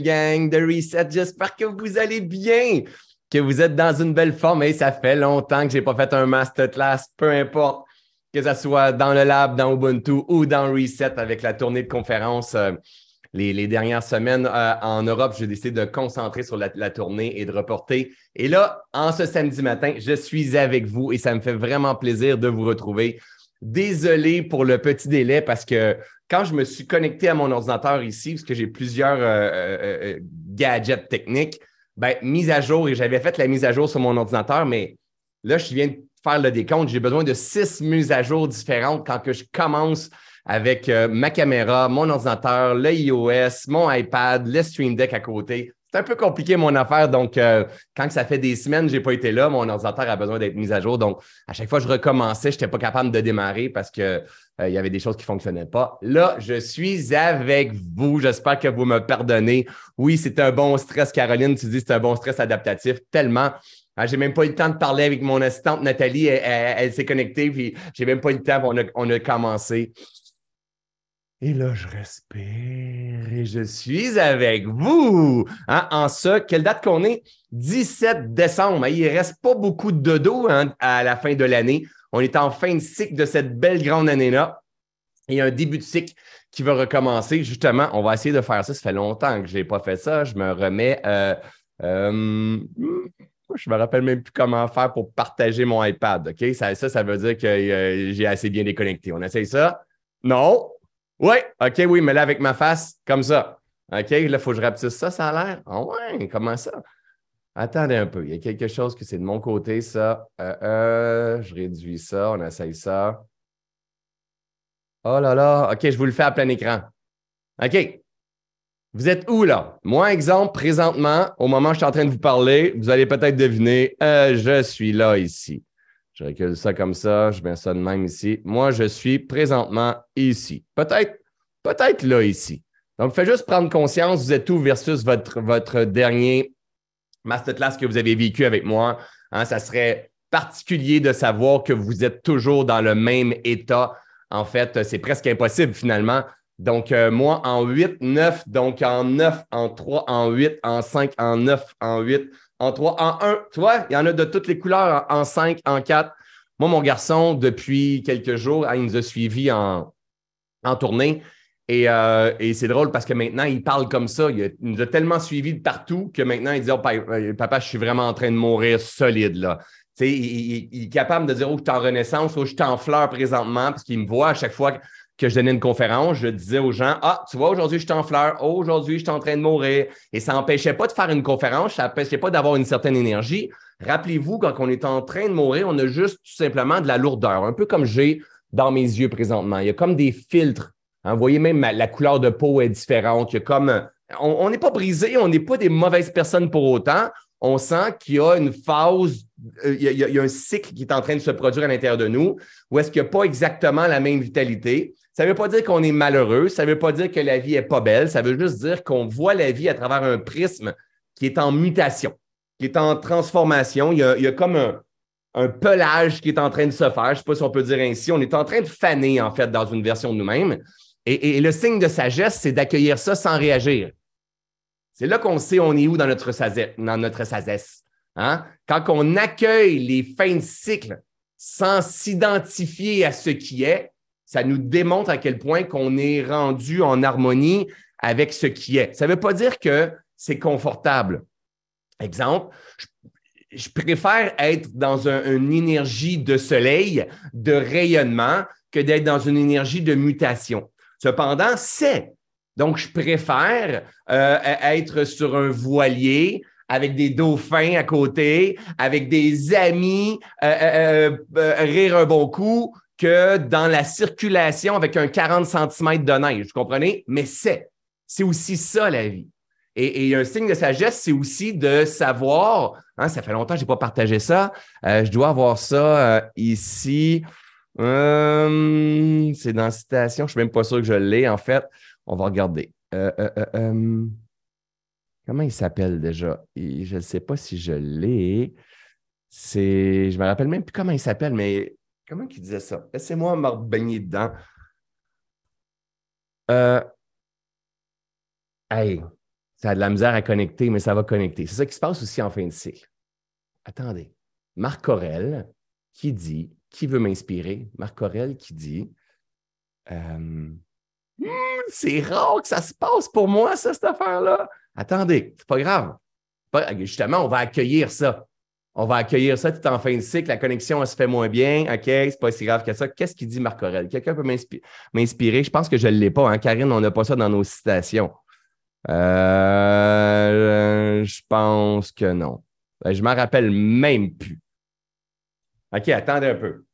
gang de Reset. J'espère que vous allez bien, que vous êtes dans une belle forme. Et ça fait longtemps que je n'ai pas fait un masterclass, peu importe que ce soit dans le lab, dans Ubuntu ou dans Reset avec la tournée de conférences. Euh, les, dernières semaines euh, en Europe, j'ai décidé de concentrer sur la, tournée et de reporter. Et là, en ce samedi matin, je suis avec vous et ça me fait vraiment plaisir de vous retrouver. Désolé pour le petit délai parce que quand je me suis connecté à mon ordinateur ici, parce que j'ai plusieurs euh, gadgets techniques, ben, mise à jour et j'avais fait la mise à jour sur mon ordinateur, mais là, je viens de faire le décompte. J'ai besoin de six mises à jour différentes quand que je commence avec euh, ma caméra, mon ordinateur, le iOS, mon iPad, le Stream Deck à côté. C'est un peu compliqué mon affaire. Donc, euh, quand ça fait des semaines que je n'ai pas été là, mon ordinateur a besoin d'être mis à jour. Donc, à chaque fois que je recommençais, je n'étais pas capable de démarrer parce qu'il euh, y avait des choses qui ne fonctionnaient pas. Là, je suis avec vous. J'espère que vous me pardonnez. Oui, c'est un bon stress, Caroline. Tu dis que c'est un bon stress adaptatif. Tellement. Je j'ai même pas eu le temps de parler avec mon assistante Nathalie. Elle, s'est connectée, puis j'ai même pas eu le temps. On a, on a commencé. Et là, je respire et je suis avec vous. Hein, en ce, quelle date qu'on est? 17 décembre. Il ne reste pas beaucoup de dodo hein, à la fin de l'année. On est en fin de cycle de cette belle grande année-là. Et un début de cycle qui va recommencer. Justement, on va essayer de faire ça. Ça fait longtemps que je n'ai pas fait ça. Je me remets. Euh, euh, je me rappelle même plus comment faire pour partager mon iPad. Ça, ça veut dire que euh, j'ai assez bien déconnecté. On essaye ça? Non. Oui, OK, oui, mais là, avec ma face, comme ça. OK, là, il faut que je rapetisse ça, ça a l'air. Ah ouais, comment ça? Attendez un peu, il y a quelque chose que c'est de mon côté, ça. Euh, euh, je réduis ça, on essaye ça. Oh là là, OK, je vous le fais à plein écran. OK. Vous êtes où là? Moi, exemple, présentement, au moment où je suis en train de vous parler, vous allez peut-être deviner, euh, je suis là ici. Je recule ça comme ça, je mets ça de même ici. Moi, je suis présentement ici. Peut-être, peut-être là ici. Donc, faites juste prendre conscience, vous êtes où versus votre, dernier masterclass que vous avez vécu avec moi. Hein, ça serait particulier de savoir que vous êtes toujours dans le même état. En fait, c'est presque impossible finalement. Donc, euh, moi, en 8, 9, donc en 9, en 3, en 8, en 5, en 9, en 8, en 3, en 1. Tu vois, il y en a de toutes les couleurs, en 5, en 4. Moi, mon garçon, depuis quelques jours, il nous a suivis en, tournée. Euh, et, c'est drôle parce que maintenant, il parle comme ça. Il, nous a tellement suivis de partout que maintenant, il dit oh, euh, Papa, je suis vraiment en train de mourir solide. Là. Il, est capable de dire Oh, je suis en renaissance ou je suis en fleurs présentement parce qu'il me voit à chaque fois que je donnais une conférence, je disais aux gens Ah, tu vois, aujourd'hui, je suis en fleurs, oh, aujourd'hui, je suis en train de mourir. Et ça n'empêchait pas de faire une conférence, ça n'empêchait pas d'avoir une certaine énergie. Rappelez-vous, quand on est en train de mourir, on a juste tout simplement de la lourdeur, un peu comme j'ai dans mes yeux présentement. Il y a comme des filtres. Hein, vous voyez même la couleur de peau est différente. Il y a comme. On n'est pas brisé, on n'est pas des mauvaises personnes pour autant. On sent qu'il y a une phase, euh, il y, a, un cycle qui est en train de se produire à l'intérieur de nous, où est-ce qu'il n'y a pas exactement la même vitalité. Ça ne veut pas dire qu'on est malheureux, ça ne veut pas dire que la vie n'est pas belle, ça veut juste dire qu'on voit la vie à travers un prisme qui est en mutation, qui est en transformation. Il y a, comme un, pelage qui est en train de se faire, je ne sais pas si on peut dire ainsi. On est en train de faner, en fait, dans une version de nous-mêmes. Et, le signe de sagesse, c'est d'accueillir ça sans réagir. C'est là qu'on sait on est où dans notre, sagesse. Dans notre sagesse hein? Quand on accueille les fins de cycle sans s'identifier à ce qui est, ça nous démontre à quel point qu'on est rendu en harmonie avec ce qui est. Ça ne veut pas dire que c'est confortable. Exemple, je, préfère être dans une énergie de soleil, de rayonnement, que d'être dans une énergie de mutation. Cependant, c'est. Donc, je préfère euh, être sur un voilier avec des dauphins à côté, avec des amis, euh, euh, rire un bon coup, que dans la circulation avec un 40 cm de neige, vous comprenez? Mais c'est, c'est aussi ça la vie. Et, un signe de sagesse, c'est aussi de savoir, hein, ça fait longtemps que je n'ai pas partagé ça, euh, je dois avoir ça euh, ici. Hum, c'est dans citation, je ne suis même pas sûr que je l'ai en fait. On va regarder. Euh, hum, comment il s'appelle déjà? je ne sais pas si je l'ai. C'est, je me rappelle même plus comment il s'appelle, mais Comment il disait ça? Laissez-moi me baigner dedans. Euh, hey, Ça a de la misère à connecter, mais ça va connecter. C'est ça qui se passe aussi en fin de cycle. Attendez. Marc Aurel qui dit, qui veut m'inspirer? Marc Aurel qui dit, euh, hmm, c'est rare que ça se passe pour moi, ça, cette affaire-là. Attendez, c'est pas grave. justement, on va accueillir ça. On va accueillir ça tout en fin de cycle. La connexion, elle se fait moins bien. OK, c'est pas si grave que ça. Qu'est-ce qu'il dit Marc Aurel? Quelqu'un peut m'inspirer? Je pense que je ne l'ai pas. Hein? Karine, on n'a pas ça dans nos citations. Euh, je pense que non. Ben, je m'en rappelle même plus. OK, attendez un peu.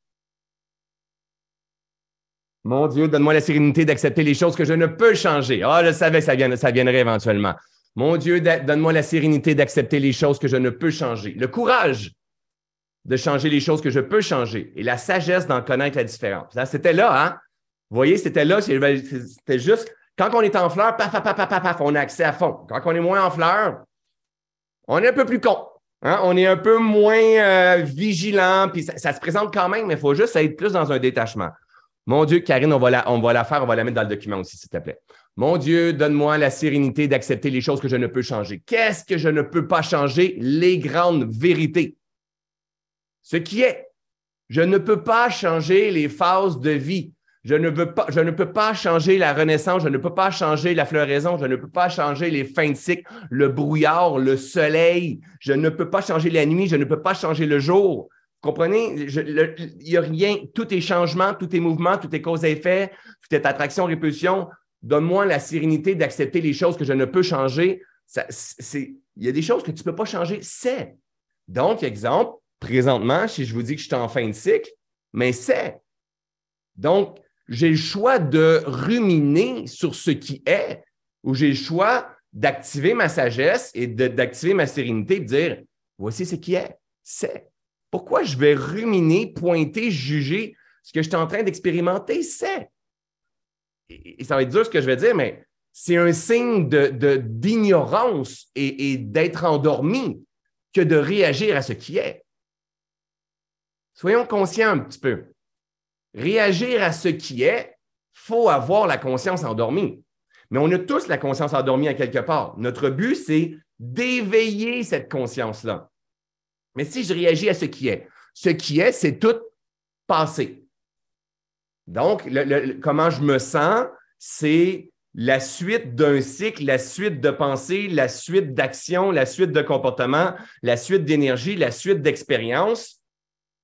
Mon Dieu, donne-moi la sérénité d'accepter les choses que je ne peux changer. Ah, je savais que ça, ça viendrait éventuellement. Mon Dieu, donne-moi la sérénité d'accepter les choses que je ne peux changer. Le courage de changer les choses que je peux changer et la sagesse d'en connaître la différence. c'était là, hein? Vous voyez, c'était là, c'était juste quand on est en fleur, paf, paf, paf, paf, paf, on a accès à fond. Quand on est moins en fleur, on est un peu plus con. Hein? On est un peu moins euh, vigilant, puis ça, se présente quand même, mais il faut juste être plus dans un détachement. Mon Dieu, Karine, on va, la, on va la faire, on va la mettre dans le document aussi, s'il te plaît. Mon Dieu, donne-moi la sérénité d'accepter les choses que je ne peux changer. Qu'est-ce que je ne peux pas changer? Les grandes vérités. Ce qui est, je ne peux pas changer les phases de vie. Je ne, peux pas changer la renaissance, je ne peux pas changer la floraison, je ne peux pas changer les fins de cycle, le brouillard, le soleil, je ne peux pas changer la nuit, je ne peux pas changer le jour. Comprenez? Il n'y a rien, tout est changement, tout est mouvement, tout est cause et effet, tout est attraction, répulsion donne-moi la sérénité d'accepter les choses que je ne peux changer. il y a des choses que tu ne peux pas changer, c'est. Donc, exemple, présentement, si je vous dis que je suis en fin de cycle, mais c'est. Donc, j'ai le choix de ruminer sur ce qui est, ou j'ai le choix d'activer ma sagesse et d'activer ma sérénité et de dire voici ce qui est, c'est. Pourquoi je vais ruminer, pointer, juger ce que je suis en train d'expérimenter? C'est? Et, ça va être dur ce que je vais dire, mais c'est un signe d'ignorance de, et, et d'être endormi que de réagir à ce qui est. Soyons conscients un petit peu. Réagir à ce qui est, faut avoir la conscience endormie. Mais on a tous la conscience endormie à quelque part. Notre but, c'est d'éveiller cette conscience-là. Mais si je réagis à ce qui est, ce qui est, c'est tout passé. Donc, comment je me sens, c'est la suite d'un cycle, la suite de pensée, la suite d'action, la suite de comportement, la suite d'énergie, la suite d'expérience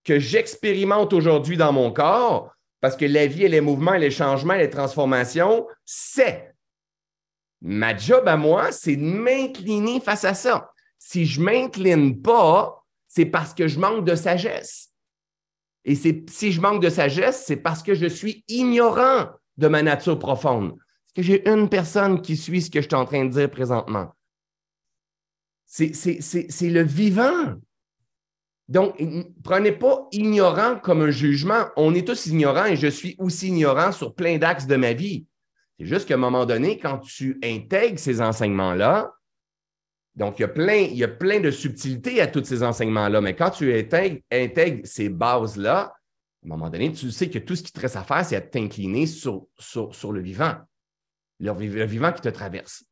que j'expérimente aujourd'hui dans mon corps, parce que la vie et les mouvements, les changements, les transformations, c'est. Ma job à moi, c'est de m'incliner face à ça. Si je ne m'incline pas, c'est parce que je manque de sagesse. Et si je manque de sagesse, c'est parce que je suis ignorant de ma nature profonde. Est-ce que j'ai une personne qui suit ce que je suis en train de dire présentement? C'est le vivant. Donc, prenez pas ignorant comme un jugement. On est tous ignorants et je suis aussi ignorant sur plein d'axes de ma vie. C'est juste qu'à un moment donné, quand tu intègres ces enseignements-là, donc, il y, a plein, il y a plein de subtilités à tous ces enseignements-là, mais quand tu intègres, ces bases-là, à un moment donné, tu sais que tout ce qui te reste à faire, c'est à t'incliner sur, sur, le vivant, le, vivant qui te traverse.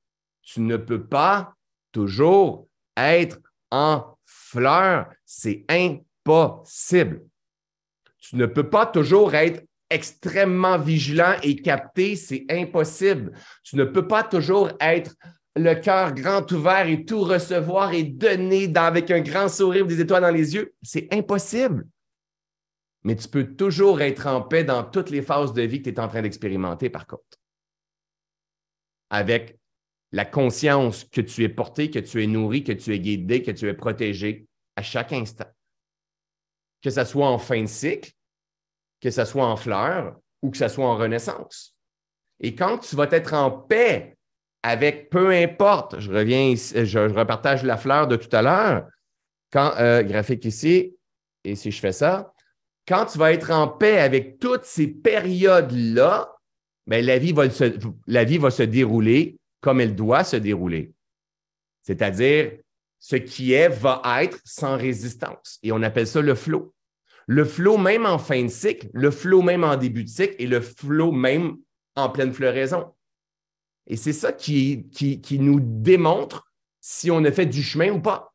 Tu ne peux pas toujours être en fleur, c'est impossible. Tu ne peux pas toujours être extrêmement vigilant et capté, c'est impossible. Tu ne peux pas toujours être le cœur grand ouvert et tout recevoir et donner avec un grand sourire des étoiles dans les yeux, c'est impossible. Mais tu peux toujours être en paix dans toutes les phases de vie que tu es en train d'expérimenter, par contre. Avec la conscience que tu es porté, que tu es nourri, que tu es guidé, que tu es protégé à chaque instant. Que ce soit en fin de cycle, que ce soit en fleurs ou que ce soit en renaissance. Et quand tu vas être en paix avec peu importe, je reviens, je, repartage la fleur de tout à l'heure, quand, euh, graphique ici, et si je fais ça, quand tu vas être en paix avec toutes ces périodes-là, ben, la, vie va se, la vie va se dérouler comme elle doit se dérouler. C'est-à-dire, ce qui est va être sans résistance. Et on appelle ça le flot. Le flot même en fin de cycle, le flot même en début de cycle et le flot même en pleine floraison. Et c'est ça qui, qui, qui nous démontre si on a fait du chemin ou pas.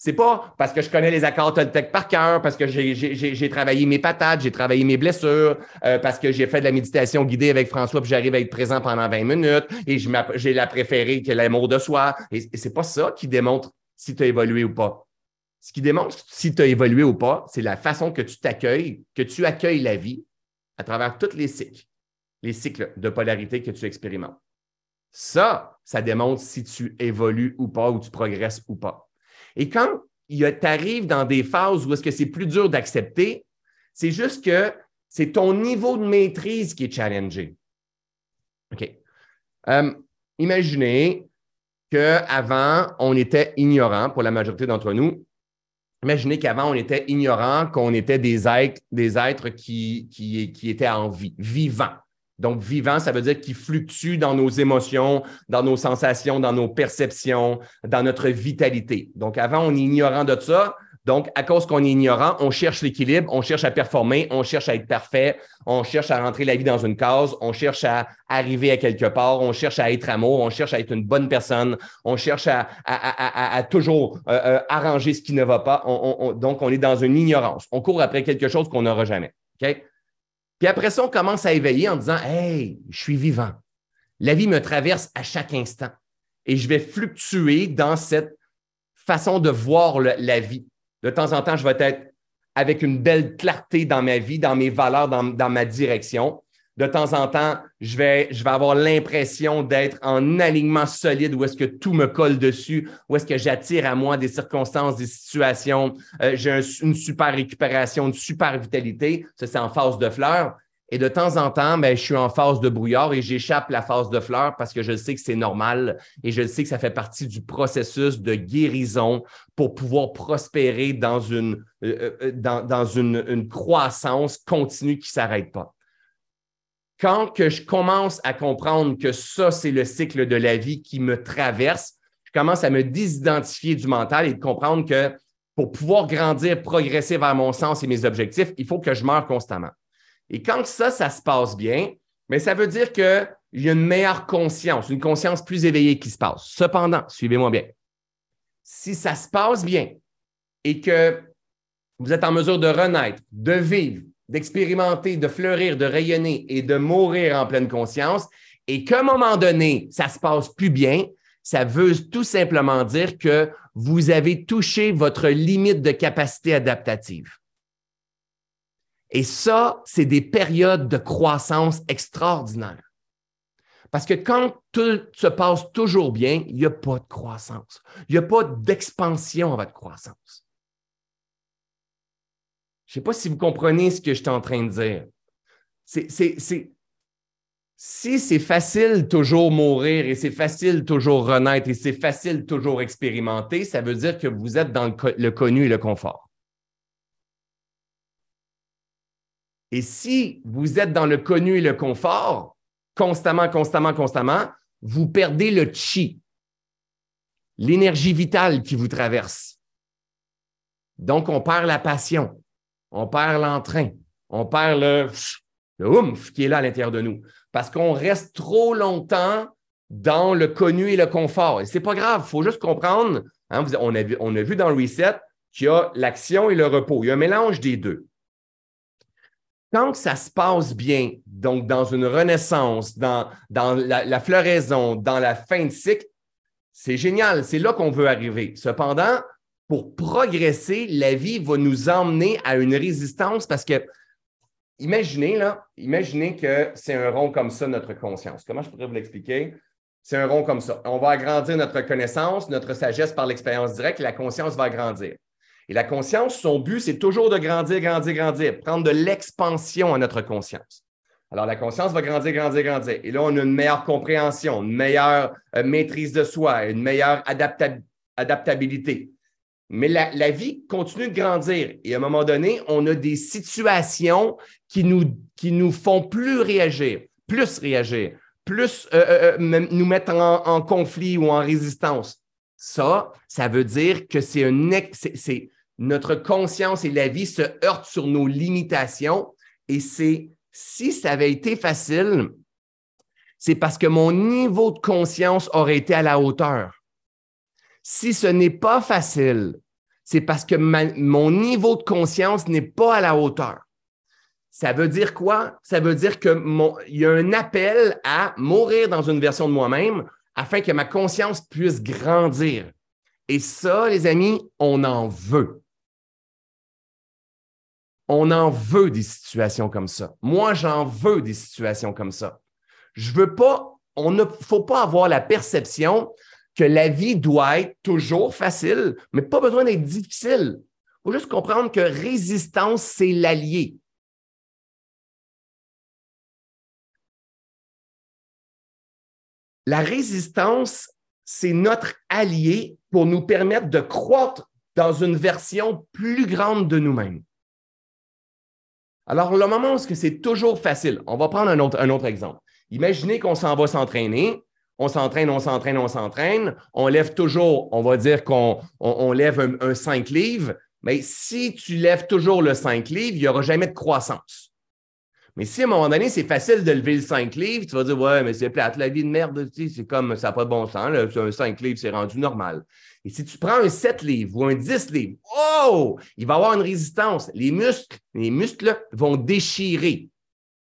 C'est pas parce que je connais les accords Toltec par cœur, parce que j'ai travaillé mes patates, j'ai travaillé mes blessures, euh, parce que j'ai fait de la méditation guidée avec François, puis j'arrive à être présent pendant 20 minutes et j'ai la préférée que l'amour de soi. Et, et c'est pas ça qui démontre si tu as évolué ou pas. Ce qui démontre si tu as évolué ou pas, c'est la façon que tu t'accueilles, que tu accueilles la vie à travers tous les cycles, les cycles de polarité que tu expérimentes. Ça, ça démontre si tu évolues ou pas, ou tu progresses ou pas. Et quand tu arrives dans des phases où est-ce que c'est plus dur d'accepter, c'est juste que c'est ton niveau de maîtrise qui est challengé. OK. Euh, imaginez qu'avant, on était ignorant pour la majorité d'entre nous. Imaginez qu'avant, on était ignorant, qu'on était des êtres, des êtres qui, qui, qui étaient en vie, vivants. Donc, vivant, ça veut dire qu'il fluctue dans nos émotions, dans nos sensations, dans nos perceptions, dans notre vitalité. Donc, avant, on est ignorant de ça. Donc, à cause qu'on est ignorant, on cherche l'équilibre, on cherche à performer, on cherche à être parfait, on cherche à rentrer la vie dans une case, on cherche à arriver à quelque part, on cherche à être amour, on cherche à être une bonne personne, on cherche à, toujours euh, euh, arranger ce qui ne va pas. donc, on est dans une ignorance. On court après quelque chose qu'on n'aura jamais. OK? Puis après ça, on commence à éveiller en disant Hey, je suis vivant. La vie me traverse à chaque instant et je vais fluctuer dans cette façon de voir la vie. De temps en temps, je vais être avec une belle clarté dans ma vie, dans mes valeurs, dans ma direction de temps en temps, je vais, je vais avoir l'impression d'être en alignement solide où est-ce que tout me colle dessus, où est-ce que j'attire à moi des circonstances, des situations. Euh, j'ai une super récupération, une super vitalité. Ça, c'est en phase de fleurs. Et de temps en temps, ben, je suis en phase de brouillard et j'échappe la phase de fleurs parce que je sais que c'est normal et je sais que ça fait partie du processus de guérison pour pouvoir prospérer dans une, euh, euh, dans, une, une croissance continue qui ne s'arrête pas quand je commence à comprendre que ça, c'est le cycle de la vie qui me traverse, je commence à me désidentifier du mental et de comprendre que pour pouvoir grandir, progresser vers mon sens et mes objectifs, il faut que je meure constamment. Et quand ça, ça se passe bien, mais ça veut dire qu'il y a une meilleure conscience, une conscience plus éveillée qui se passe. Cependant, suivez-moi bien, si ça se passe bien et que vous êtes en mesure de renaître, de vivre, d'expérimenter, de fleurir, de rayonner et de mourir en pleine conscience, et qu'à un moment donné, ça se passe plus bien, ça veut tout simplement dire que vous avez touché votre limite de capacité adaptative. Et ça, c'est des périodes de croissance extraordinaires. Parce que quand tout se passe toujours bien, il n'y a pas de croissance. Il n'y a pas d'expansion à votre croissance. Je ne sais pas si vous comprenez ce que je suis en train de dire. si c'est facile toujours mourir et c'est facile toujours renaître et c'est facile toujours expérimenter, ça veut dire que vous êtes dans le, connu et le confort. Et si vous êtes dans le connu et le confort, constamment, constamment, constamment, vous perdez le chi, l'énergie vitale qui vous traverse. Donc, on perd la passion on perd l'entrain, on perd le, le qui est là à l'intérieur de nous. Parce qu'on reste trop longtemps dans le connu et le confort. Et ce n'est pas grave, il faut juste comprendre, hein, on, a vu, dans le reset qu'il y a l'action et le repos. Il y a un mélange des deux. Quand ça se passe bien, donc dans une renaissance, dans, dans la, la floraison, dans la fin de cycle, c'est génial, c'est là qu'on veut arriver. Cependant, pour progresser, la vie va nous emmener à une résistance parce que, imaginez, là, imaginez que c'est un rond comme ça, notre conscience. Comment je pourrais vous l'expliquer? C'est un rond comme ça. On va agrandir notre connaissance, notre sagesse par l'expérience directe, la conscience va grandir. Et la conscience, son but, c'est toujours de grandir, grandir, grandir, prendre de l'expansion à notre conscience. Alors, la conscience va grandir, grandir, grandir. Et là, on a une meilleure compréhension, une meilleure euh, maîtrise de soi, une meilleure adaptabilité. Mais la, vie continue de grandir et à un moment donné, on a des situations qui nous, qui nous font plus réagir, plus réagir, plus euh, euh, euh, nous mettre en, conflit ou en résistance. Ça, ça veut dire que c'est un c'est notre conscience et la vie se heurtent sur nos limitations et c'est si ça avait été facile, c'est parce que mon niveau de conscience aurait été à la hauteur. Si ce n'est pas facile, c'est parce que mon niveau de conscience n'est pas à la hauteur. Ça veut dire quoi? Ça veut dire qu'il y a un appel à mourir dans une version de moi-même afin que ma conscience puisse grandir. Et ça, les amis, on en veut. On en veut des situations comme ça. Moi, j'en veux des situations comme ça. Je veux pas, on ne faut pas avoir la perception que la vie doit être toujours facile, mais pas besoin d'être difficile. Il faut juste comprendre que résistance, c'est l'allié. La résistance, c'est notre allié pour nous permettre de croître dans une version plus grande de nous-mêmes. Alors, le moment où c'est toujours facile, on va prendre un autre, un autre exemple. Imaginez qu'on s'en va s'entraîner, on s'entraîne, on s'entraîne, on s'entraîne, on lève toujours, on va dire qu'on on, lève un, un 5 livres, mais si tu lèves toujours le 5 livres, il n'y aura jamais de croissance. Mais si à un moment donné, c'est facile de lever le 5 livres, tu vas dire Ouais, mais c'est plate, la vie de merde, c'est comme ça n'a pas de bon sens. Un 5 livres, c'est rendu normal. Et si tu prends un 7 livres ou un 10 livres, oh, il va y avoir une résistance. Les muscles, les muscles vont déchirer.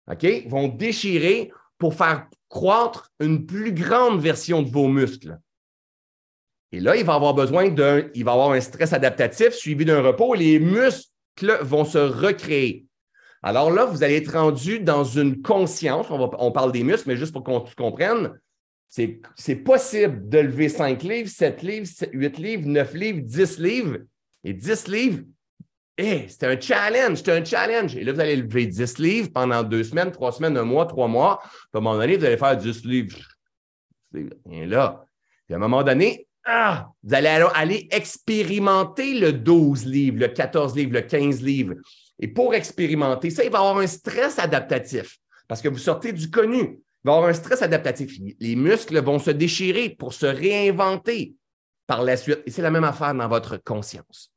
OK? Vont déchirer pour faire croître une plus grande version de vos muscles. Et là, il va avoir besoin d'un, il va avoir un stress adaptatif suivi d'un repos. Les muscles vont se recréer. Alors là, vous allez être rendu dans une conscience, on, parle des muscles, mais juste pour qu'on comprenne, c'est possible de lever 5 livres, 7 livres, 8 livres, 9 livres, 10 livres. Et 10 livres, hey, c'est un challenge, c'est un challenge. Et là, vous allez lever 10 livres pendant deux semaines, trois semaines, un mois, trois mois. Puis à un moment donné, vous allez faire 10 livres. Et là. Puis à un moment donné, ah, vous allez aller expérimenter le 12 livres, le 14 livres, le 15 livres. Et pour expérimenter ça, il va y avoir un stress adaptatif parce que vous sortez du connu. Il va y avoir un stress adaptatif. Les muscles vont se déchirer pour se réinventer par la suite. Et c'est la même affaire dans votre conscience.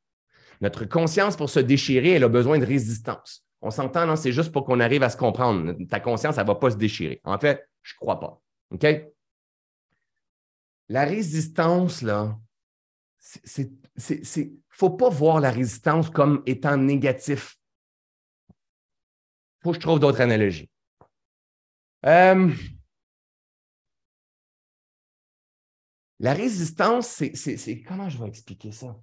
Notre conscience, pour se déchirer, elle a besoin de résistance. On s'entend, c'est juste pour qu'on arrive à se comprendre. Ta conscience, elle ne va pas se déchirer. En fait, je ne crois pas. OK? La résistance, là, il ne faut pas voir la résistance comme étant négatif faut que je trouve d'autres analogies. Euh, la résistance, c'est comment je vais expliquer ça?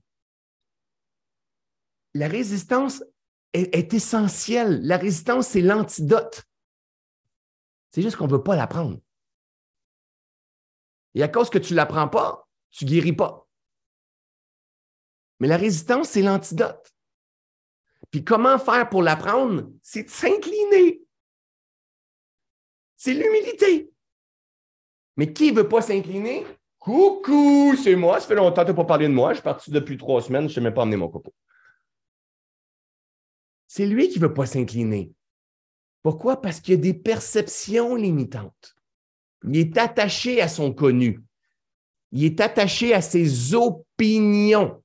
La résistance est, essentielle. La résistance, c'est l'antidote. C'est juste qu'on ne veut pas l'apprendre. Et à cause que tu ne l'apprends pas, tu ne guéris pas. Mais la résistance, c'est l'antidote. Puis comment faire pour l'apprendre? C'est de s'incliner. C'est l'humilité. Mais qui ne veut pas s'incliner? Coucou, c'est moi. Ça fait longtemps que tu n'as pas parlé de moi. Je suis parti depuis trois semaines. Je ne sais même pas amener mon coco. C'est lui qui ne veut pas s'incliner. Pourquoi? Parce qu'il y a des perceptions limitantes. Il est attaché à son connu. Il est attaché à ses opinions.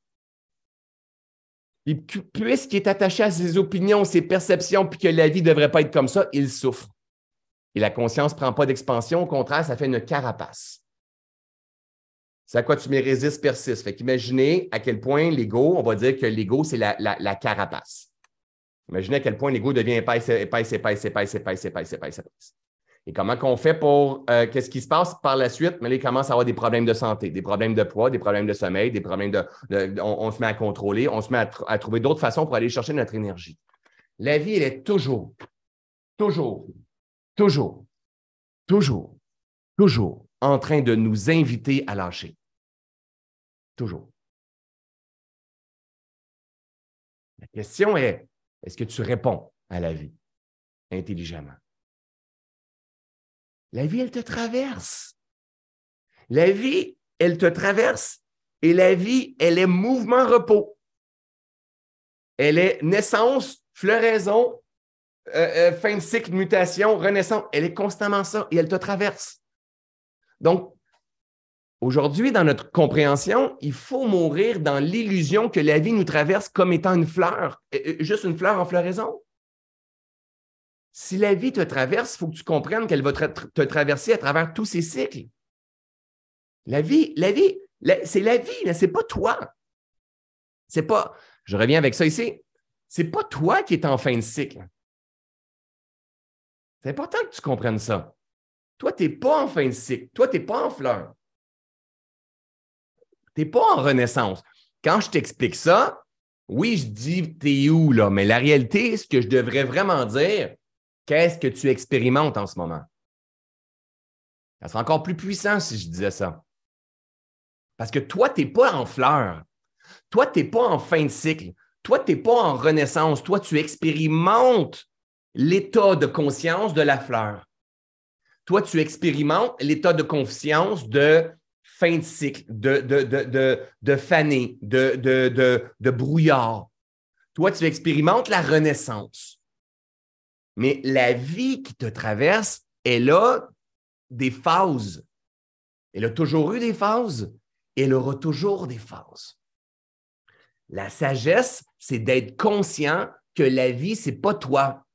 Et puisqu'il est attaché à ses opinions, ses perceptions, puis que la vie ne devrait pas être comme ça, il souffre. Et la conscience ne prend pas d'expansion, au contraire, ça fait une carapace. C'est à quoi tu me résistes, persiste. Fait qu'imaginez à quel point l'ego, on va dire que l'ego, c'est la, carapace. Imaginez à quel point l'ego devient épaisse, épaisse, épaisse, épaisse, épaisse, épaisse, épaisse, épaisse. Et comment qu'on fait pour. Euh, qu'est-ce qui se passe par la suite? Mais là, il commence à avoir des problèmes de santé, des problèmes de poids, des problèmes de sommeil, des problèmes de. on, se met à contrôler, on se met à, trouver d'autres façons pour aller chercher notre énergie. La vie, elle est toujours, toujours, toujours, toujours, toujours en train de nous inviter à lâcher. Toujours. La question est, est-ce que tu réponds à la vie intelligemment? La vie, elle te traverse. La vie, elle te traverse. Et la vie, elle est mouvement-repos. Elle est naissance, floraison, euh, euh, fin de cycle, mutation, renaissance. Elle est constamment ça et elle te traverse. Donc, aujourd'hui, dans notre compréhension, il faut mourir dans l'illusion que la vie nous traverse comme étant une fleur, euh, juste une fleur en floraison. Si la vie te traverse, il faut que tu comprennes qu'elle va te, traverser à travers tous ces cycles. La vie, la vie, c'est la vie, c'est pas toi. C'est pas, je reviens avec ça ici, c'est pas toi qui es en fin de cycle. C'est important que tu comprennes ça. Toi, tu n'es pas en fin de cycle. Toi, tu n'es pas en fleur. Pas en renaissance. Quand je t'explique ça, oui, je dis t'es où là, mais la réalité, ce que je devrais vraiment dire, qu'est-ce que tu expérimentes en ce moment? Ça serait encore plus puissant si je disais ça. Parce que toi, tu n'es pas en fleur. Toi, tu n'es pas en fin de cycle. Toi, tu n'es pas en renaissance. Toi, tu expérimentes l'état de conscience de la fleur. Toi, tu expérimentes l'état de conscience de fin de cycle, de, de, de, fané, de, brouillard. Toi, tu expérimentes la renaissance. Mais la vie qui te traverse, elle a des phases. Elle a toujours eu des phases. Elle aura toujours des phases. La sagesse, c'est d'être conscient que la vie, ce n'est pas toi.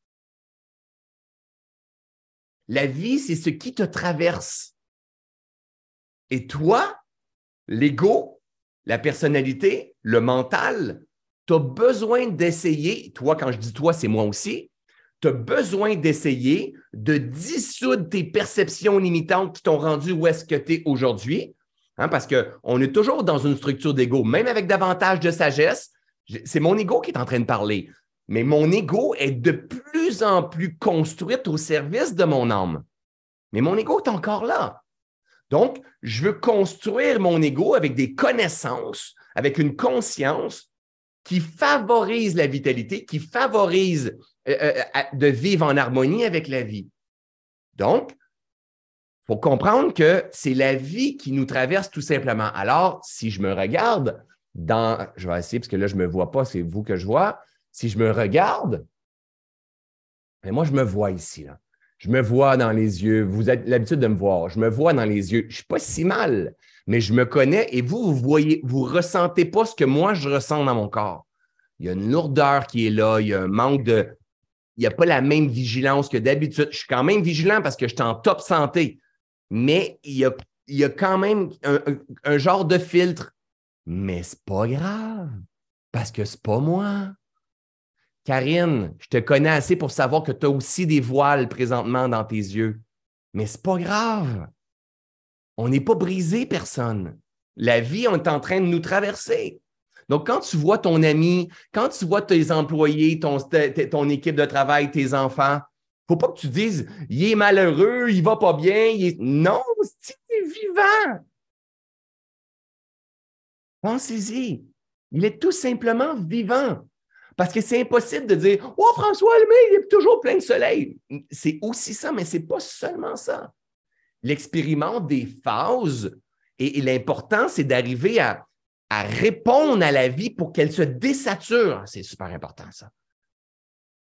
La vie, c'est ce qui te traverse. Et toi, l'ego, la personnalité, le mental, tu as besoin d'essayer, toi, quand je dis toi, c'est moi aussi, tu as besoin d'essayer de dissoudre tes perceptions limitantes qui t'ont rendu où est-ce que tu es aujourd'hui. Hein, parce qu'on est toujours dans une structure d'ego, même avec davantage de sagesse. C'est mon ego qui est en train de parler. Mais mon ego est de plus en plus construite au service de mon âme. Mais mon ego est encore là. Donc, je veux construire mon ego avec des connaissances, avec une conscience qui favorise la vitalité, qui favorise euh, euh, de vivre en harmonie avec la vie. Donc, il faut comprendre que c'est la vie qui nous traverse tout simplement. Alors, si je me regarde dans, je vais essayer parce que là, je ne me vois pas, c'est vous que je vois si je me regarde, mais moi, je me vois ici. Là. Je me vois dans les yeux. Vous avez l'habitude de me voir. Je me vois dans les yeux. Je ne suis pas si mal, mais je me connais et vous, vous voyez, vous ressentez pas ce que moi, je ressens dans mon corps. Il y a une lourdeur qui est là. Il y a un manque de. Il n'y a pas la même vigilance que d'habitude. Je suis quand même vigilant parce que je suis en top santé, mais il y a, il y a quand même un, genre de filtre. Mais c'est pas grave parce que c'est pas moi. Karine, je te connais assez pour savoir que tu as aussi des voiles présentement dans tes yeux. Mais c'est pas grave. On n'est pas brisé, personne. La vie, on est en train de nous traverser. Donc, quand tu vois ton ami, quand tu vois tes employés, ton, équipe de travail, tes enfants, faut pas que tu dises, il est malheureux, il va pas bien. Il Non, c'est vivant. Pensez-y. Il est tout simplement vivant. Parce que c'est impossible de dire Oh, François mais il est toujours plein de soleil. C'est aussi ça, mais ce n'est pas seulement ça. L'expériment des phases, et, l'important, c'est d'arriver à, répondre à la vie pour qu'elle se désature. C'est super important, ça.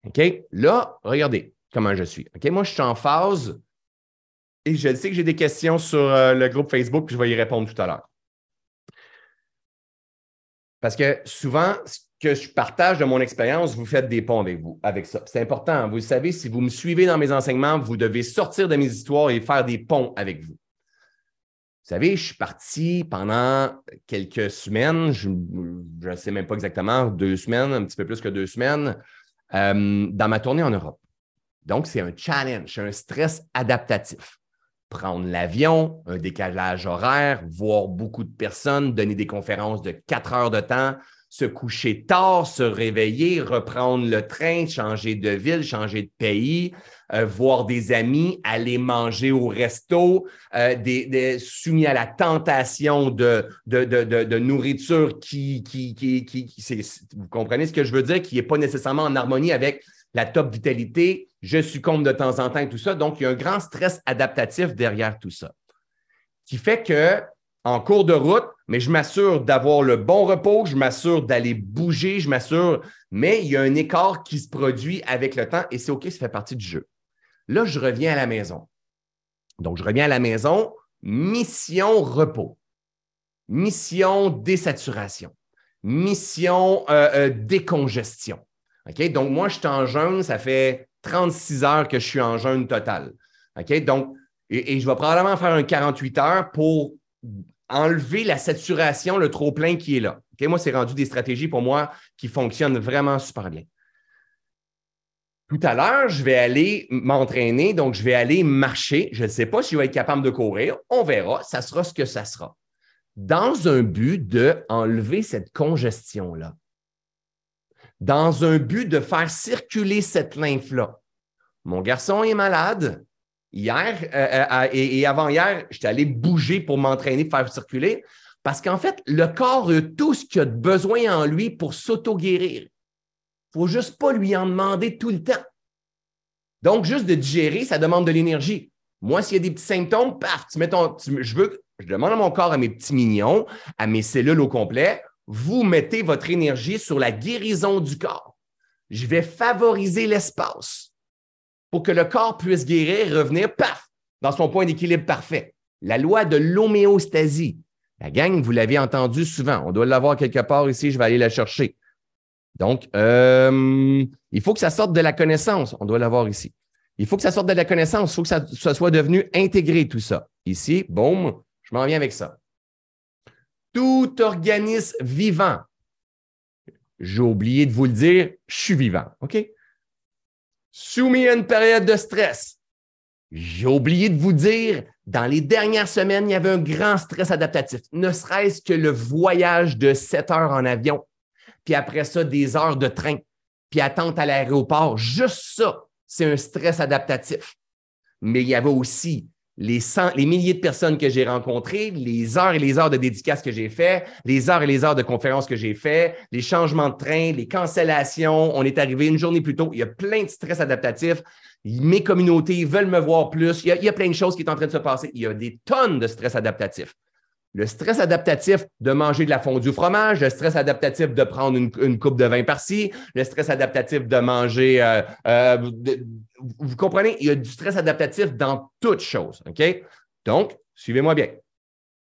OK? Là, regardez comment je suis. OK? Moi, je suis en phase et je sais que j'ai des questions sur euh, le groupe Facebook, puis je vais y répondre tout à l'heure. Parce que souvent, que je partage de mon expérience, vous faites des ponts avec vous, avec ça. C'est important. Vous savez, si vous me suivez dans mes enseignements, vous devez sortir de mes histoires et faire des ponts avec vous. Vous savez, je suis parti pendant quelques semaines, je ne sais même pas exactement, deux semaines, un petit peu plus que deux semaines, euh, dans ma tournée en Europe. Donc, c'est un challenge, un stress adaptatif. Prendre l'avion, un décalage horaire, voir beaucoup de personnes, donner des conférences de quatre heures de temps, se coucher tard, se réveiller, reprendre le train, changer de ville, changer de pays, euh, voir des amis, aller manger au resto, euh, soumis à la tentation de, de, nourriture qui, qui, qui, qui vous comprenez ce que je veux dire, qui n'est pas nécessairement en harmonie avec la top vitalité. Je succombe de temps en temps et tout ça. Donc, il y a un grand stress adaptatif derrière tout ça qui fait que en cours de route, mais je m'assure d'avoir le bon repos, je m'assure d'aller bouger, je m'assure, mais il y a un écart qui se produit avec le temps et c'est OK, ça fait partie du jeu. Là, je reviens à la maison. Donc, je reviens à la maison, mission repos, mission désaturation, mission euh, euh, décongestion. OK? Donc, moi, je suis en jeûne, ça fait 36 heures que je suis en jeûne total. OK? Donc, et, je vais probablement faire un 48 heures pour enlever la saturation, le trop-plein qui est là. Moi, c'est rendu des stratégies pour moi qui fonctionnent vraiment super bien. Tout à l'heure, je vais aller m'entraîner, donc je vais aller marcher. Je ne sais pas si je vais être capable de courir. On verra. Ça sera ce que ça sera. Dans un but d'enlever cette congestion-là. Dans un but de faire circuler cette lymphe-là. Mon garçon est malade. Hier euh, euh, et, avant-hier, j'étais allé bouger pour m'entraîner, faire circuler. Parce qu'en fait, le corps a tout ce qu'il a besoin en lui pour s'auto-guérir faut juste pas lui en demander tout le temps. Donc, juste de digérer, ça demande de l'énergie. Moi, s'il y a des petits symptômes, paf, tu mets ton. je je demande à mon corps, à mes petits mignons, à mes cellules au complet, vous mettez votre énergie sur la guérison du corps. Je vais favoriser l'espace pour que le corps puisse guérir, revenir, paf, dans son point d'équilibre parfait. La loi de l'homéostasie. La gang, vous l'avez entendu souvent. On doit l'avoir quelque part ici, je vais aller la chercher. Donc, euh, il faut que ça sorte de la connaissance. On doit l'avoir ici. Il faut que ça sorte de la connaissance. Il faut que ça, soit devenu intégré, tout ça. Ici, boum, je m'en viens avec ça. Tout organisme vivant, j'ai oublié de vous le dire, je suis vivant. OK? Soumis à une période de stress. J'ai oublié de vous dire, dans les dernières semaines, il y avait un grand stress adaptatif, ne serait-ce que le voyage de 7 heures en avion puis après ça, des heures de train, puis attente à l'aéroport. Juste ça, c'est un stress adaptatif. Mais il y avait aussi les, milliers de personnes que j'ai rencontrées, les heures et les heures de dédicaces que j'ai fait, les heures et les heures de conférences que j'ai fait, les changements de train, les cancellations. On est arrivé une journée plus tôt. Il y a plein de stress adaptatifs. Mes communautés veulent me voir plus. Il y, a, il y a plein de choses qui sont en train de se passer. Il y a des tonnes de stress adaptatif. Le stress adaptatif de manger de la fondue au fromage, le stress adaptatif de prendre une, coupe de vin par-ci, le stress adaptatif de manger. Euh, euh, vous comprenez? Il y a du stress adaptatif dans toutes choses. OK? Donc, suivez-moi bien.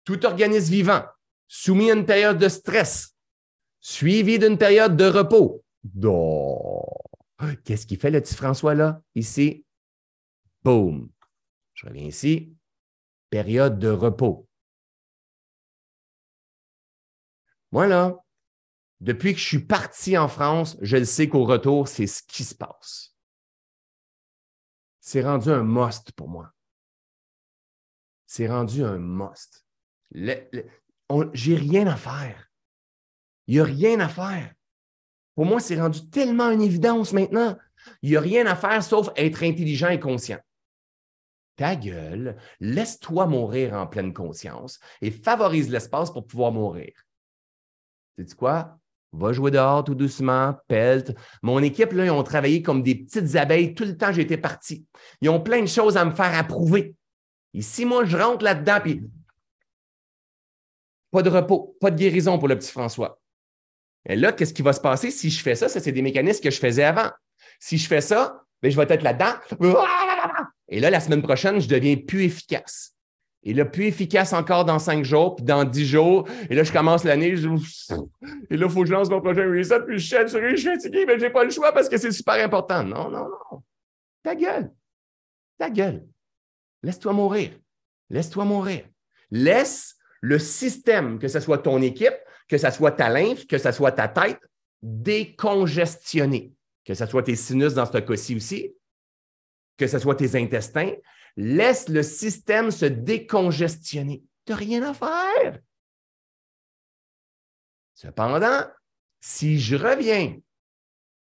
Tout organisme vivant soumis à une période de stress, suivi d'une période de repos. Qu'est-ce qui fait le petit François là, ici? Boum. Je reviens ici. Période de repos. Moi, là, depuis que je suis parti en France, je le sais qu'au retour, c'est ce qui se passe. C'est rendu un must pour moi. C'est rendu un must. J'ai rien à faire. Il n'y a rien à faire. Pour moi, c'est rendu tellement une évidence maintenant. Il n'y a rien à faire sauf être intelligent et conscient. Ta gueule, laisse-toi mourir en pleine conscience et favorise l'espace pour pouvoir mourir. Sais-tu quoi? Va jouer dehors tout doucement, pelte. Mon équipe, là, ils ont travaillé comme des petites abeilles tout le temps j'étais parti. Ils ont plein de choses à me faire approuver. Et si moi, je rentre là-dedans, puis pas de repos, pas de guérison pour le petit François. Et là, qu'est-ce qui va se passer si je fais ça? Ça, c'est des mécanismes que je faisais avant. Si je fais ça, bien, je vais être là-dedans. Et là, la semaine prochaine, je deviens plus efficace. Et là, plus efficace encore dans cinq jours, puis dans dix jours. Et là, je commence l'année. Et là, il faut que je lance mon prochain reset, puis je chaîne sur je suis fatigué, mais je n'ai pas le choix parce que c'est super important. Non, non, non. Ta gueule. Ta gueule. Laisse-toi mourir. Laisse-toi mourir. Laisse le système, que ce soit ton équipe, que ce soit ta lymphe, que ce soit ta tête, décongestionner. Que ce soit tes sinus dans ce cas-ci aussi, que ce soit tes intestins, Laisse le système se décongestionner. Tu n'as rien à faire. Cependant, si je reviens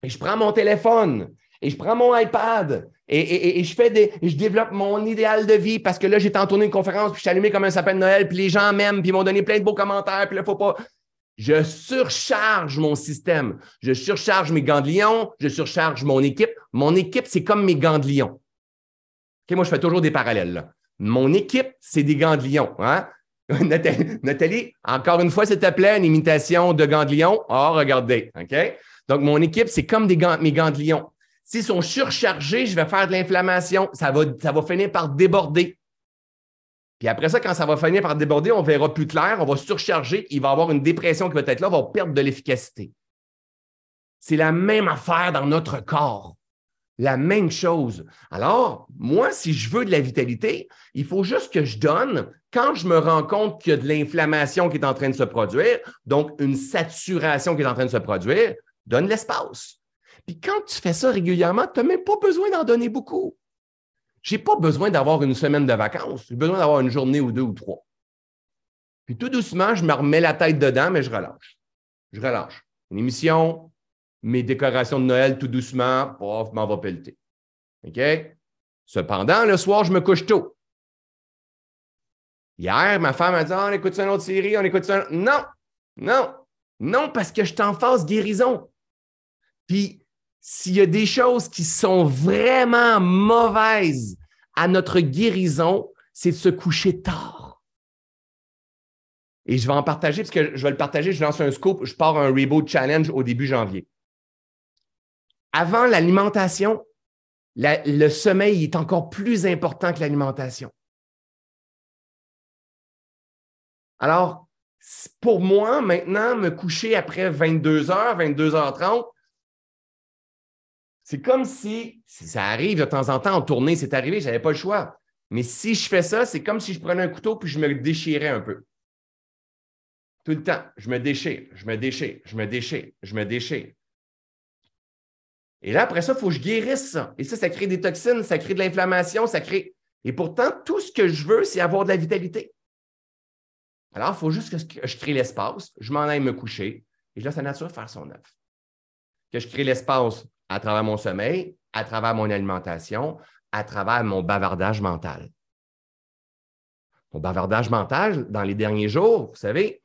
et je prends mon téléphone et je prends mon iPad et, je fais des, je développe mon idéal de vie parce que là, j'ai tourné une conférence, puis je suis allumé comme un sapin de Noël, puis les gens m'aiment, puis ils m'ont donné plein de beaux commentaires, puis là, faut pas. Je surcharge mon système. Je surcharge mes ganglions, je surcharge mon équipe. Mon équipe, c'est comme mes ganglions moi, je fais toujours des parallèles. Mon équipe, c'est des ganglions. Hein? Nathalie, encore une fois, s'il te plaît, une imitation de ganglion. Ah, oh, regardez. OK? Donc, mon équipe, c'est comme des mes ganglions. S'ils sont surchargés, je vais faire de l'inflammation. Ça va, ça va finir par déborder. Puis après ça, quand ça va finir par déborder, on verra plus clair, on va surcharger, il va y avoir une dépression qui va être là, on va perdre de l'efficacité. C'est la même affaire dans notre corps. La même chose. Alors, moi, si je veux de la vitalité, il faut juste que je donne, quand je me rends compte qu'il y a de l'inflammation qui est en train de se produire, donc une saturation qui est en train de se produire, donne l'espace. Puis quand tu fais ça régulièrement, tu n'as même pas besoin d'en donner beaucoup. Je n'ai pas besoin d'avoir une semaine de vacances. J'ai besoin d'avoir une journée ou deux ou trois. Puis tout doucement, je me remets la tête dedans, mais je relâche. Je relâche. Une émission, mes décorations de Noël tout doucement, pof, m'en va pelleter. OK? Cependant, le soir, je me couche tôt. Hier, ma femme a dit ah, on écoute ça une autre série, on écoute ça. Non, non, non, parce que je suis en phase guérison. Puis, s'il y a des choses qui sont vraiment mauvaises à notre guérison, c'est de se coucher tard. Et je vais en partager, parce que je vais le partager, je lance un scoop, je pars un Reboot Challenge au début janvier. Avant l'alimentation, le sommeil est encore plus important que l'alimentation. Alors, pour moi, maintenant, me coucher après 22 heures, 22 h 30, c'est comme si, si, ça arrive de temps en temps en tournée, c'est arrivé, je n'avais pas le choix. Mais si je fais ça, c'est comme si je prenais un couteau puis je me déchirais un peu. Tout le temps, je me déchire, je me déchire, je me déchire, je me déchire. Et là, après ça, il faut que je guérisse ça. Et ça, ça crée des toxines, ça crée de l'inflammation, ça crée. Et pourtant, tout ce que je veux, c'est avoir de la vitalité. Alors, il faut juste que je crée l'espace, je m'en aille me coucher, et je laisse la nature faire son œuvre. Que je crée l'espace à travers mon sommeil, à travers mon alimentation, à travers mon bavardage mental. Mon bavardage mental, dans les derniers jours, vous savez,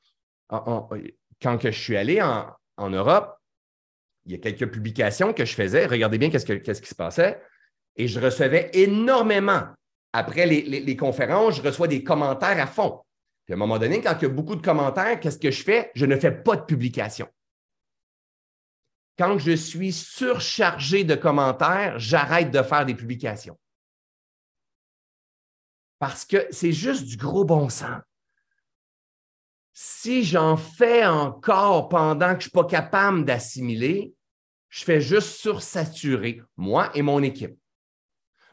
quand que je suis allé en Europe, il y a quelques publications que je faisais. Regardez bien qu'est-ce, qui se passait. Et je recevais énormément. Après les, conférences, je reçois des commentaires à fond. Puis à un moment donné, quand il y a beaucoup de commentaires, qu'est-ce que je fais? Je ne fais pas de publication. Quand je suis surchargé de commentaires, j'arrête de faire des publications. Parce que c'est juste du gros bon sens si j'en fais encore pendant que je ne suis pas capable d'assimiler, je fais juste sursaturer, moi et mon équipe.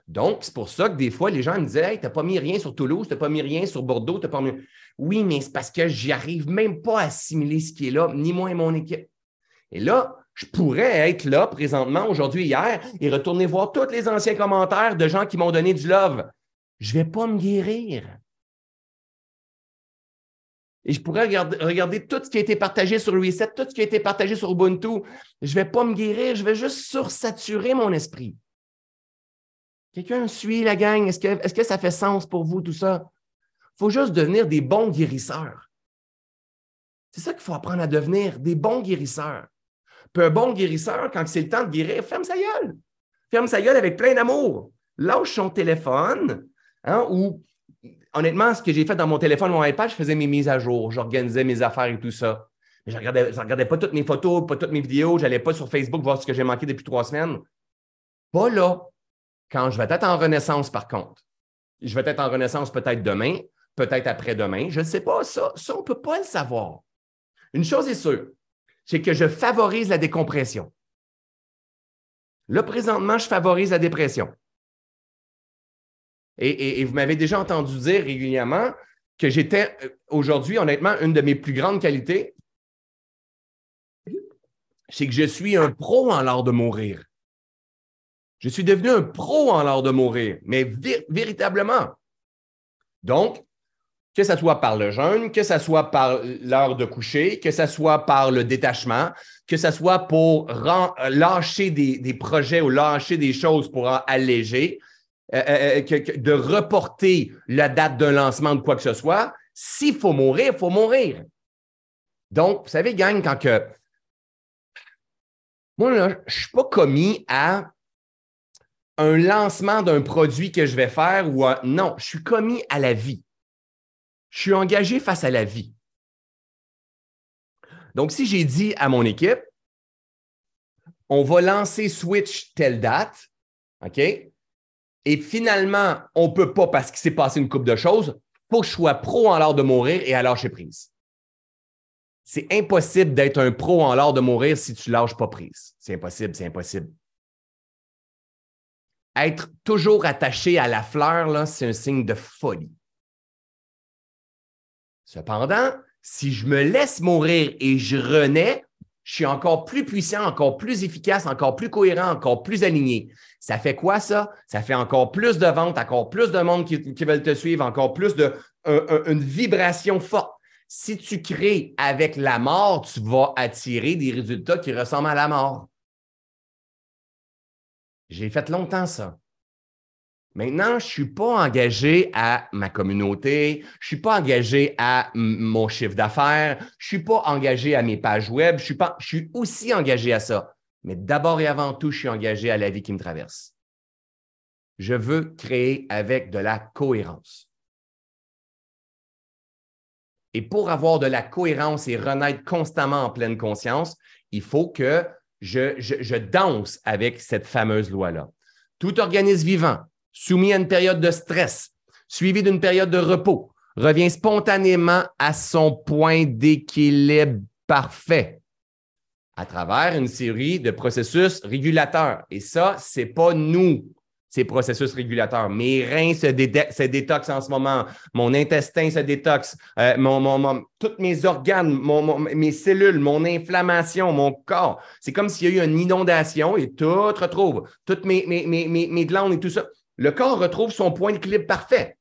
Donc, c'est pour ça que des fois, les gens me disaient Hey, tu n'as pas mis rien sur Toulouse, tu n'as pas mis rien sur Bordeaux, tu n'as pas mis. Oui, mais c'est parce que j'y arrive même pas à assimiler ce qui est là, ni moi et mon équipe. Et là, je pourrais être là présentement, aujourd'hui, hier, et retourner voir tous les anciens commentaires de gens qui m'ont donné du love. Je ne vais pas me guérir. Et je pourrais regarder, tout ce qui a été partagé sur Reset, tout ce qui a été partagé sur Ubuntu. Je ne vais pas me guérir, je vais juste sursaturer mon esprit. Quelqu'un suit la gang? Est-ce que, ça fait sens pour vous, tout ça? Il faut juste devenir des bons guérisseurs. C'est ça qu'il faut apprendre à devenir, des bons guérisseurs. Puis un bon guérisseur, quand c'est le temps de guérir, ferme sa gueule. Ferme sa gueule avec plein d'amour. Lâche son téléphone hein, ou honnêtement, ce que j'ai fait dans mon téléphone, mon iPad, je faisais mes mises à jour, j'organisais mes affaires et tout ça. je ne regardais, regardais, pas toutes mes photos, pas toutes mes vidéos, je n'allais pas sur Facebook voir ce que j'ai manqué depuis trois semaines. Pas là. Quand je vais être en renaissance, par contre. Je vais être en renaissance peut-être demain, peut-être après-demain. Je ne sais pas. Ça, ça on ne peut pas le savoir. Une chose est sûre, c'est que je favorise la décompression. Là, présentement, je favorise la dépression. Et, vous m'avez déjà entendu dire régulièrement que j'étais euh, aujourd'hui, honnêtement, une de mes plus grandes qualités, c'est que je suis un pro en l'art de mourir. Je suis devenu un pro en l'art de mourir, mais véritablement. Donc, que ce soit par le jeûne, que ce soit par l'heure de coucher, que ce soit par le détachement, que ce soit pour lâcher des, des, projets ou lâcher des choses pour alléger, euh, euh, euh, de reporter la date d'un lancement de quoi que ce soit. S'il faut mourir, il faut mourir. Donc, vous savez, gang, quand que. Moi, je ne suis pas commis à un lancement d'un produit que je vais faire ou à... Non, je suis commis à la vie. Je suis engagé face à la vie. Donc, si j'ai dit à mon équipe, on va lancer Switch telle date, OK? Et finalement, on ne peut pas parce qu'il s'est passé une coupe de choses. Faut que je sois pro en l'art de mourir et à lâcher prise. C'est impossible d'être un pro en l'art de mourir si tu ne lâches pas prise. C'est impossible, c'est impossible. être toujours attaché à la fleur, c'est un signe de folie. Cependant, si je me laisse mourir et je renais, je suis encore plus puissant, encore plus efficace, encore plus cohérent, encore plus aligné. Ça fait quoi ça? Ça fait encore plus de ventes, encore plus de monde qui, veulent te suivre, encore plus de une vibration forte. Si tu crées avec la mort, tu vas attirer des résultats qui ressemblent à la mort. J'ai fait longtemps ça. Maintenant, je ne suis pas engagé à ma communauté, je ne suis pas engagé à mon chiffre d'affaires, je ne suis pas engagé à mes pages web, je suis, pas, je suis aussi engagé à ça. Mais d'abord et avant tout, je suis engagé à la vie qui me traverse. Je veux créer avec de la cohérence. Et pour avoir de la cohérence et renaître constamment en pleine conscience, il faut que je, danse avec cette fameuse loi-là. Tout organisme vivant, soumis à une période de stress, suivi d'une période de repos, revient spontanément à son point d'équilibre parfait à travers une série de processus régulateurs. Et ça, ce n'est pas nous, ces processus régulateurs. Mes reins se, détoxent en ce moment, mon intestin se détoxe, euh, mon, tous mes organes, mes cellules, mon inflammation, mon corps. C'est comme s'il y a eu une inondation et tout retrouve, toutes mes, mes, mes glandes et tout ça le corps retrouve son point d'équilibre parfait.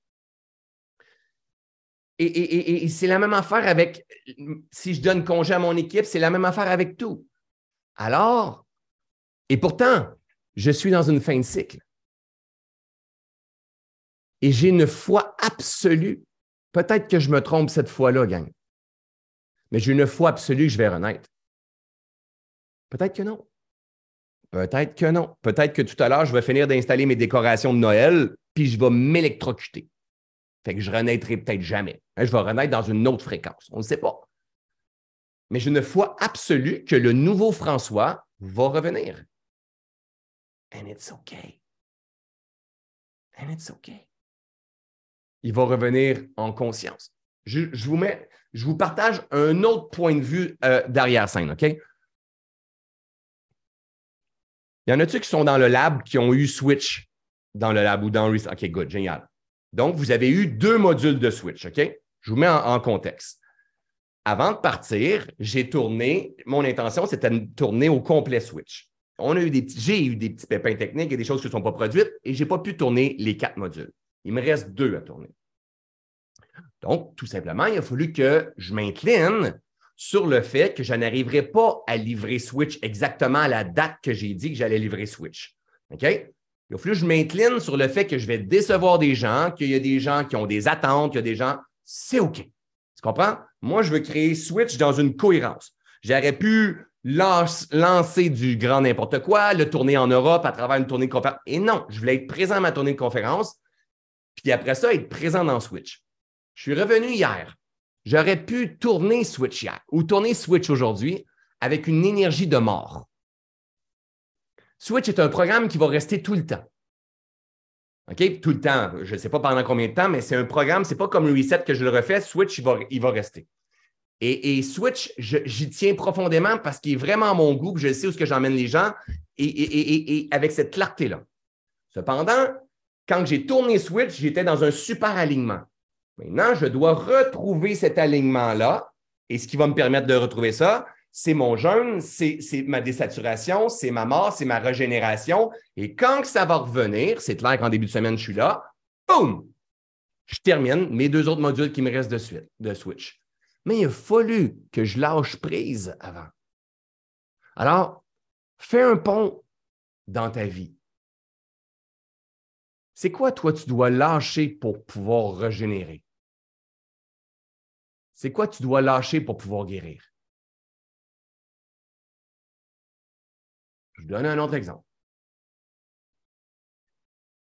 Et, c'est la même affaire avec, si je donne congé à mon équipe, c'est la même affaire avec tout. Alors, et pourtant, je suis dans une fin de cycle. Et j'ai une foi absolue. Peut-être que je me trompe cette fois-là, gang. Mais j'ai une foi absolue que je vais renaître. Peut-être que non. Peut-être que non. Peut-être que tout à l'heure, je vais finir d'installer mes décorations de Noël, puis je vais m'électrocuter. Fait que je renaîtrai peut-être jamais. Hein, je vais renaître dans une autre fréquence. On ne sait pas. Mais j'ai une foi absolue que le nouveau François va revenir. And it's okay. And it's okay. Il va revenir en conscience. Je, vous, mets, je vous partage un autre point de vue euh, d'arrière-scène, OK? Il y en a-tu qui sont dans le lab qui ont eu Switch dans le lab ou dans OK, good, génial. Donc, vous avez eu deux modules de Switch, OK? Je vous mets en, contexte. Avant de partir, j'ai tourné, mon intention, c'était de tourner au complet Switch. On a eu j'ai eu des petits pépins techniques et des choses qui ne sont pas produites et je n'ai pas pu tourner les quatre modules. Il me reste deux à tourner. Donc, tout simplement, il a fallu que je m'incline sur le fait que je n'arriverai pas à livrer Switch exactement à la date que j'ai dit que j'allais livrer Switch. OK? Il a fallu que je m'incline sur le fait que je vais décevoir des gens, qu'il y a des gens qui ont des attentes, qu'il y a des gens. C'est OK. Tu comprends? Moi, je veux créer Switch dans une cohérence. J'aurais pu lancer du grand n'importe quoi, le tourner en Europe à travers une tournée de conférence. Et non, je voulais être présent à ma tournée de conférence, puis après ça, être présent dans Switch. Je suis revenu hier. J'aurais pu tourner Switch hier ou tourner Switch aujourd'hui avec une énergie de mort. Switch est un programme qui va rester tout le temps. OK? Tout le temps. Je ne sais pas pendant combien de temps, mais c'est un programme, ce n'est pas comme le reset que je le refais. Switch, il va, il va rester. Et, Switch, j'y tiens profondément parce qu'il est vraiment mon goût, je sais où ce que j'emmène les gens et, et avec cette clarté-là. Cependant, quand j'ai tourné Switch, j'étais dans un super alignement. Maintenant, je dois retrouver cet alignement-là. Et ce qui va me permettre de retrouver ça, c'est mon jeûne, c'est ma désaturation, c'est ma mort, c'est ma régénération. Et quand ça va revenir, c'est clair qu'en début de semaine, je suis là, boum! Je termine mes deux autres modules qui me restent de, de Switch. Mais il a fallu que je lâche prise avant. Alors, fais un pont dans ta vie. C'est quoi, toi, tu dois lâcher pour pouvoir régénérer? C'est quoi tu dois lâcher pour pouvoir guérir? Je vous donne un autre exemple.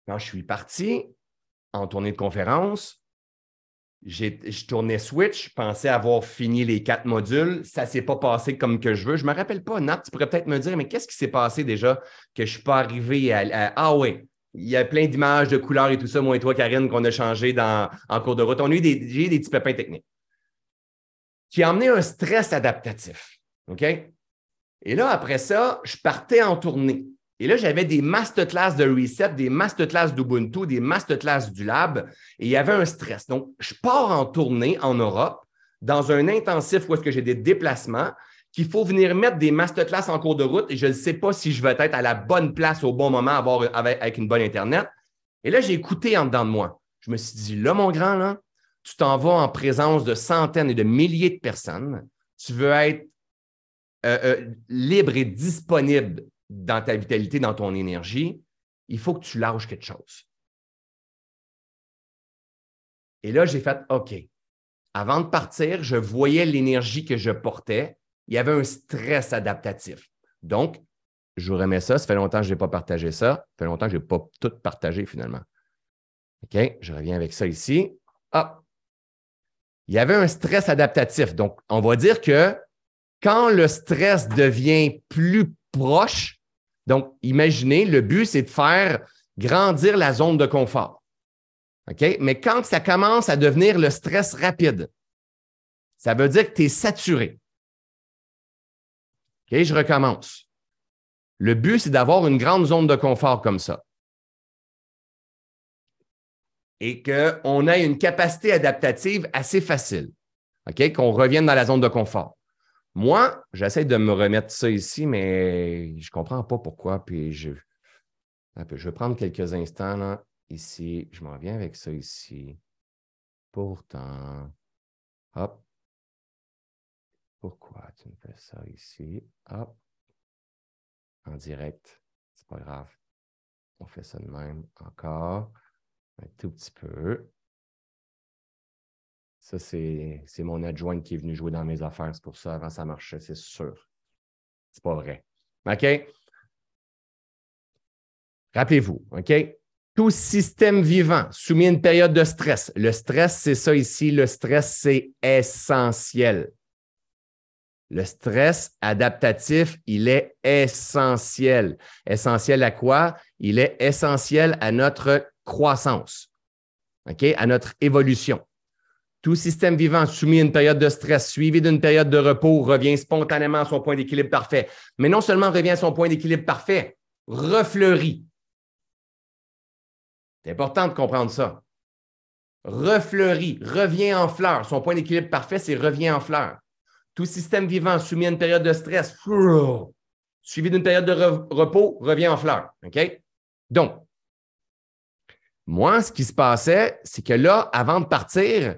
Quand je suis parti en tournée de conférence, je tournais Switch, je pensais avoir fini les quatre modules. Ça ne s'est pas passé comme que je veux. Je ne me rappelle pas, Nat, tu pourrais peut-être me dire, mais qu'est-ce qui s'est passé déjà que je ne suis pas arrivé à, Ah oui, il y a plein d'images, de couleurs et tout ça, moi et toi, Karine, qu'on a changé dans, en cours de route. On a eu des, des petits pépins techniques qui a amené un stress adaptatif. OK? Et là, après ça, je partais en tournée. Et là, j'avais des masterclass de Reset, des masterclass d'Ubuntu, des masterclass du Lab, et il y avait un stress. Donc, je pars en tournée en Europe dans un intensif où est-ce que j'ai des déplacements, qu'il faut venir mettre des masterclass en cours de route et je ne sais pas si je vais être à la bonne place au bon moment avoir, avec, une bonne Internet. Et là, j'ai écouté en dedans de moi. Je me suis dit, là, mon grand, là, tu t'en vas en présence de centaines et de milliers de personnes. Tu veux être euh, euh, libre et disponible dans ta vitalité, dans ton énergie. Il faut que tu lâches quelque chose. Et là, j'ai fait OK. Avant de partir, je voyais l'énergie que je portais. Il y avait un stress adaptatif. Donc, je vous remets ça. Ça fait longtemps que je n'ai pas partagé ça. Ça fait longtemps que je n'ai pas tout partagé finalement. OK, je reviens avec ça ici. Ah, il y avait un stress adaptatif. Donc, on va dire que quand le stress devient plus proche, donc imaginez, le but, c'est de faire grandir la zone de confort. OK? Mais quand ça commence à devenir le stress rapide, ça veut dire que tu es saturé. OK, je recommence. Le but, c'est d'avoir une grande zone de confort comme ça. Et qu'on ait une capacité adaptative assez facile. OK? Qu'on revienne dans la zone de confort. Moi, j'essaie de me remettre ça ici, mais je ne comprends pas pourquoi. Puis je, je vais prendre quelques instants là ici, je m'en viens avec ça ici. Pourtant, hop. Pourquoi tu me fais ça ici? Hop. En direct. C'est pas grave. On fait ça de même encore. Un tout petit peu. Ça, c'est mon adjoint qui est venu jouer dans mes affaires. C'est pour ça, avant, ça marchait, c'est sûr. C'est pas vrai. OK? Rappelez-vous, OK? Tout système vivant soumis à une période de stress. Le stress, c'est ça ici. Le stress, c'est essentiel. Le stress adaptatif, il est essentiel. Essentiel à quoi? Il est essentiel à notre croissance, OK? à notre évolution. Tout système vivant soumis à une période de stress, suivi d'une période de repos, revient spontanément à son point d'équilibre parfait. Mais non seulement revient à son point d'équilibre parfait, refleurit, c'est important de comprendre ça. Refleurit, revient en fleur. Son point d'équilibre parfait, c'est revient en fleur. Tout système vivant soumis à une période de stress, suivi d'une période de repos, revient en fleur. Donc, moi, ce qui se passait, c'est que là, avant de partir,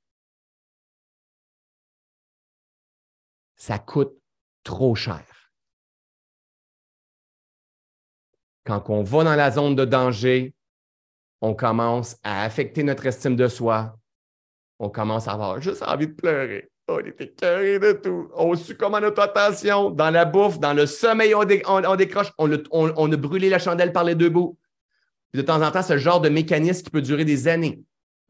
Ça coûte trop cher. Quand on va dans la zone de danger, on commence à affecter notre estime de soi. On commence à avoir juste envie de pleurer. On était cœuré de tout. On succombe à notre attention. Dans la bouffe, dans le sommeil, on, décroche. On, a brûlé la chandelle par les deux bouts. de temps en temps, ce genre de mécanisme qui peut durer des années.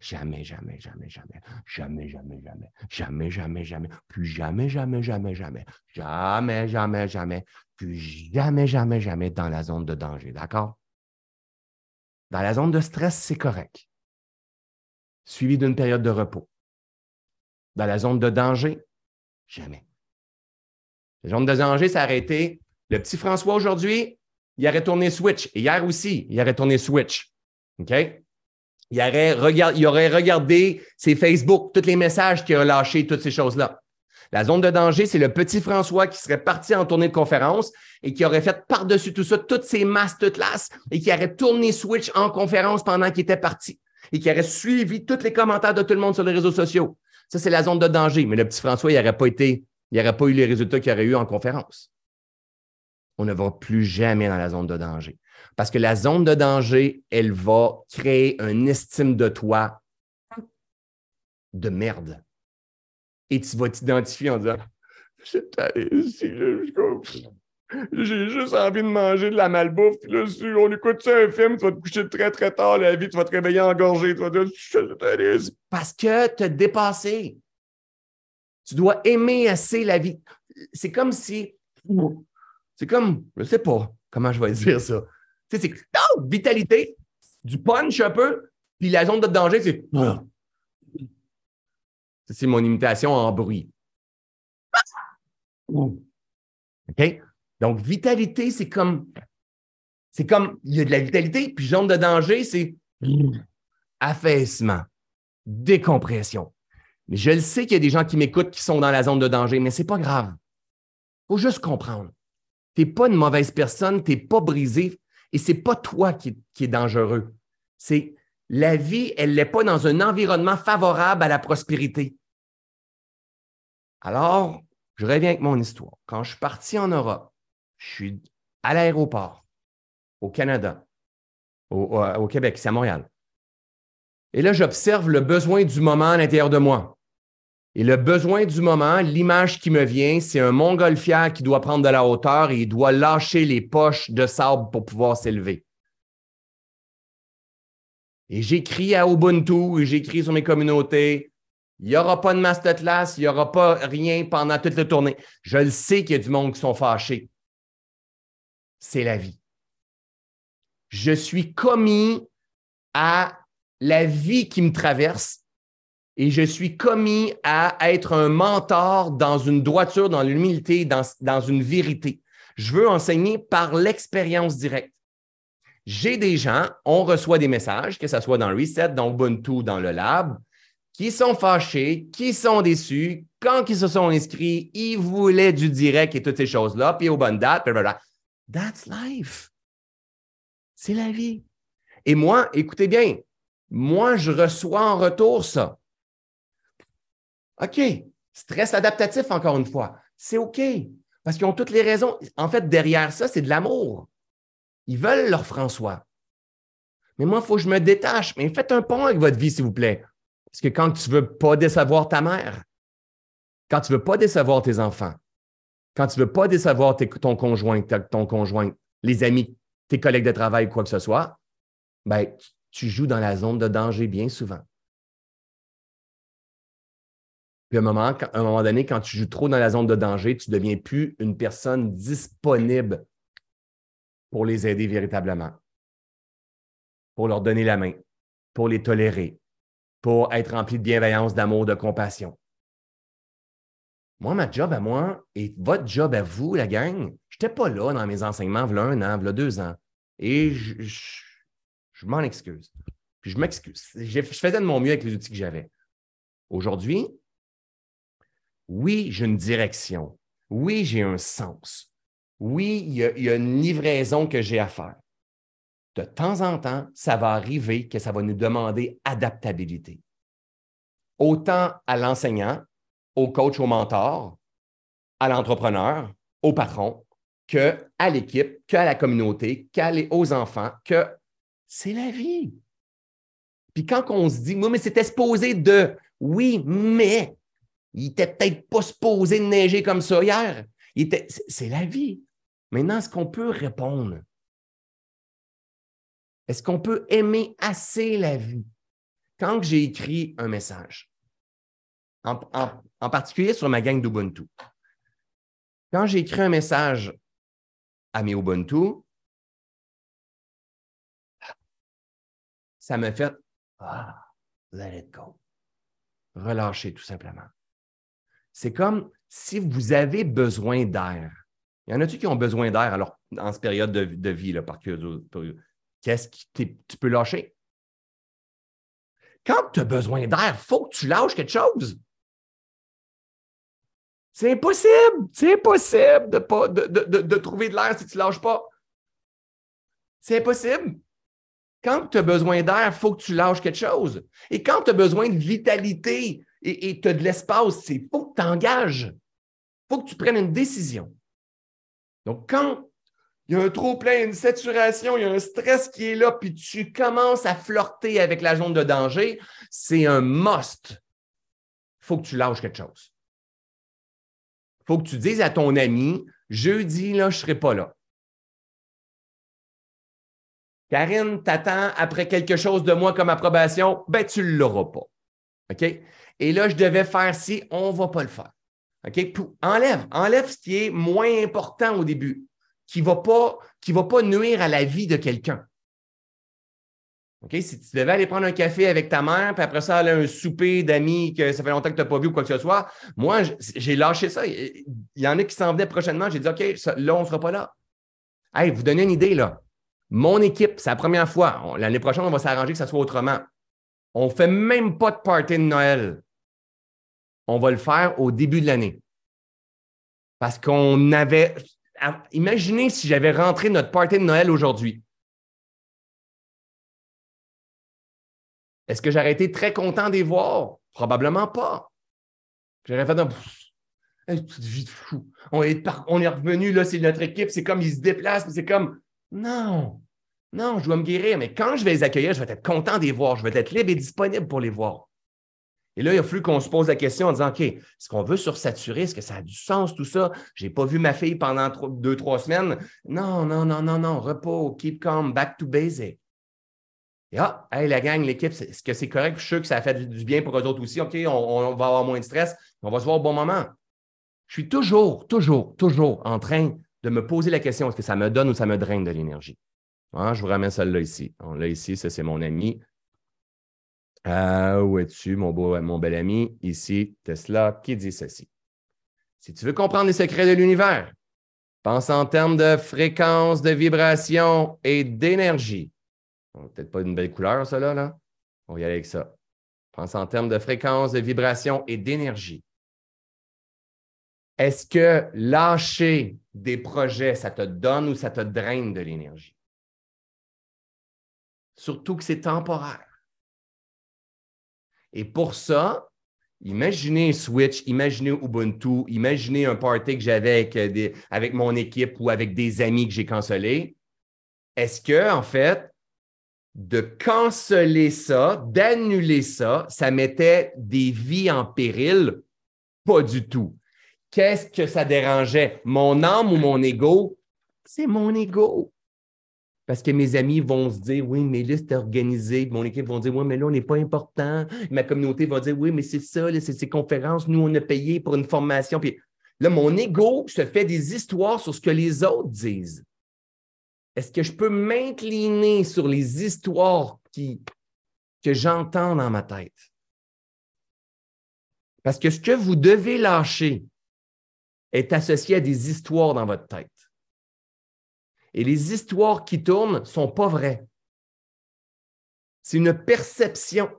jamais, jamais, jamais, jamais, jamais, jamais, jamais, jamais, jamais, jamais, plus jamais, jamais, jamais, jamais, jamais, jamais, jamais, plus jamais, jamais, jamais dans la zone de danger, d'accord? Dans la zone de stress, c'est correct. Suivi d'une période de repos. Dans la zone de danger, Jamais. Le jaune de danger s'est arrêté. Le petit François aujourd'hui, il aurait tourné Switch. Et hier aussi, il aurait tourné Switch. OK? Il aurait, regardé ses Facebook, tous les messages qu'il a lâchés, toutes ces choses-là. La zone de danger, c'est le petit François qui serait parti en tournée de conférence et qui aurait fait par-dessus tout ça toutes ses masterclass et qui aurait tourné Switch en conférence pendant qu'il était parti et qui aurait suivi tous les commentaires de tout le monde sur les réseaux sociaux. Ça, c'est la zone de danger. Mais le petit François, il n'aurait pas été, il n'aurait pas eu les résultats qu'il aurait eu en conférence. On ne va plus jamais dans la zone de danger. Parce que la zone de danger, elle va créer une estime de toi de merde. Et tu vas t'identifier en disant j'ai juste envie de manger de la malbouffe. Puis là, on écoute ça, un film, tu vas te coucher très, très tard la vie, tu vas te réveiller engorgé. Tu vas dire, Parce que tu as dépassé. Tu dois aimer assez la vie. C'est comme si. C'est comme, je ne sais pas comment je vais dire ça. Tu sais, c'est oh, vitalité, du punch un peu, puis la zone de danger, c'est. C'est mon imitation en bruit. OK? Donc, vitalité, c'est comme. C'est comme. Il y a de la vitalité, puis zone de danger, c'est affaissement, décompression. Mais je le sais qu'il y a des gens qui m'écoutent qui sont dans la zone de danger, mais ce n'est pas grave. Il faut juste comprendre. Tu n'es pas une mauvaise personne, tu n'es pas brisé, et ce n'est pas toi qui, qui est dangereux. C'est la vie, elle n'est pas dans un environnement favorable à la prospérité. Alors, je reviens avec mon histoire. Quand je suis parti en Europe, je suis à l'aéroport, au Canada, au, Québec, c'est à Montréal. Et là, j'observe le besoin du moment à l'intérieur de moi. Et le besoin du moment, l'image qui me vient, c'est un montgolfière qui doit prendre de la hauteur et il doit lâcher les poches de sable pour pouvoir s'élever. Et j'écris à Ubuntu et j'écris sur mes communautés. Il n'y aura pas de masterclass, il n'y aura pas rien pendant toute la tournée. Je le sais qu'il y a du monde qui sont fâchés c'est la vie. Je suis commis à la vie qui me traverse et je suis commis à être un mentor dans une droiture, dans l'humilité, dans, dans une vérité. Je veux enseigner par l'expérience directe. J'ai des gens, on reçoit des messages, que ce soit dans Reset, dans Ubuntu, dans le lab, qui sont fâchés, qui sont déçus. Quand ils se sont inscrits, ils voulaient du direct et toutes ces choses-là, puis aux bonnes dates, blablabla. That's life. C'est la vie. Et moi, écoutez bien, moi, je reçois en retour ça. OK, stress adaptatif, encore une fois. C'est OK, parce qu'ils ont toutes les raisons. En fait, derrière ça, c'est de l'amour. Ils veulent leur François. Mais moi, il faut que je me détache. Mais faites un pont avec votre vie, s'il vous plaît. Parce que quand tu ne veux pas décevoir ta mère, quand tu ne veux pas décevoir tes enfants, quand tu ne veux pas décevoir ton conjoint, ton conjoint, les amis, tes collègues de travail, quoi que ce soit, ben, tu joues dans la zone de danger bien souvent. Puis à un moment, un moment donné, quand tu joues trop dans la zone de danger, tu ne deviens plus une personne disponible pour les aider véritablement, pour leur donner la main, pour les tolérer, pour être rempli de bienveillance, d'amour, de compassion. Moi, ma job à moi et votre job à vous, la gang, je n'étais pas là dans mes enseignements, voilà un an, voilà deux ans. Et je, m'en excuse. Puis je m'excuse. Je faisais de mon mieux avec les outils que j'avais. Aujourd'hui, oui, j'ai une direction. Oui, j'ai un sens. Oui, il y, a, une livraison que j'ai à faire. De temps en temps, ça va arriver que ça va nous demander adaptabilité. Autant à l'enseignant au coach, au mentor, à l'entrepreneur, au patron, que à l'équipe, qu'à la communauté, qu'aux enfants, que c'est la vie. Puis quand on se dit, moi, mais c'était supposé de, oui, mais il était peut-être pas supposé de neiger comme ça hier. C'est la vie. Maintenant, est-ce qu'on peut répondre? Est-ce qu'on peut aimer assez la vie? Quand j'ai écrit un message, en, particulier sur ma gang d'Ubuntu. Quand j'ai écrit un message à mes Ubuntu, ça me fait ah, let it go. Relâcher tout simplement. C'est comme si vous avez besoin d'air. Il y en a-tu qui ont besoin d'air alors en cette période de, vie, là, par Qu'est-ce que tu peux lâcher? Quand tu as besoin d'air, il faut que tu lâches quelque chose. C'est impossible. C'est impossible de, pas, de, de, de, trouver de l'air si tu ne lâches pas. C'est impossible. Quand tu as besoin d'air, il faut que tu lâches quelque chose. Et quand tu as besoin de vitalité, et tu as de l'espace, il faut que tu engages. Il faut que tu prennes une décision. Donc, quand il y a un trop-plein, une saturation, il y a un stress qui est là, puis tu commences à flirter avec la zone de danger, c'est un must. Il faut que tu lâches quelque chose. Il faut que tu dises à ton ami, jeudi, là, je ne serai pas là. Karine t'attends après quelque chose de moi comme approbation, ben tu ne l'auras pas. OK? Et là, je devais faire ci, on ne va pas le faire. OK? Enlève, enlève ce qui est moins important au début, qui ne va, pas, va pas nuire à la vie de quelqu'un. OK? Si tu devais aller prendre un café avec ta mère, puis après ça, aller à un souper d'amis que ça fait longtemps que tu n'as pas vu ou quoi que ce soit, moi, j'ai lâché ça. Il y en a qui s'en venaient prochainement. J'ai dit, OK, là, on ne sera pas là. Hey, vous donnez une idée, là. Mon équipe, c'est la première fois. L'année prochaine, on va s'arranger que ça soit autrement. On ne fait même pas de party de Noël. On va le faire au début de l'année. Parce qu'on avait. Imaginez si j'avais rentré notre party de Noël aujourd'hui. Est-ce que j'aurais été très content de les voir? Probablement pas. J'aurais fait un. de fou. On est, on est revenu, là, c'est notre équipe, c'est comme ils se déplacent, c'est comme non, non, je dois me guérir, mais quand je vais les accueillir, je vais être content de les voir, je vais être libre et disponible pour les voir. Et là, il a fallu qu'on se pose la question en disant, OK, est-ce qu'on veut sursaturer? Est-ce que ça a du sens tout ça? Je n'ai pas vu ma fille pendant deux, trois semaines. Non, non, non, non, non, repos, keep calm, back to basic. Et ah, hey, la gang, l'équipe, est-ce que c'est correct? Je suis sûr que ça a fait du bien pour eux autres aussi. OK, on, on va avoir moins de stress, on va se voir au bon moment. Je suis toujours, toujours, toujours en train de me poser la question, est-ce que ça me donne ou ça me draine de l'énergie? Ah, je vous ramène celle-là ici. Là, ici, ça, c'est mon ami. Ah, où es-tu, mon, beau, mon bel ami? Ici, Tesla, qui dit ceci. Si tu veux comprendre les secrets de l'univers, pense en termes de fréquence, de vibration et d'énergie. Peut-être pas une belle couleur, là, là. On va y aller avec ça. Pense en termes de fréquence, de vibration et d'énergie. Est-ce que lâcher des projets, ça te donne ou ça te draine de l'énergie? Surtout que c'est temporaire. Et pour ça, imaginez Switch, imaginez Ubuntu, imaginez un party que j'avais avec, avec mon équipe ou avec des amis que j'ai cancellés. Est-ce que, en fait, de canceller ça, d'annuler ça, ça mettait des vies en péril? Pas du tout. Qu'est-ce que ça dérangeait? Mon âme ou mon ego? C'est mon ego. Parce que mes amis vont se dire, oui, mais là, c'est organisé. Mon équipe va dire, oui, mais là, on n'est pas important. Ma communauté va dire, oui, mais c'est ça, c'est ces conférences. Nous, on a payé pour une formation. Puis là, mon ego se fait des histoires sur ce que les autres disent. Est-ce que je peux m'incliner sur les histoires qui, que j'entends dans ma tête? Parce que ce que vous devez lâcher, est associé à des histoires dans votre tête. Et les histoires qui tournent ne sont pas vraies. C'est une perception.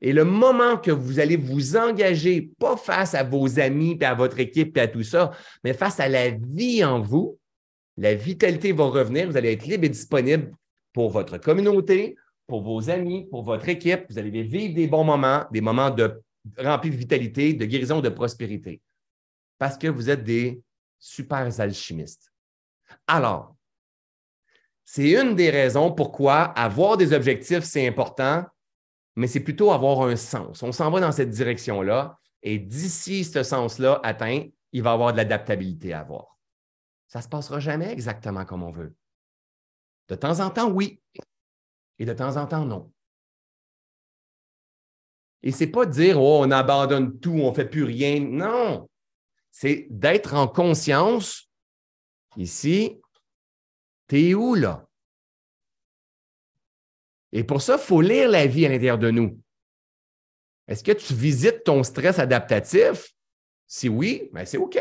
Et le moment que vous allez vous engager, pas face à vos amis, et à votre équipe, et à tout ça, mais face à la vie en vous, la vitalité va revenir, vous allez être libre et disponible pour votre communauté, pour vos amis, pour votre équipe. Vous allez vivre des bons moments, des moments de rempli de vitalité, de guérison, de prospérité. Parce que vous êtes des super alchimistes. Alors, c'est une des raisons pourquoi avoir des objectifs, c'est important, mais c'est plutôt avoir un sens. On s'en va dans cette direction-là et d'ici ce sens-là atteint, il va y avoir de l'adaptabilité à avoir. Ça ne se passera jamais exactement comme on veut. De temps en temps, oui, et de temps en temps, non. Et c'est pas dire, oh, on abandonne tout, on ne fait plus rien. Non. C'est d'être en conscience. Ici, t'es où là? Et pour ça, il faut lire la vie à l'intérieur de nous. Est-ce que tu visites ton stress adaptatif? Si oui, ben c'est OK.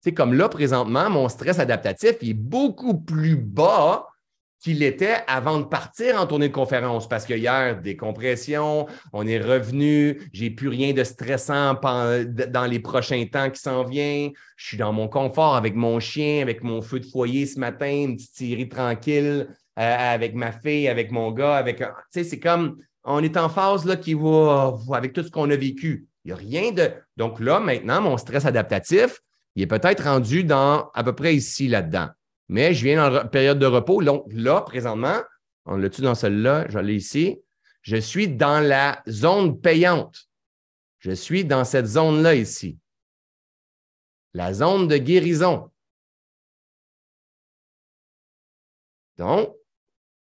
C'est comme là, présentement, mon stress adaptatif est beaucoup plus bas qu'il était avant de partir en tournée de conférence. Parce que hier, décompression, on est revenu, j'ai plus rien de stressant dans les prochains temps qui s'en vient. Je suis dans mon confort avec mon chien, avec mon feu de foyer ce matin, une petite série tranquille euh, avec ma fille, avec mon gars, avec. Tu sais, c'est comme on est en phase là, qui va avec tout ce qu'on a vécu. Il n'y a rien de. Donc là, maintenant, mon stress adaptatif, il est peut-être rendu dans à peu près ici, là-dedans. Mais je viens en période de repos. Donc là, présentement, on l'a-tu dans celle-là? Je l'ai ici. Je suis dans la zone payante. Je suis dans cette zone-là ici. La zone de guérison. Donc,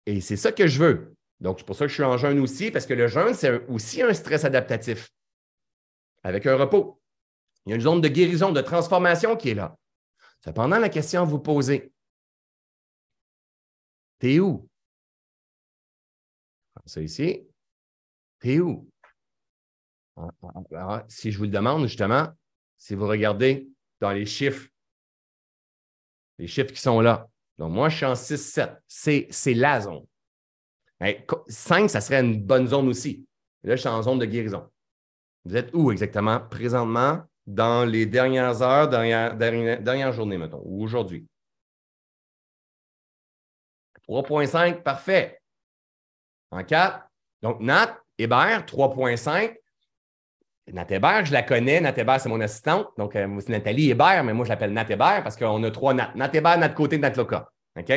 et c'est ça que je veux. Donc, c'est pour ça que je suis en jeûne aussi, parce que le jeûne, c'est aussi un stress adaptatif avec un repos. Il y a une zone de guérison, de transformation qui est là. Cependant, la question à vous poser, t'es où? Ça ici, t'es où? Ah, ah, ah, si je vous le demande, justement, si vous regardez dans les chiffres, les chiffres qui sont là, donc, moi, je suis en 6-7. C'est la zone. 5, ça serait une bonne zone aussi. Là, je suis en zone de guérison. Vous êtes où exactement présentement dans les dernières heures, dernière, dernière, journée, mettons, ou aujourd'hui? 3.5, parfait. En 4, donc Nat, Hébert, 3.5. Nat Hébert, je la connais. Nat Hébert, c'est mon assistante. Donc, euh, c'est Nathalie Hébert, mais moi, je l'appelle Nat Hébert parce qu'on a trois Nat. Nat Hébert, Nat Côté, Nat Loca. OK?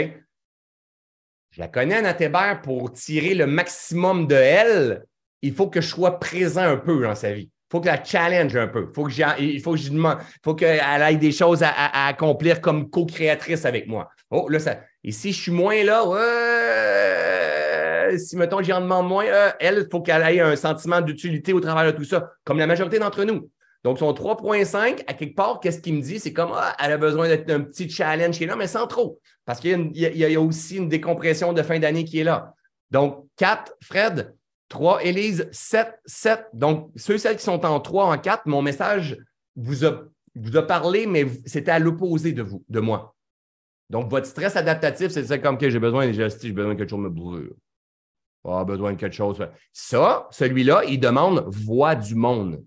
Je la connais, Nat Hébert, pour tirer le maximum de elle, il faut que je sois présent un peu dans sa vie. Il faut que la challenge un peu. Faut que il faut que je demande, faut qu'elle ait des choses à, accomplir comme co-créatrice avec moi. Oh, là, ça. Et si je suis moins là, si, mettons, j'y en demande moins, euh, elle, il faut qu'elle ait un sentiment d'utilité au travers de tout ça, comme la majorité d'entre nous. Donc, son 3.5, à quelque part, qu'est-ce qu'il me dit? C'est comme, ah, elle a besoin d'être un petit challenge qui est là, mais sans trop. Parce qu'il y, a aussi une décompression de fin d'année qui est là. Donc, 4, Fred. 3, Élise. 7, 7. Donc, ceux et celles qui sont en 3, en 4, mon message vous a, vous a parlé, mais c'était à l'opposé de vous, de moi. Donc, votre stress adaptatif, c'est comme que j'ai besoin j'ai besoin que quelque chose me brûle. Ah, besoin de quelque chose. Ça, celui-là, il demande voix du monde.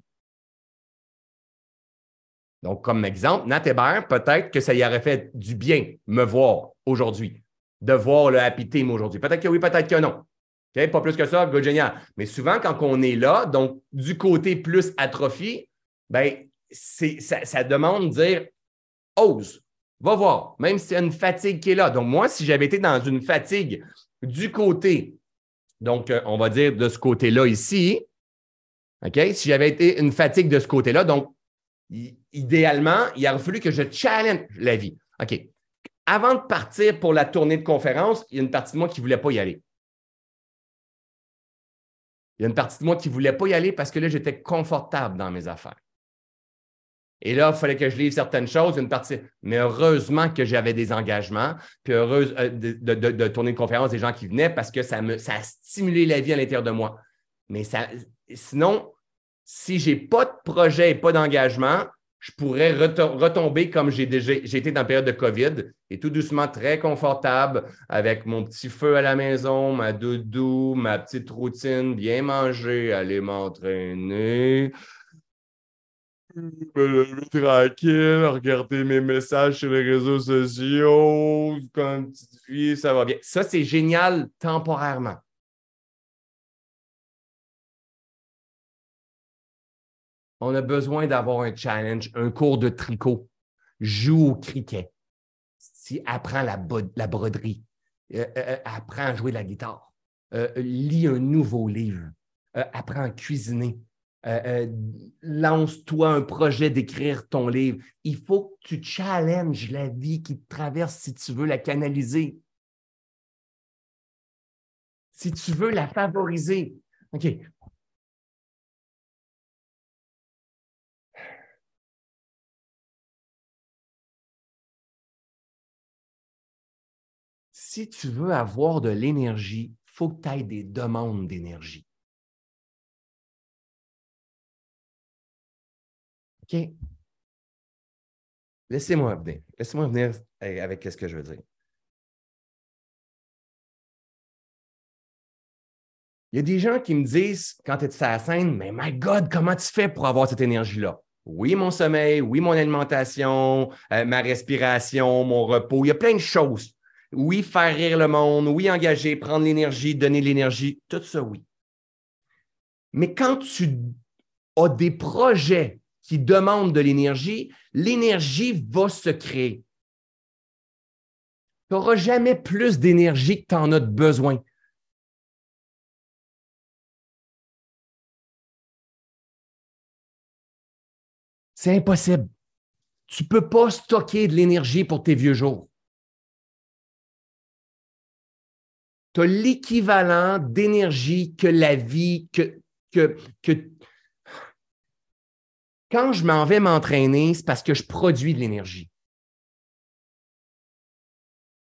Donc, comme exemple, Nat Hébert, peut-être que ça y aurait fait du bien me voir aujourd'hui, de voir le Happy Team aujourd'hui. Peut-être que oui, peut-être que non. Pas plus que ça, good, génial. Mais souvent, quand on est là, donc du côté plus atrophie, ben, ça, ça demande de dire ose, va voir, même s'il y a une fatigue qui est là. Donc, moi, si j'avais été dans une fatigue du côté donc, euh, on va dire de ce côté-là ici. OK? Si j'avais été une fatigue de ce côté-là, donc, idéalement, il aurait fallu que je challenge la vie. OK. Avant de partir pour la tournée de conférence, il y a une partie de moi qui ne voulait pas y aller. Il y a une partie de moi qui ne voulait pas y aller parce que là, j'étais confortable dans mes affaires. Et là, il fallait que je livre certaines choses, une partie. Mais heureusement que j'avais des engagements, puis heureuse euh, de, tourner une conférence des gens qui venaient parce que ça, a stimulé la vie à l'intérieur de moi. Mais sinon, si je n'ai pas de projet et pas d'engagement, je pourrais retomber comme j'ai déjà j'ai été dans la période de COVID et tout doucement très confortable avec mon petit feu à la maison, ma doudou, ma petite routine, bien manger, aller m'entraîner, tranquille, regarder mes messages sur les réseaux sociaux, comme petite vie, ça va bien. Ça, c'est génial temporairement. On a besoin d'avoir un challenge, un cours de tricot. Joue au cricket. Si, apprends la, broderie. Euh, euh, euh, apprends à jouer la guitare. lis un nouveau livre. apprends à cuisiner euh, euh, lance-toi un projet d'écrire ton livre. Il faut que tu challenges la vie qui te traverse si tu veux la canaliser. Si tu veux la favoriser. OK. Si tu veux avoir de l'énergie, il faut que tu aies des demandes d'énergie. Laissez-moi venir. Laissez-moi venir avec ce que je veux dire. Il y a des gens qui me disent, quand tu es sur la scène, mais my God, comment tu fais pour avoir cette énergie-là? Oui, mon sommeil, oui, mon alimentation, euh, ma respiration, mon repos, il y a plein de choses. Oui, faire rire le monde, oui, engager, prendre l'énergie, donner l'énergie, tout ça, oui. Mais quand tu as des projets qui demandent de l'énergie, l'énergie va se créer. Tu n'auras jamais plus d'énergie que tu en as besoin. C'est impossible. Tu ne peux pas stocker de l'énergie pour tes vieux jours. Tu as l'équivalent d'énergie que la vie, que, que, que quand je m'en vais m'entraîner, c'est parce que je produis de l'énergie.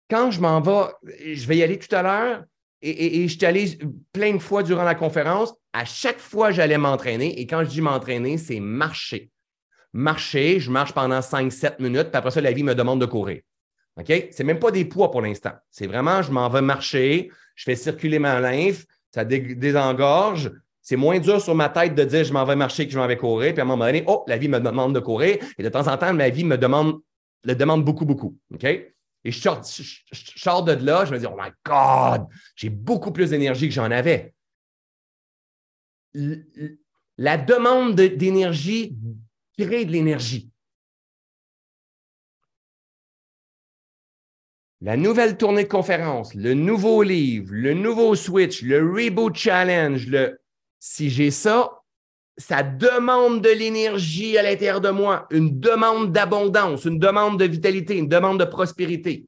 Quand je m'en vais, je vais y aller tout à l'heure, et, je suis allé plein de fois durant la conférence. À chaque fois, j'allais m'entraîner. Et quand je dis m'entraîner, c'est marcher. Marcher, je marche pendant 5-7 minutes, puis après ça, la vie me demande de courir. OK? C'est même pas des poids pour l'instant. C'est vraiment, je m'en vais marcher, je fais circuler ma lymphe, ça désengorge, c'est moins dur sur ma tête de dire je m'en vais marcher que je m'en vais courir. Puis à un moment donné, oh, la vie me demande de courir. Et de temps en temps, ma vie me demande, le demande beaucoup, beaucoup. OK? Et je sors, de là, je me dis, oh my God, j'ai beaucoup plus d'énergie que j'en avais. La demande d'énergie crée de l'énergie. La nouvelle tournée de conférence, le nouveau livre, le nouveau switch, le Reboot Challenge, le si j'ai ça, ça demande de l'énergie à l'intérieur de moi, une demande d'abondance, une demande de vitalité, une demande de prospérité.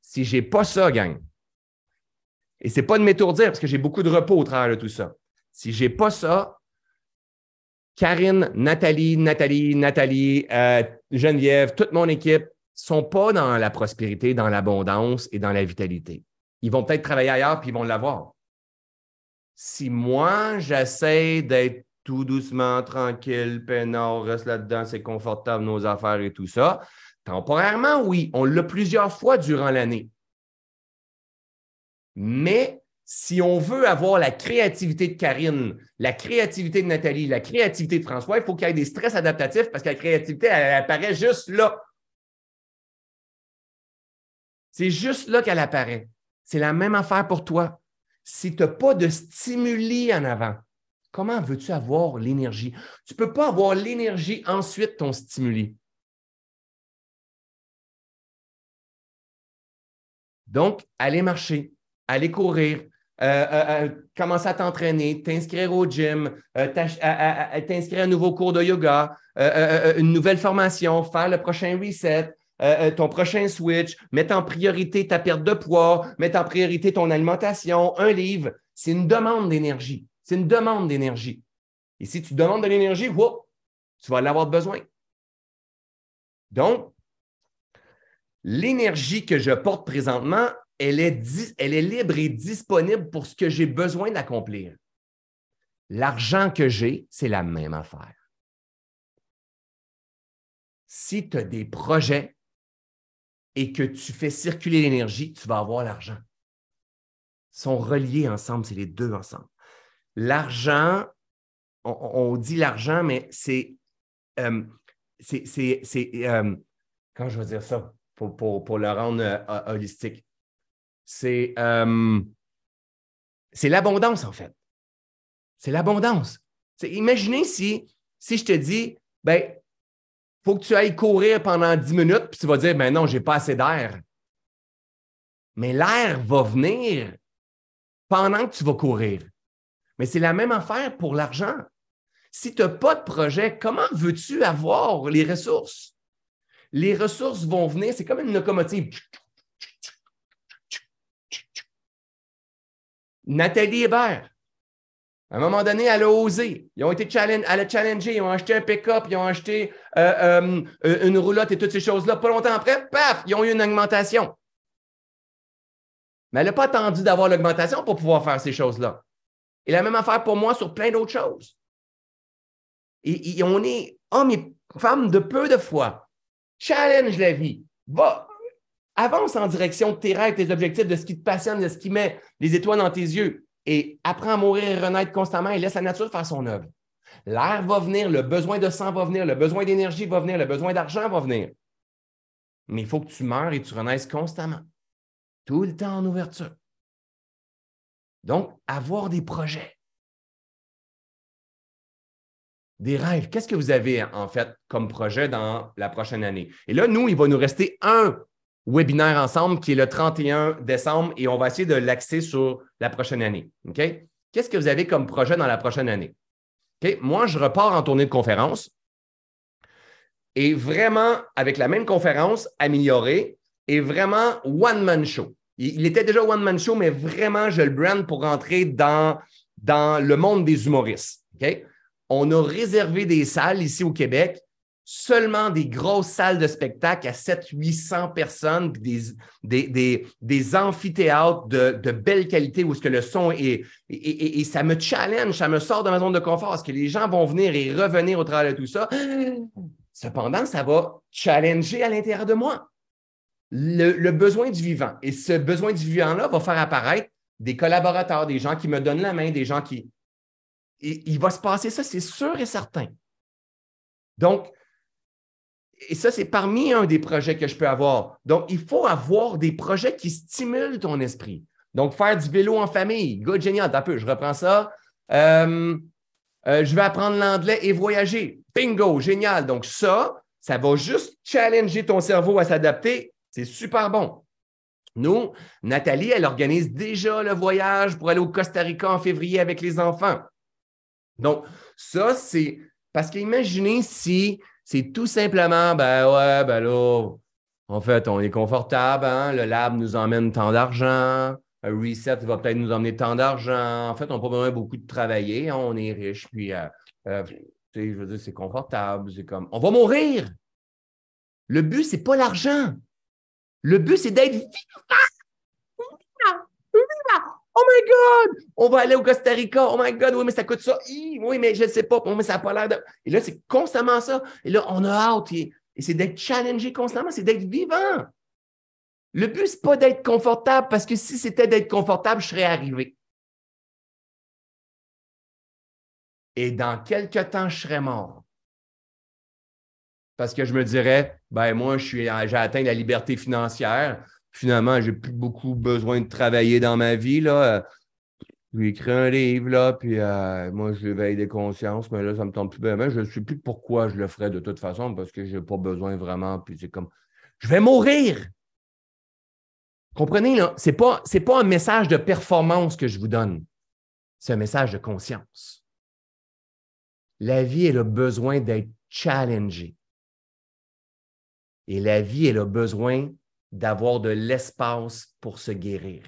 Si j'ai pas ça, gang, et c'est pas de m'étourdir parce que j'ai beaucoup de repos au travers de tout ça. Si j'ai pas ça, Karine, Nathalie, Nathalie, Nathalie, euh, Geneviève, toute mon équipe sont pas dans la prospérité, dans l'abondance et dans la vitalité. Ils vont peut-être travailler ailleurs puis ils vont l'avoir si moi, j'essaie d'être tout doucement, tranquille, peinard, reste là-dedans, c'est confortable, nos affaires et tout ça, temporairement, oui, on l'a plusieurs fois durant l'année. Mais si on veut avoir la créativité de Karine, la créativité de Nathalie, la créativité de François, il faut qu'il y ait des stress adaptatifs parce que la créativité, elle, apparaît juste là. C'est juste là qu'elle apparaît. C'est la même affaire pour toi si tu n'as pas de stimuli en avant, comment veux-tu avoir l'énergie? Tu ne peux pas avoir l'énergie ensuite ton stimuli. Donc, aller marcher, aller courir, euh, euh, euh, commencer à t'entraîner, t'inscrire au gym, t'inscrire à un nouveau cours de yoga, une nouvelle formation, faire le prochain reset, euh, euh, ton prochain switch, mettre en priorité ta perte de poids, mettre en priorité ton alimentation, un livre, c'est une demande d'énergie. C'est une demande d'énergie. Et si tu demandes de l'énergie, tu vas l'avoir besoin. Donc, l'énergie que je porte présentement, elle est, elle est libre et disponible pour ce que j'ai besoin d'accomplir. L'argent que j'ai, c'est la même affaire. Si tu as des projets, et que tu fais circuler l'énergie, tu vas avoir l'argent. Ils sont reliés ensemble, c'est les deux ensemble. L'argent, on, dit l'argent, mais c'est. Euh, c'est. Euh, je vais dire ça pour, pour, le rendre euh, holistique? C'est. c'est l'abondance, en fait. C'est l'abondance. Imaginez si, si je te dis, ben, faut que tu ailles courir pendant 10 minutes, puis tu vas dire, ben non, j'ai pas assez d'air. Mais l'air va venir pendant que tu vas courir. Mais c'est la même affaire pour l'argent. Si tu n'as pas de projet, comment veux-tu avoir les ressources? Les ressources vont venir, c'est comme une locomotive. Nathalie Hébert, à un moment donné, elle a osé. Ils ont été challenge, elle a challengé, ils ont acheté un pick-up, ils ont acheté euh, euh, une roulotte et toutes ces choses-là. Pas longtemps après, paf, ils ont eu une augmentation. Mais elle n'a pas attendu d'avoir l'augmentation pour pouvoir faire ces choses-là. Et la même affaire pour moi sur plein d'autres choses. Et, on est hommes et femmes de peu de foi. Challenge la vie. Va, avance en direction de tes rêves, tes objectifs, de ce qui te passionne, de ce qui met les étoiles dans tes yeux et apprends à mourir et renaître constamment et laisse la nature faire son œuvre. L'air va venir, le besoin de sang va venir, le besoin d'énergie va venir, le besoin d'argent va venir. Mais il faut que tu meurs et tu renaisses constamment, tout le temps en ouverture. Donc, avoir des projets. Des rêves. Qu'est-ce que vous avez en fait comme projet dans la prochaine année? Et là, nous, il va nous rester un webinaire ensemble qui est le 31 décembre et on va essayer de l'axer sur la prochaine année. Qu'est-ce que vous avez comme projet dans la prochaine année? Moi, je repars en tournée de conférence et vraiment, avec la même conférence améliorée et vraiment one-man show. Il, était déjà one-man show, mais vraiment, je le brand pour rentrer dans, dans le monde des humoristes. On a réservé des salles ici au Québec seulement des grosses salles de spectacle à 700-800 personnes, des, des, des, amphithéâtres de, belle qualité où ce que le son est, et, ça me challenge, ça me sort de ma zone de confort, parce que les gens vont venir et revenir au travers de tout ça. Cependant, ça va challenger à l'intérieur de moi le besoin du vivant. Et ce besoin du vivant-là va faire apparaître des collaborateurs, des gens qui me donnent la main, des gens qui... il va se passer ça, c'est sûr et certain. Donc, et ça, c'est parmi un des projets que je peux avoir. Donc, il faut avoir des projets qui stimulent ton esprit. Donc, faire du vélo en famille, good, génial, un peu, je reprends ça. Euh, euh, je vais apprendre l'anglais et voyager. Bingo, génial. Donc, ça, ça va juste challenger ton cerveau à s'adapter. C'est super bon. Nous, Nathalie, elle organise déjà le voyage pour aller au Costa Rica en février avec les enfants. Donc, ça, c'est parce qu'imaginez si c'est tout simplement, ben ouais, ben là, en fait, on est confortable, hein? le lab nous emmène tant d'argent, un reset va peut-être nous emmener tant d'argent. En fait, on n'a pas besoin beaucoup de travailler, hein? on est riche, puis euh, euh, je veux dire, c'est confortable, c'est comme, on va mourir. Le but, c'est pas l'argent. Le but, c'est d'être vivant. Oh my God! On va aller au Costa Rica. Oh my God, oui, mais ça coûte ça. Oui, mais je ne sais pas. mais ça n'a pas l'air de. Et là, c'est constamment ça. Et là, on a hâte. Et, c'est d'être challengé constamment, c'est d'être vivant. Le but, ce n'est pas d'être confortable parce que si c'était d'être confortable, je serais arrivé. Et dans quelques temps, je serais mort. Parce que je me dirais, ben moi, j'ai atteint la liberté financière finalement, j'ai plus beaucoup besoin de travailler dans ma vie. Là. Je vais écrire un livre, là, puis euh, moi, je l'éveille des consciences, mais là, ça me tombe plus bien. Je ne sais plus pourquoi je le ferais de toute façon, parce que je n'ai pas besoin vraiment. Puis c'est comme, je vais mourir. Comprenez, là, ce n'est pas, pas un message de performance que je vous donne. C'est un message de conscience. La vie, elle a besoin d'être challengée. Et la vie, elle a besoin d'avoir de l'espace pour se guérir.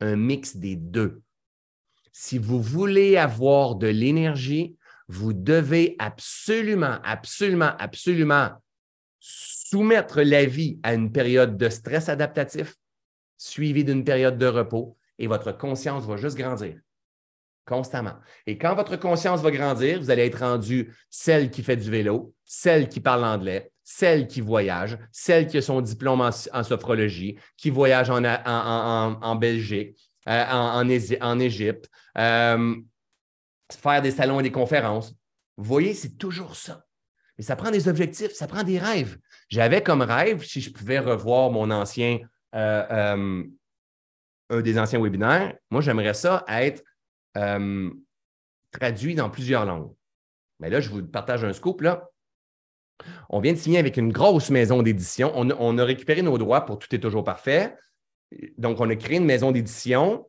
Un mix des deux. Si vous voulez avoir de l'énergie, vous devez absolument, absolument, absolument soumettre la vie à une période de stress adaptatif suivie d'une période de repos et votre conscience va juste grandir constamment. Et quand votre conscience va grandir, vous allez être rendu celle qui fait du vélo, celle qui parle anglais, celle qui voyage, celle qui a son diplôme en, sophrologie, qui voyage en, Belgique, euh, en, Égypte, euh, faire des salons et des conférences. Vous voyez, c'est toujours ça. Mais ça prend des objectifs, ça prend des rêves. J'avais comme rêve, si je pouvais revoir mon ancien, euh, un des anciens webinaires, moi, j'aimerais ça être traduit dans plusieurs langues. Mais là, je vous partage un scoop. On vient de signer avec une grosse maison d'édition. On, a récupéré nos droits pour Tout est toujours parfait. Donc, on a créé une maison d'édition.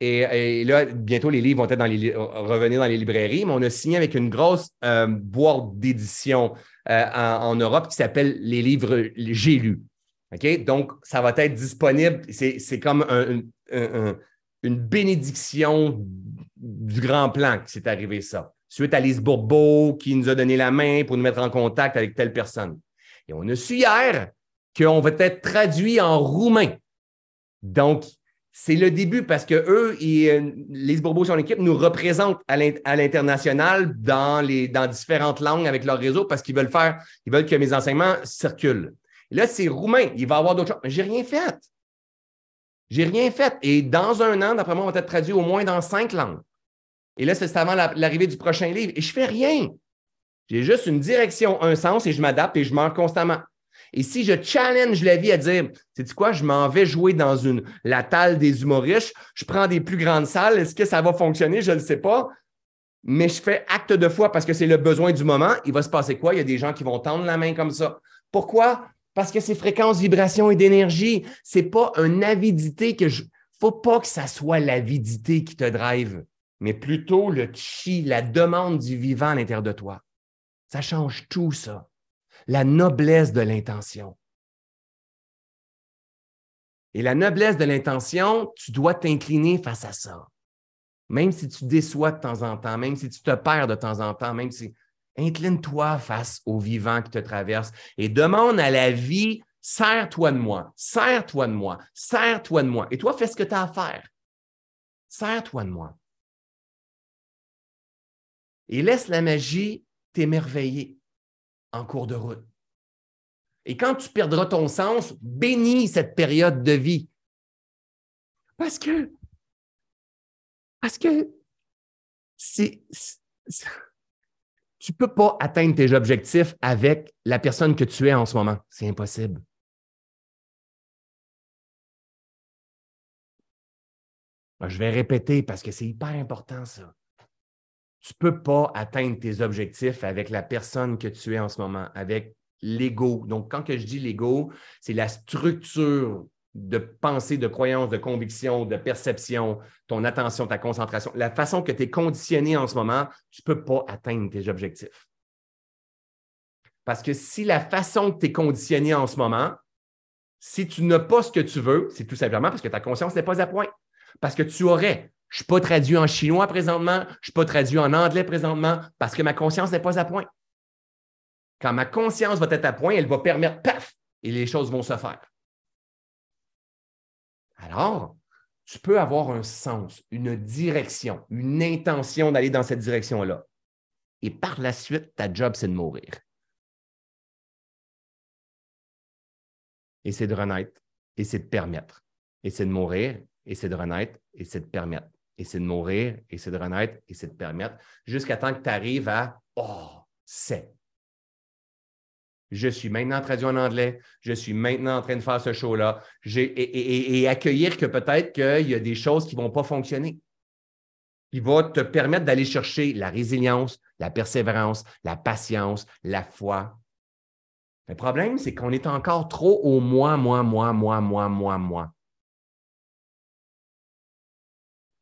Et, là, bientôt, les livres vont être dans les, revenir dans les librairies, mais on a signé avec une grosse euh, boîte d'édition euh, en, Europe qui s'appelle Les livres J'ai lus. OK? Donc, ça va être disponible. C'est comme une bénédiction du grand plan qui s'est arrivé ça suite à Lise Bourbeau qui nous a donné la main pour nous mettre en contact avec telle personne. Et on a su hier qu'on va être traduit en roumain. Donc, c'est le début parce que eux, euh, Lise Bourbeau et son équipe nous représentent à l'international dans différentes langues avec leur réseau parce qu'ils veulent faire, ils veulent que mes enseignements circulent. Et là, c'est roumain. Il va y avoir d'autres choses. J'ai rien fait. J'ai rien fait. Et dans un an, d'après moi, on va être traduit au moins dans cinq langues. Et là, c'est avant l'arrivée du prochain livre. Et je ne fais rien. J'ai juste une direction, un sens et je m'adapte et je meurs constamment. Et si je challenge la vie à dire, sais-tu quoi, je m'en vais jouer dans une, la talle des humoristes, je prends des plus grandes salles, est-ce que ça va fonctionner? Je ne sais pas. mais je fais acte de foi parce que c'est le besoin du moment, il va se passer quoi? Il y a des gens qui vont tendre la main comme ça. Pourquoi? Parce que c'est fréquences, vibrations et d'énergie. Ce n'est pas une avidité que je. faut pas que ça soit l'avidité qui te drive, mais plutôt le chi, la demande du vivant à l'intérieur de toi. Ça change tout, ça. La noblesse de l'intention. Et la noblesse de l'intention, tu dois t'incliner face à ça. Même si tu déçois de temps en temps, même si tu te perds de temps en temps, même si incline-toi face au vivant qui te traverse et demande à la vie, sers-toi de moi, sers-toi de moi, sers-toi de moi. Et toi, fais ce que tu as à faire. Sers-toi de moi. Et laisse la magie t'émerveiller en cours de route. Et quand tu perdras ton sens, bénis cette période de vie. Parce que parce que tu ne peux pas atteindre tes objectifs avec la personne que tu es en ce moment. C'est impossible. Je vais répéter parce que c'est hyper important, ça. Tu ne peux pas atteindre tes objectifs avec la personne que tu es en ce moment, avec l'ego. Donc, quand je dis l'ego, c'est la structure de pensée, de croyance, de conviction, de perception, ton attention, ta concentration, la façon que tu es conditionné en ce moment, tu ne peux pas atteindre tes objectifs. Parce que si la façon que tu es conditionné en ce moment, si tu n'as pas ce que tu veux, c'est tout simplement parce que ta conscience n'est pas à point. Parce que tu aurais, je ne suis pas traduit en chinois présentement, je ne suis pas traduit en anglais présentement, parce que ma conscience n'est pas à point. Quand ma conscience va être à point, elle va permettre, paf, et les choses vont se faire. Alors, tu peux avoir un sens, une direction, une intention d'aller dans cette direction-là. Et par la suite, ta job, c'est de mourir. Et c'est de renaître, et c'est de permettre. Et c'est de mourir, et c'est de renaître, et c'est de permettre. Et c'est de mourir, et c'est de renaître, et c'est de permettre, jusqu'à temps que tu arrives à Oh, c'est. Je suis maintenant traduit en anglais. Je suis maintenant en train de faire ce show-là. Et, accueillir que peut-être qu'il y a des choses qui ne vont pas fonctionner. Qui vont te permettre d'aller chercher la résilience, la persévérance, la patience, la foi. Le problème, c'est qu'on est encore trop au moi, moi, moi, moi, moi, moi, moi.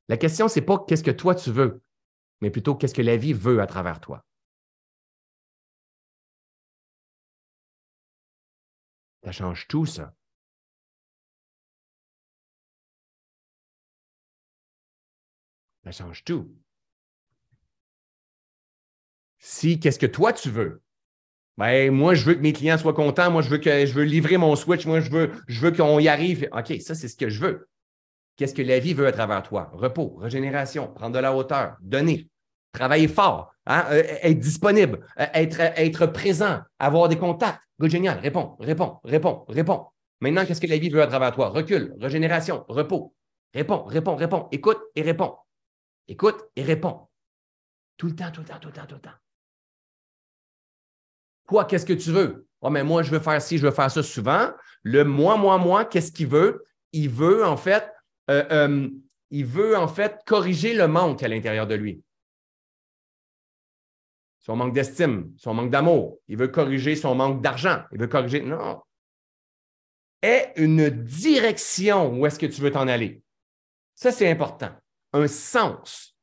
La question, ce n'est pas qu'est-ce que toi tu veux, mais plutôt qu'est-ce que la vie veut à travers toi. Ça change tout, ça. Ça change tout. Si, qu'est-ce que toi tu veux? Ben, moi, je veux que mes clients soient contents. Moi, je veux que je veux livrer mon switch. Moi, je veux, je veux qu'on y arrive. OK, ça, c'est ce que je veux. Qu'est-ce que la vie veut à travers toi? Repos, régénération, prendre de la hauteur, donner, travailler fort, hein, euh, être disponible, euh, être, être présent, avoir des contacts. Good, génial. Réponds, réponds, réponds, réponds. Maintenant, qu'est-ce que la vie veut à travers toi? Recul, régénération, repos. Réponds, réponds, réponds. Écoute et réponds. Écoute et réponds. Tout le temps, tout le temps, tout le temps, tout le temps. Quoi, qu'est-ce que tu veux? Oh, mais moi, je veux faire ci, je veux faire ça souvent. Le moi, moi, moi, qu'est-ce qu'il veut? Il veut, en fait, euh, il veut, en fait, corriger le manque à l'intérieur de lui son manque d'estime, son manque d'amour. Il veut corriger son manque d'argent. Il veut corriger. Non. Aie une direction où est-ce que tu veux t'en aller. Ça, c'est important. Un sens.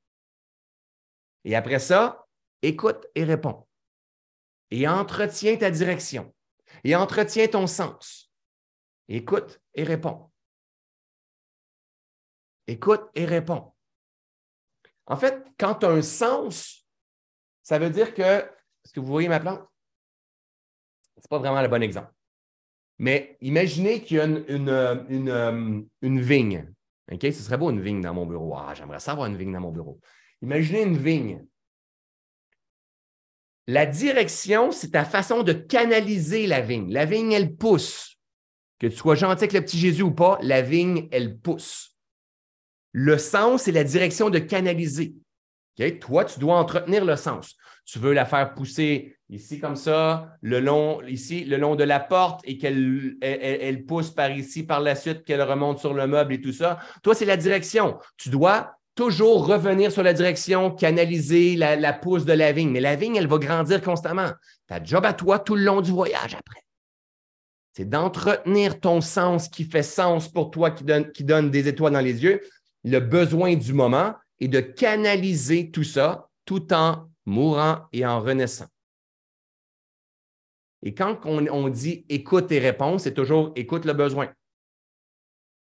Et après ça, écoute et réponds. Et entretiens ta direction. Et entretiens ton sens. Écoute et réponds. Écoute et réponds. En fait, quand tu as un sens, ça veut dire que, est-ce que vous voyez ma plante? Ce n'est pas vraiment le bon exemple. Mais imaginez qu'il y a une, une, vigne. OK? Ce serait beau une vigne dans mon bureau. Ah, j'aimerais savoir une vigne dans mon bureau. Imaginez une vigne. La direction, c'est ta façon de canaliser la vigne. La vigne, elle pousse. Que tu sois gentil avec le petit Jésus ou pas, la vigne, elle pousse. Le sens, c'est la direction de canaliser. Toi, tu dois entretenir le sens. Tu veux la faire pousser ici comme ça, le long, de la porte et qu'elle elle, pousse par ici, par la suite, qu'elle remonte sur le meuble et tout ça. Toi, c'est la direction. Tu dois toujours revenir sur la direction, canaliser la, pousse de la vigne. Mais la vigne, elle va grandir constamment. Ta job à toi tout le long du voyage après. C'est d'entretenir ton sens qui fait sens pour toi, qui donne des étoiles dans les yeux, le besoin du moment et de canaliser tout ça tout en mourant et en renaissant. Et quand on, dit écoute tes réponses, c'est toujours écoute le besoin.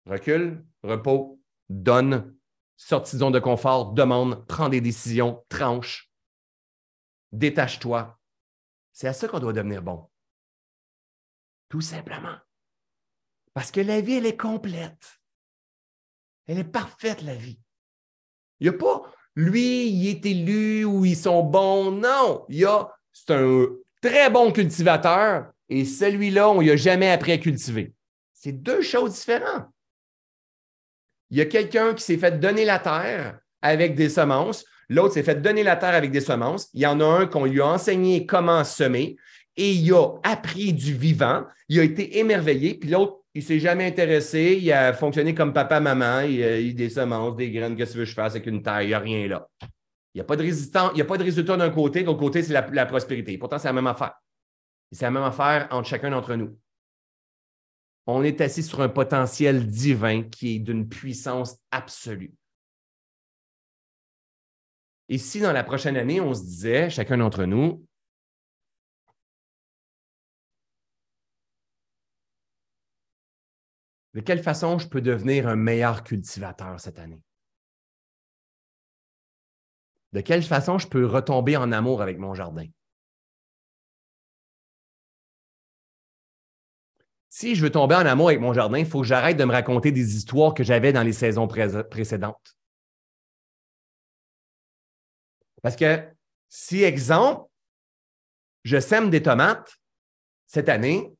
Recule, repos, donne, sortie de zone de confort, demande, prends des décisions, tranche, détache-toi. C'est à ça qu'on doit devenir bon. Tout simplement. Parce que la vie, elle est complète. Elle est parfaite, la vie. Il n'y a pas, lui, il est élu ou ils sont bons. Non, il y a, c'est un très bon cultivateur et celui-là, on n'y a jamais appris à cultiver. C'est deux choses différentes. Il y a quelqu'un qui s'est fait donner la terre avec des semences, l'autre s'est fait donner la terre avec des semences. Il y en a un qu'on lui a enseigné comment semer et il a appris du vivant, il a été émerveillé, puis l'autre, il ne s'est jamais intéressé, il a fonctionné comme papa, maman, il a eu des semences, des graines, qu'est-ce que veux je fasse avec une terre, il n'y a rien là. Il n'y a pas de résistance, il n'y a pas de résultat d'un côté, de l'autre côté, c'est la, prospérité. Pourtant, c'est la même affaire. C'est la même affaire entre chacun d'entre nous. On est assis sur un potentiel divin qui est d'une puissance absolue. Et si dans la prochaine année, on se disait, chacun d'entre nous, de quelle façon je peux devenir un meilleur cultivateur cette année? De quelle façon je peux retomber en amour avec mon jardin? Si je veux tomber en amour avec mon jardin, il faut que j'arrête de me raconter des histoires que j'avais dans les saisons précédentes. Parce que si, exemple, je sème des tomates cette année,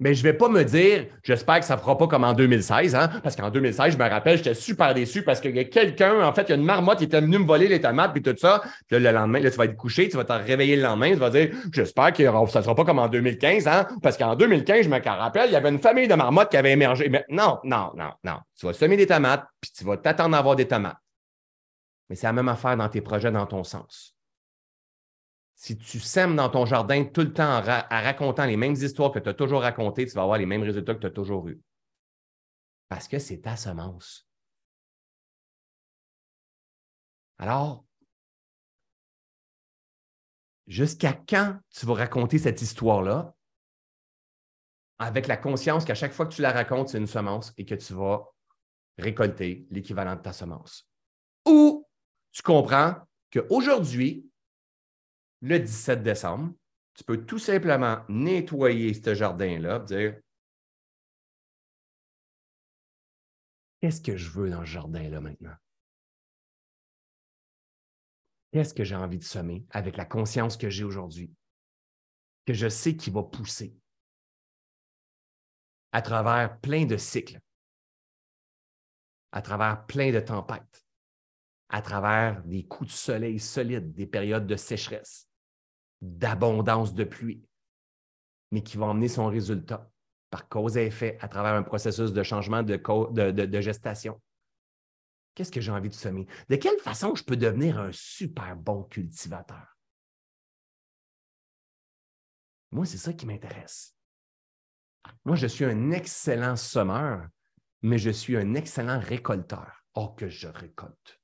mais je ne vais pas me dire, j'espère que ça ne fera pas comme en 2016, hein, parce qu'en 2016, je me rappelle, j'étais super déçu parce qu'il y a quelqu'un, en fait, il y a une marmotte qui était venue me voler les tomates puis tout ça. Puis le lendemain, là, tu vas être couché, tu vas te réveiller le lendemain, tu vas dire, j'espère que ça ne sera pas comme en 2015, hein, parce qu'en 2015, je me rappelle, il y avait une famille de marmottes qui avait émergé. Mais non, non, non, non. Tu vas semer des tomates puis tu vas t'attendre à avoir des tomates. Mais c'est la même affaire dans tes projets, dans ton sens si tu sèmes dans ton jardin tout le temps en, racontant les mêmes histoires que tu as toujours racontées, tu vas avoir les mêmes résultats que tu as toujours eus. Parce que c'est ta semence. Alors, jusqu'à quand tu vas raconter cette histoire-là avec la conscience qu'à chaque fois que tu la racontes, c'est une semence et que tu vas récolter l'équivalent de ta semence? Ou tu comprends qu'aujourd'hui, le 17 décembre, tu peux tout simplement nettoyer ce jardin-là, dire Qu'est-ce que je veux dans ce jardin-là maintenant? Qu'est-ce que j'ai envie de semer avec la conscience que j'ai aujourd'hui, que je sais qu'il va pousser à travers plein de cycles, à travers plein de tempêtes, à travers des coups de soleil solides, des périodes de sécheresse, d'abondance de pluie, mais qui va emmener son résultat par cause et effet à travers un processus de changement de, gestation. Qu'est-ce que j'ai envie de semer? De quelle façon je peux devenir un super bon cultivateur? Moi, c'est ça qui m'intéresse. Moi, je suis un excellent sommeur, mais je suis un excellent récolteur. Oh, que je récolte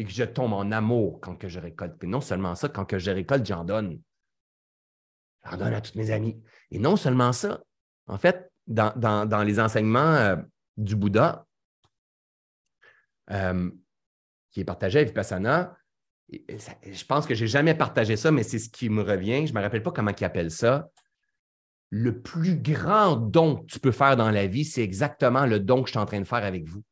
et que je tombe en amour quand que je récolte. Et non seulement ça, quand que je récolte, j'en donne. J'en donne à tous mes amis. Et non seulement ça, en fait, dans, les enseignements euh, du Bouddha, euh, qui est partagé à Vipassana, je pense que je n'ai jamais partagé ça, mais c'est ce qui me revient. Je ne me rappelle pas comment il appelle ça. Le plus grand don que tu peux faire dans la vie, c'est exactement le don que je suis en train de faire avec vous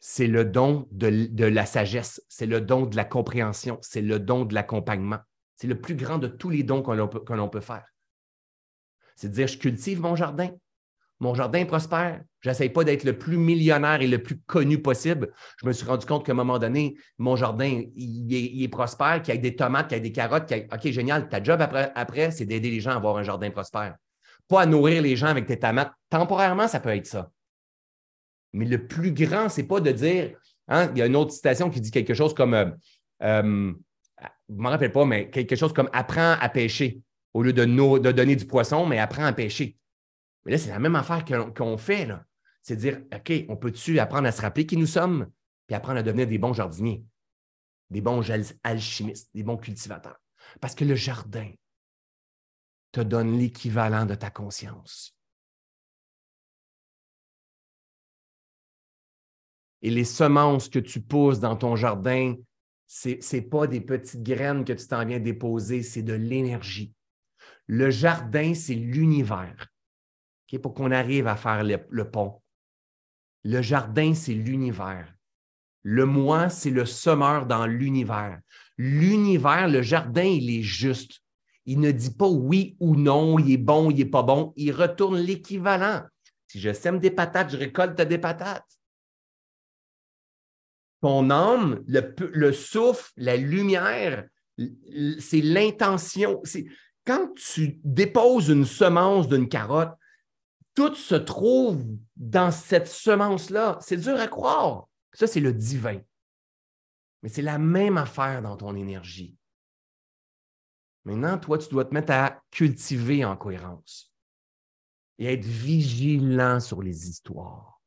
c'est le don de, la sagesse, c'est le don de la compréhension, c'est le don de l'accompagnement. C'est le plus grand de tous les dons que l'on peut, faire. C'est de dire, je cultive mon jardin. Mon jardin prospère. Je n'essaye pas d'être le plus millionnaire et le plus connu possible. Je me suis rendu compte qu'à un moment donné, mon jardin, il est, prospère, qu'il y a des tomates, qu'il y a des carottes. OK, génial. Ta job après, après c'est d'aider les gens à avoir un jardin prospère. Pas à nourrir les gens avec tes tomates. Temporairement, ça peut être ça. Mais le plus grand, ce n'est pas de dire, hein, il y a une autre citation qui dit quelque chose comme, euh, euh, je ne me rappelle pas, mais quelque chose comme apprends à pêcher au lieu de, de donner du poisson, mais apprends à pêcher. Mais là, c'est la même affaire qu'on fait. C'est dire, OK, on peut-tu apprendre à se rappeler qui nous sommes, puis apprendre à devenir des bons jardiniers, des bons alchimistes, des bons cultivateurs. Parce que le jardin te donne l'équivalent de ta conscience. Et les semences que tu pousses dans ton jardin, ce n'est pas des petites graines que tu t'en viens déposer, c'est de l'énergie. Le jardin, c'est l'univers. pour qu'on arrive à faire le, pont. Le jardin, c'est l'univers. Le moi, c'est le semeur dans l'univers. L'univers, le jardin, il est juste. Il ne dit pas oui ou non, il est bon, il n'est pas bon. Il retourne l'équivalent. Si je sème des patates, je récolte des patates. Ton âme, le, souffle, la lumière, c'est l'intention. Quand tu déposes une semence d'une carotte, tout se trouve dans cette semence-là. C'est dur à croire. Ça, c'est le divin. Mais c'est la même affaire dans ton énergie. Maintenant, toi, tu dois te mettre à cultiver en cohérence et être vigilant sur les histoires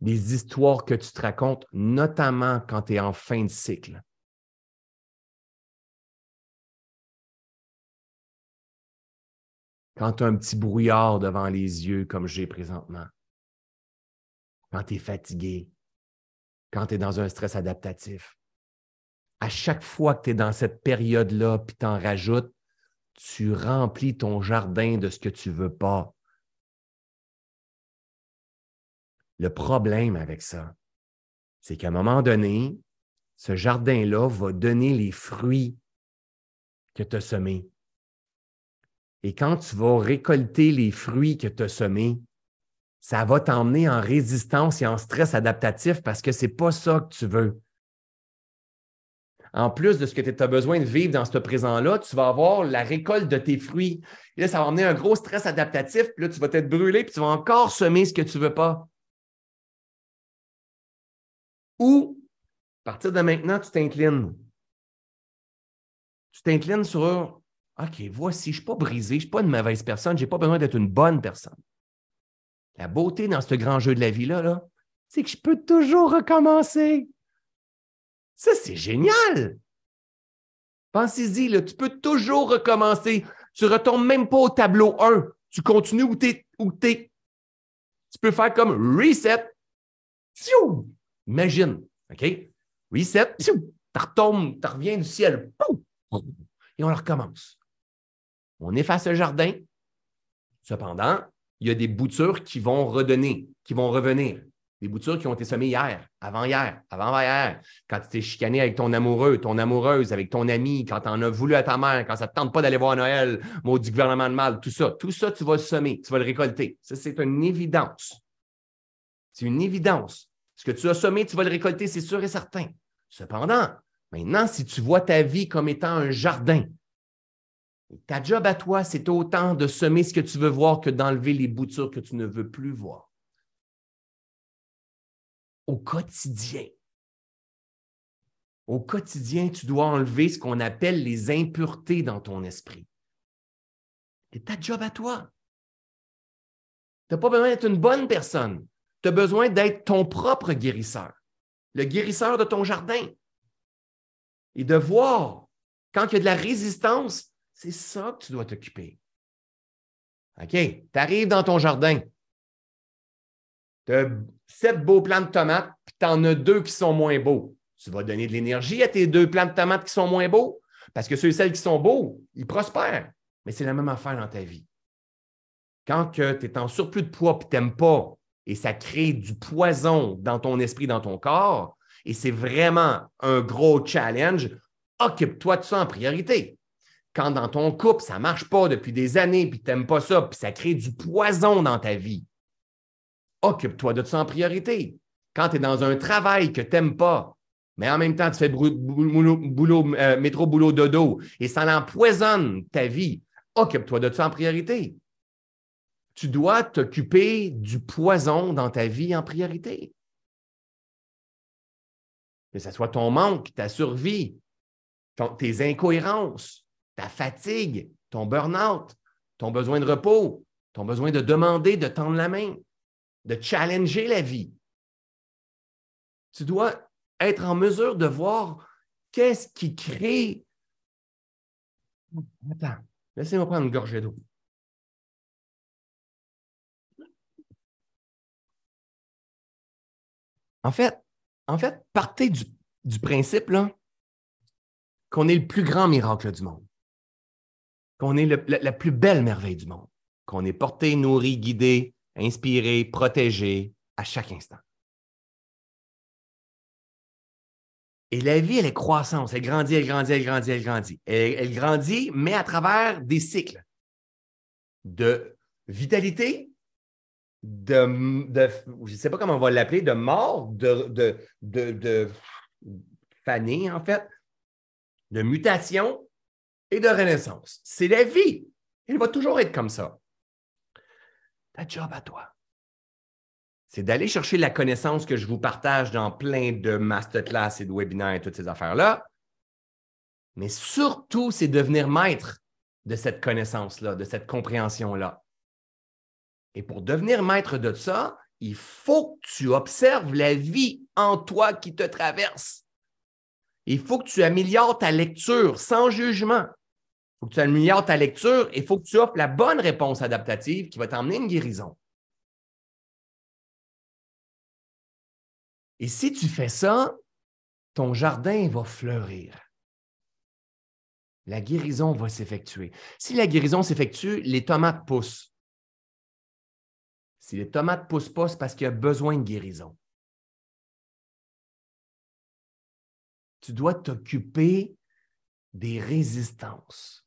des histoires que tu te racontes, notamment quand tu es en fin de cycle. Quand tu as un petit brouillard devant les yeux comme j'ai présentement. Quand tu es fatigué. Quand tu es dans un stress adaptatif. À chaque fois que tu es dans cette période-là, puis tu en rajoutes, tu remplis ton jardin de ce que tu ne veux pas. Le problème avec ça, c'est qu'à un moment donné, ce jardin-là va donner les fruits que tu as semés. Et quand tu vas récolter les fruits que tu as semés, ça va t'emmener en résistance et en stress adaptatif parce que ce n'est pas ça que tu veux. En plus de ce que tu as besoin de vivre dans ce présent-là, tu vas avoir la récolte de tes fruits. Et là, ça va emmener un gros stress adaptatif, puis là, tu vas t'être brûlé, puis tu vas encore semer ce que tu ne veux pas. Ou, à partir de maintenant, tu t'inclines. Tu t'inclines sur OK, voici, je ne suis pas brisé, je ne suis pas une mauvaise personne, je n'ai pas besoin d'être une bonne personne. La beauté dans ce grand jeu de la vie-là, -là, c'est que je peux toujours recommencer. Ça, c'est génial. Pensez-y, tu peux toujours recommencer. Tu ne retournes même pas au tableau 1. Tu continues où tu es. Tu peux faire comme reset. Imagine, OK? Reset, tu retombes, tu reviens du ciel, et on recommence. On efface le jardin. Cependant, il y a des boutures qui vont redonner, qui vont revenir. Des boutures qui ont été semées hier, avant-hier, avant-hier, quand tu t'es chicané avec ton amoureux, ton amoureuse, avec ton ami, quand tu en as voulu à ta mère, quand ça ne te tente pas d'aller voir Noël, mot du gouvernement de mal, tout ça, tout ça, tu vas le semer, tu vas le récolter. Ça, c'est une évidence. C'est une évidence. Ce que tu as semé, tu vas le récolter, c'est sûr et certain. Cependant, maintenant, si tu vois ta vie comme étant un jardin, ta job à toi, c'est autant de semer ce que tu veux voir que d'enlever les boutures que tu ne veux plus voir. Au quotidien. Au quotidien, tu dois enlever ce qu'on appelle les impuretés dans ton esprit. C'est ta job à toi. Tu n'as pas besoin d'être une bonne personne tu besoin d'être ton propre guérisseur, le guérisseur de ton jardin. Et de voir, quand il y a de la résistance, c'est ça que tu dois t'occuper. OK, tu arrives dans ton jardin, tu as sept beaux plants de tomates, puis tu en as deux qui sont moins beaux. Tu vas donner de l'énergie à tes deux plants de tomates qui sont moins beaux, parce que ceux et celles qui sont beaux, ils prospèrent. Mais c'est la même affaire dans ta vie. Quand tu es en surplus de poids et tu n'aimes pas et ça crée du poison dans ton esprit, dans ton corps, et c'est vraiment un gros challenge, occupe-toi de ça en priorité. Quand dans ton couple, ça ne marche pas depuis des années, puis tu n'aimes pas ça, puis ça crée du poison dans ta vie, occupe-toi de ça en priorité. Quand tu es dans un travail que tu n'aimes pas, mais en même temps, tu fais boulot, euh, métro, boulot, dodo, et ça empoisonne ta vie, occupe-toi de ça en priorité. Tu dois t'occuper du poison dans ta vie en priorité. Que ce soit ton manque, ta survie, tes incohérences, ta fatigue, ton burn-out, ton besoin de repos, ton besoin de demander, de tendre la main, de challenger la vie. Tu dois être en mesure de voir qu'est-ce qui crée. Attends, laissez-moi prendre une gorgée d'eau. En fait, en fait, partez du, principe qu'on est le plus grand miracle du monde, qu'on est la, plus belle merveille du monde, qu'on est porté, nourri, guidé, inspiré, protégé à chaque instant. Et la vie, elle est croissance. Elle grandit, elle grandit, elle grandit, elle grandit. elle grandit, mais à travers des cycles de vitalité, de, je ne sais pas comment on va l'appeler, de mort, de, de, de, de en fait, de mutation et de renaissance. C'est la vie. Elle va toujours être comme ça. Ta job à toi, c'est d'aller chercher la connaissance que je vous partage dans plein de masterclass et de webinaires et toutes ces affaires-là. Mais surtout, c'est devenir maître de cette connaissance-là, de cette compréhension-là. Et pour devenir maître de ça, il faut que tu observes la vie en toi qui te traverse. Il faut que tu améliores ta lecture sans jugement. Il faut que tu améliores ta lecture et il faut que tu offres la bonne réponse adaptative qui va t'emmener une guérison. Et si tu fais ça, ton jardin va fleurir. La guérison va s'effectuer. Si la guérison s'effectue, les tomates poussent. Si les tomates ne poussent pas, c'est parce qu'il y a besoin de guérison. Tu dois t'occuper des résistances.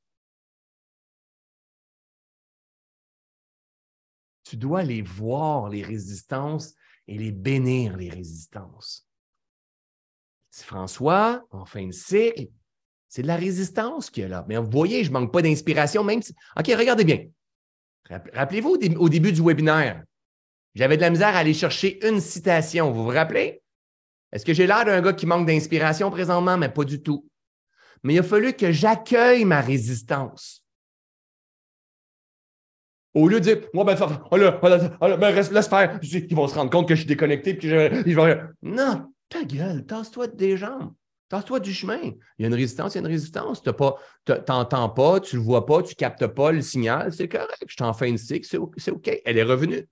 Tu dois les voir, les résistances, et les bénir, les résistances. Si François, en fin de cycle, c'est de la résistance qu'il y a là. Mais vous voyez, je ne manque pas d'inspiration, même si. OK, regardez bien. Rappelez-vous au début du webinaire, j'avais de la misère à aller chercher une citation. Vous vous rappelez? Est-ce que j'ai l'air d'un gars qui manque d'inspiration présentement? Mais pas du tout. Mais il a fallu que j'accueille ma résistance. Au lieu de dire, moi, ben, oh oh ben, laisse faire, ils vont se rendre compte que je suis déconnecté. Puis ils vont... Non, ta gueule, tasse-toi des jambes. Tasse-toi du chemin. Il y a une résistance, il y a une résistance. Tu n'entends pas, tu ne le vois pas, tu ne captes pas le signal. C'est correct. Je t'en fais une stick, c'est OK. Elle est revenue.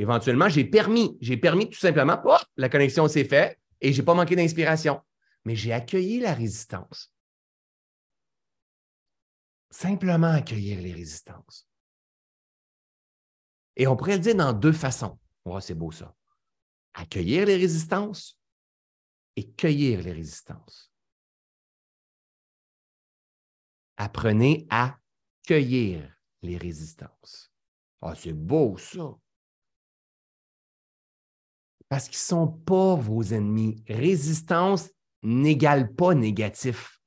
Éventuellement, j'ai permis, j'ai permis tout simplement, la connexion s'est faite et je n'ai pas manqué d'inspiration. Mais j'ai accueilli la résistance. Simplement accueillir les résistances. Et on pourrait le dire dans deux façons. Oh, c'est beau ça. Accueillir les résistances et cueillir les résistances. Apprenez à cueillir les résistances. Ah, c'est beau ça parce qu'ils ne sont pas vos ennemis. Résistance n'égale pas négatif.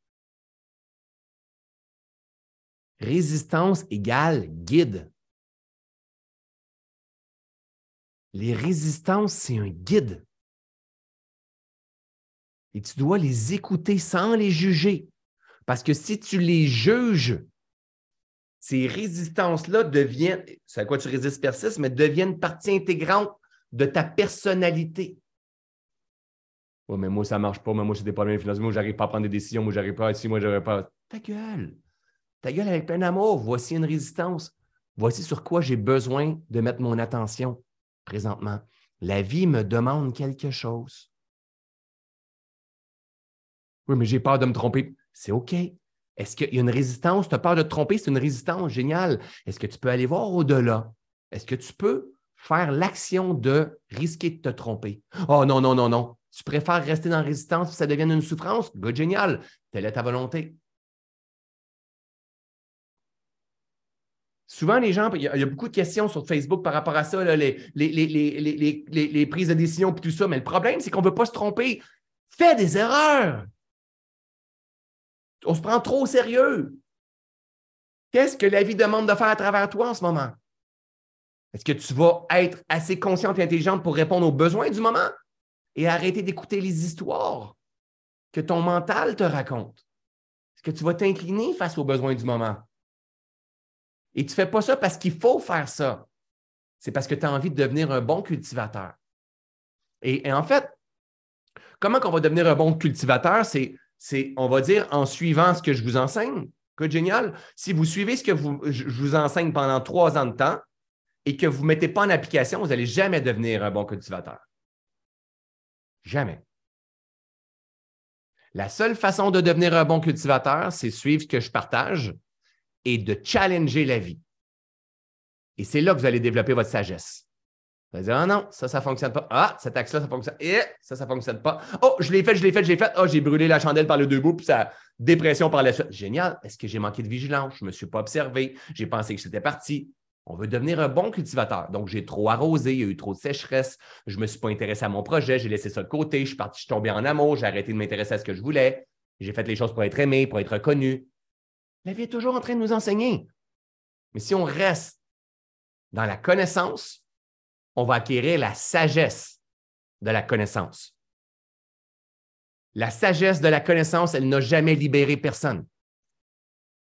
Résistance égale guide. Les résistances, c'est un guide. Et tu dois les écouter sans les juger. Parce que si tu les juges, ces résistances-là deviennent, c'est à quoi tu résistes persiste, mais deviennent partie intégrante de ta personnalité. Oui, mais moi, ça ne marche pas. Mais moi, j'ai des problèmes financiers. Moi, je n'arrive pas à prendre des décisions. Moi, je n'arrive pas ici. Moi, je n'arrive pas. Ta gueule. Ta gueule avec plein d'amour. Voici une résistance. Voici sur quoi j'ai besoin de mettre mon attention présentement. La vie me demande quelque chose. Oui, mais j'ai peur de me tromper. C'est OK. Est-ce qu'il y a une résistance? Tu as peur de te tromper? C'est une résistance. Génial. Est-ce que tu peux aller voir au-delà? Est-ce que tu peux faire l'action de risquer de te tromper. Oh non, non, non, non. Tu préfères rester dans la résistance que ça devienne une souffrance? Génial. Telle est ta volonté. Souvent, les gens, il y, a, beaucoup de questions sur Facebook par rapport à ça, les, les, prises de décision et tout ça. Mais le problème, c'est qu'on ne veut pas se tromper. Fais des erreurs. On se prend trop au sérieux. Qu'est-ce que la vie demande de faire à travers toi en ce moment? Est-ce que tu vas être assez consciente et intelligente pour répondre aux besoins du moment et arrêter d'écouter les histoires que ton mental te raconte? Est-ce que tu vas t'incliner face aux besoins du moment? Et tu ne fais pas ça parce qu'il faut faire ça. C'est parce que tu as envie de devenir un bon cultivateur. Et, en fait, comment on va devenir un bon cultivateur? C'est, on va dire, en suivant ce que je vous enseigne. Que génial. Si vous suivez ce que je vous enseigne pendant trois ans de temps, et que vous ne mettez pas en application, vous n'allez jamais devenir un bon cultivateur. Jamais. La seule façon de devenir un bon cultivateur, c'est suivre ce que je partage et de challenger la vie. Et c'est là que vous allez développer votre sagesse. Vous allez dire, ah non, ça, ça ne fonctionne pas. Ah, cet axe-là, ça fonctionne. Et eh, ça, ça ne fonctionne pas. Oh, je l'ai fait, je l'ai fait, je l'ai fait. Oh, j'ai brûlé la chandelle par le deux bouts, puis ça dépression par la suite. Génial. Est-ce que j'ai manqué de vigilance? Je ne me suis pas observé. J'ai pensé que c'était parti. On veut devenir un bon cultivateur. Donc, j'ai trop arrosé, il y a eu trop de sécheresse, je ne me suis pas intéressé à mon projet, j'ai laissé ça de côté, je suis parti, je suis tombé en amour, j'ai arrêté de m'intéresser à ce que je voulais, j'ai fait les choses pour être aimé, pour être reconnu. La vie est toujours en train de nous enseigner. Mais si on reste dans la connaissance, on va acquérir la sagesse de la connaissance. La sagesse de la connaissance, elle n'a jamais libéré personne.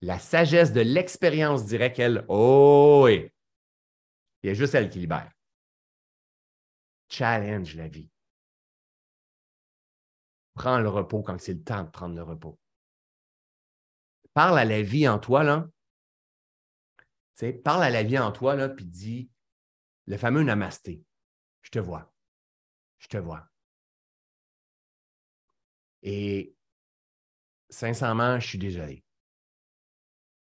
La sagesse de l'expérience dirait qu'elle, oh oui, il y a juste elle qui libère. Challenge la vie. Prends le repos quand c'est le temps de prendre le repos. Parle à la vie en toi, là. sais, parle à la vie en toi, là, puis dis le fameux namasté. Je te vois. Je te vois. Et sincèrement, je suis désolé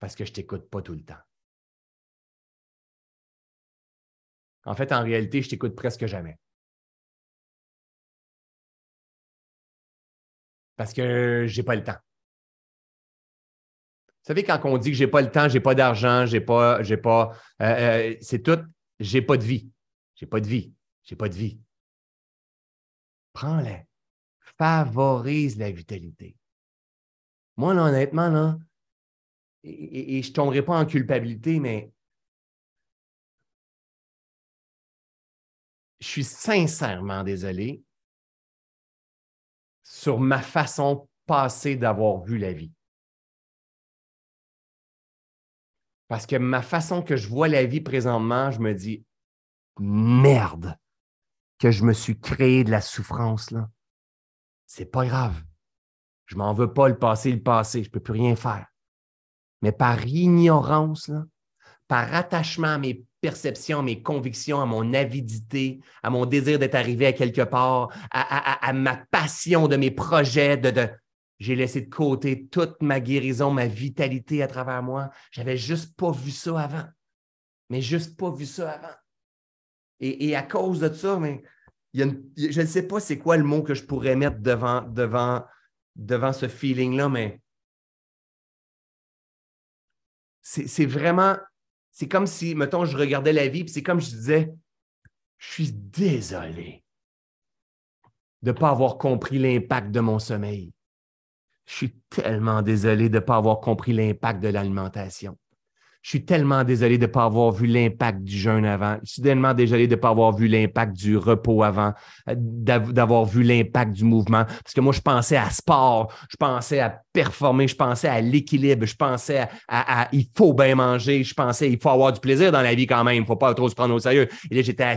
parce que je ne t'écoute pas tout le temps. En fait, en réalité, je t'écoute presque jamais. Parce que je n'ai pas le temps. Vous savez, quand on dit que je n'ai pas le temps, je n'ai pas d'argent, j'ai pas, j'ai pas, euh, euh, c'est tout, j'ai pas de vie. J'ai pas de vie. J'ai pas de vie. Prends-les. Favorise la vitalité. Moi, honnêtement, là, et, je ne tomberai pas en culpabilité, mais je suis sincèrement désolé sur ma façon passée d'avoir vu la vie. Parce que ma façon que je vois la vie présentement, je me dis, merde, que je me suis créé de la souffrance, là. C'est pas grave. Je m'en veux pas le passé, le passé. Je ne peux plus rien faire mais par ignorance, par attachement à mes perceptions, à mes convictions, à mon avidité, à mon désir d'être arrivé à quelque part, à, ma passion de mes projets, de, j'ai laissé de côté toute ma guérison, ma vitalité à travers moi. J'avais juste pas vu ça avant. Mais juste pas vu ça avant. Et, à cause de ça, mais je ne sais pas c'est quoi le mot que je pourrais mettre devant, devant, devant ce feeling-là, mais c'est vraiment, c'est comme si, mettons, je regardais la vie, puis c'est comme je disais, je suis désolé de ne pas avoir compris l'impact de mon sommeil. Je suis tellement désolé de ne pas avoir compris l'impact de l'alimentation. Je suis tellement désolé de ne pas avoir vu l'impact du jeûne avant. Je suis tellement désolé de ne pas avoir vu l'impact du repos avant, euh, d'avoir vu l'impact du mouvement. Parce que moi, je pensais à sport, je pensais à performer, je pensais à l'équilibre, je pensais à, il faut bien manger, je pensais il faut avoir du plaisir dans la vie quand même, il ne faut pas trop se prendre au sérieux. Et là, j'étais,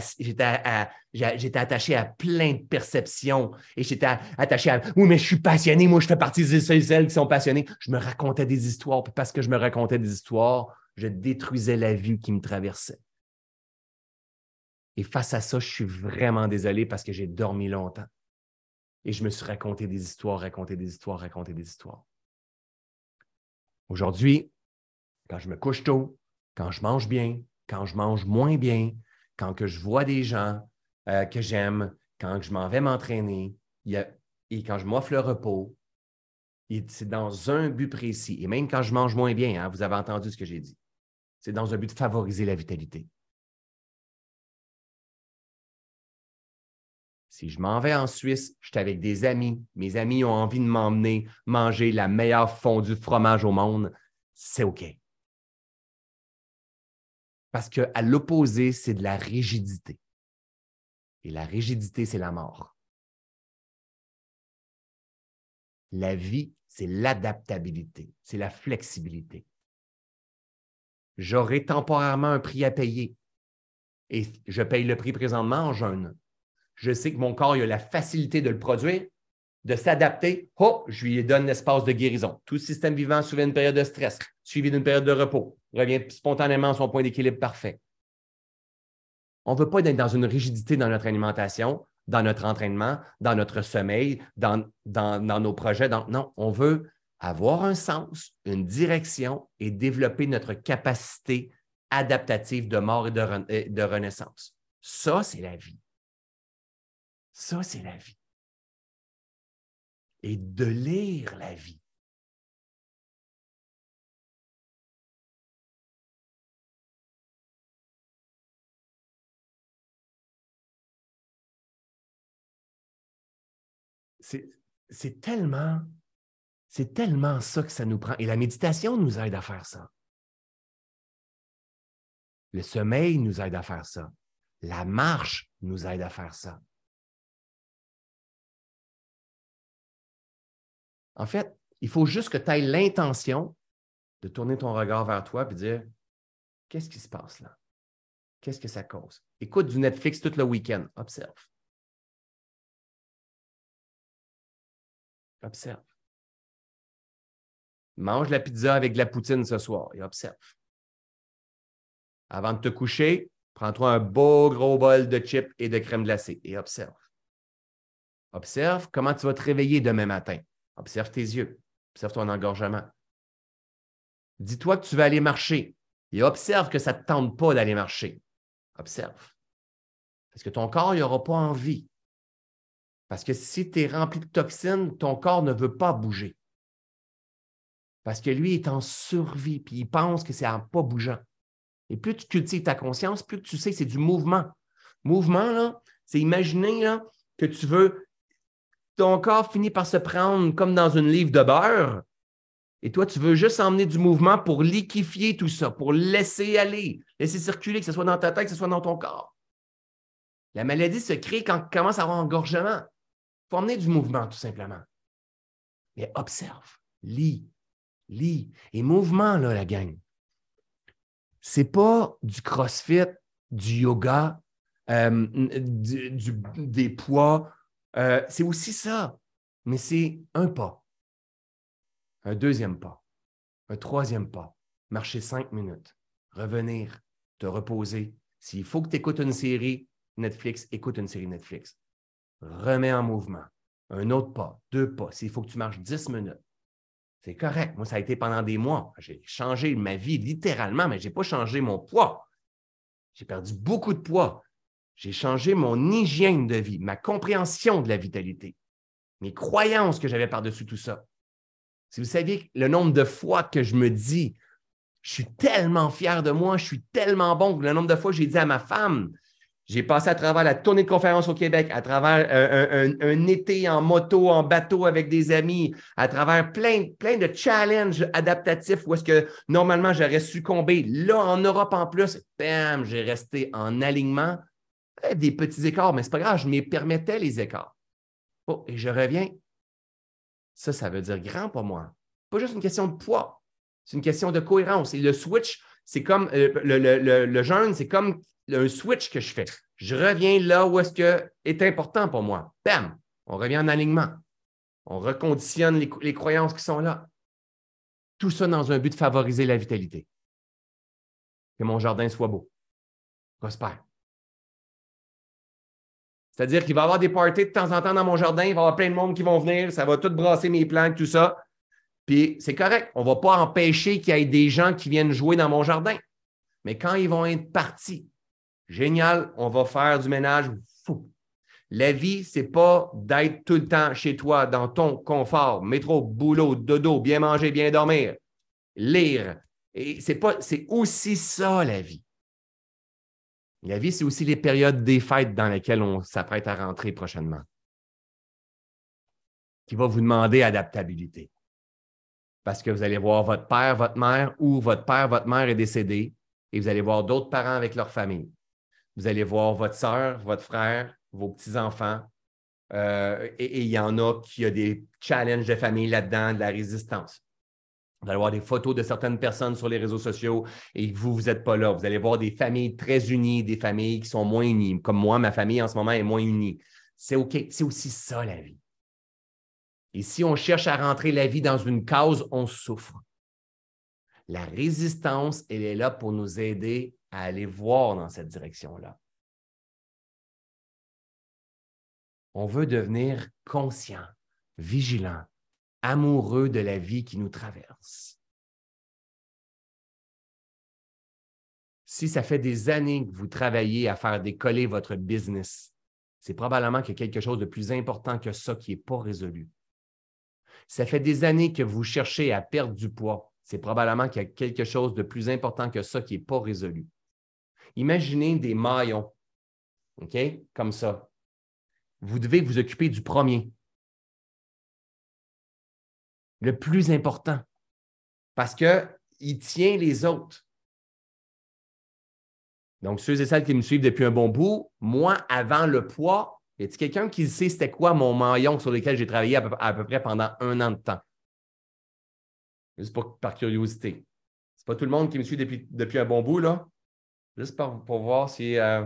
j'étais attaché à plein de perceptions et j'étais attaché à oui, mais je suis passionné, moi, je fais partie de ceux et celles qui sont passionnés. Je me racontais des histoires, parce que je me racontais des histoires, je détruisais la vie qui me traversait. Et face à ça, je suis vraiment désolé parce que j'ai dormi longtemps. Et je me suis raconté des histoires, raconté des histoires, raconté des histoires. Aujourd'hui, quand je me couche tôt, quand je mange bien, quand je mange moins bien, quand que je vois des gens euh, que j'aime, quand je m'en vais m'entraîner, et quand je m'offre le repos, c'est dans un but précis. Et même quand je mange moins bien, hein, vous avez entendu ce que j'ai dit. C'est dans un but de favoriser la vitalité. Si je m'en vais en Suisse, je suis avec des amis, mes amis ont envie de m'emmener manger la meilleure fondue de fromage au monde, c'est OK. Parce qu'à l'opposé, c'est de la rigidité. Et la rigidité, c'est la mort. La vie, c'est l'adaptabilité, c'est la flexibilité. J'aurai temporairement un prix à payer et je paye le prix présentement en jeûne. Je sais que mon corps a la facilité de le produire, de s'adapter. Hop, je lui donne l'espace de guérison. Tout système vivant souvent une période de stress, suivi d'une période de repos, revient spontanément à son point d'équilibre parfait. On ne veut pas être dans une rigidité dans notre alimentation, dans notre entraînement, dans notre sommeil, dans, dans, nos projets. non, on veut avoir un sens, une direction et développer notre capacité adaptative de mort et de, renaissance. Ça, c'est la vie. Ça, c'est la vie. Et de lire la vie. c'est tellement, c'est tellement ça que ça nous prend. Et la méditation nous aide à faire ça. Le sommeil nous aide à faire ça. La marche nous aide à faire ça. En fait, il faut juste que tu aies l'intention de tourner ton regard vers toi et dire Qu'est-ce qui se passe là? Qu'est-ce que ça cause? Écoute du Netflix tout le week-end. Observe. Observe. Mange la pizza avec de la poutine ce soir et observe. Avant de te coucher, prends-toi un beau gros bol de chips et de crème glacée et observe. Observe comment tu vas te réveiller demain matin. Observe tes yeux. Observe ton engorgement. Dis-toi que tu vas aller marcher et observe que ça ne te tente pas d'aller marcher. Observe. Parce que ton corps n'aura pas envie. Parce que si tu es rempli de toxines, ton corps ne veut pas bouger. Parce que lui est en survie, puis il pense que c'est en pas bougeant. Et plus tu cultives ta conscience, plus tu sais que c'est du mouvement. Mouvement, là, c'est imaginer que tu veux, ton corps finit par se prendre comme dans une livre de beurre, et toi, tu veux juste emmener du mouvement pour liquifier tout ça, pour laisser aller, laisser circuler, que ce soit dans ta tête, que ce soit dans ton corps. La maladie se crée quand tu commences à avoir engorgement faut emmener du mouvement, tout simplement. Mais observe, lis, lis. Et mouvement, là, la gang, c'est pas du crossfit, du yoga, euh, des poids. Euh, c'est aussi ça, mais c'est un pas, un deuxième pas, un troisième pas, marcher cinq minutes, revenir, te reposer. S'il faut que tu écoutes une série Netflix, écoute une série Netflix remets en mouvement. Un autre pas, deux pas. S'il faut que tu marches dix minutes, c'est correct. Moi, ça a été pendant des mois. J'ai changé ma vie littéralement, mais je n'ai pas changé mon poids. J'ai perdu beaucoup de poids. J'ai changé mon hygiène de vie, ma compréhension de la vitalité, mes croyances que j'avais par-dessus tout ça. Si vous saviez le nombre de fois que je me dis, je suis tellement fier de moi, je suis tellement bon, le nombre de fois que j'ai dit à ma femme, j'ai passé à travers la tournée de conférences au Québec, à travers euh, un, été en moto, en bateau avec des amis, à travers plein, plein de challenges adaptatifs où est-ce que normalement j'aurais succombé. Là, en Europe en plus, bam, j'ai resté en alignement. Des petits écarts, mais c'est pas grave, je me permettais les écarts. Oh, et je reviens. Ça, ça veut dire grand pour moi. Pas juste une question de poids, c'est une question de cohérence. Et le switch, c'est comme euh, le, le, le jeûne, c'est comme un switch que je fais. Je reviens là où est-ce que est important pour moi. Bam! On revient en alignement. On reconditionne les, croyances qui sont là. Tout ça dans un but de favoriser la vitalité. Que mon jardin soit beau, prospère. C'est-à-dire qu'il va y avoir des parties de temps en temps dans mon jardin, il va y avoir plein de monde qui vont venir, ça va tout brasser mes plantes, tout ça. Puis c'est correct, on ne va pas empêcher qu'il y ait des gens qui viennent jouer dans mon jardin. Mais quand ils vont être partis, Génial, on va faire du ménage. Fou. La vie, ce n'est pas d'être tout le temps chez toi dans ton confort, métro, boulot, dodo, bien manger, bien dormir, lire. C'est pas, c'est aussi ça la vie. La vie, c'est aussi les périodes des fêtes dans lesquelles on s'apprête à rentrer prochainement, qui va vous demander adaptabilité. Parce que vous allez voir votre père, votre mère, ou votre père, votre mère est décédé, et vous allez voir d'autres parents avec leur famille. Vous allez voir votre soeur, votre frère, vos petits-enfants. Euh, et il y en a qui ont des challenges de famille là-dedans, de la résistance. Vous allez voir des photos de certaines personnes sur les réseaux sociaux et vous, vous n'êtes pas là. Vous allez voir des familles très unies, des familles qui sont moins unies. Comme moi, ma famille en ce moment est moins unie. C'est OK. C'est aussi ça, la vie. Et si on cherche à rentrer la vie dans une cause, on souffre. La résistance, elle est là pour nous aider à aller voir dans cette direction-là. On veut devenir conscient, vigilant, amoureux de la vie qui nous traverse. Si ça fait des années que vous travaillez à faire décoller votre business, c'est probablement qu'il y a quelque chose de plus important que ça qui n'est pas résolu. Ça fait des années que vous cherchez à perdre du poids, c'est probablement qu'il y a quelque chose de plus important que ça qui n'est pas résolu. Imaginez des maillons, OK, comme ça. Vous devez vous occuper du premier, le plus important, parce qu'il tient les autres. Donc, ceux et celles qui me suivent depuis un bon bout, moi, avant le poids, y a-t-il quelqu'un qui sait c'était quoi mon maillon sur lequel j'ai travaillé à peu, près pendant un an de temps? Juste par curiosité. C'est pas tout le monde qui me suit depuis un bon bout, là. Juste pour, voir si. Euh,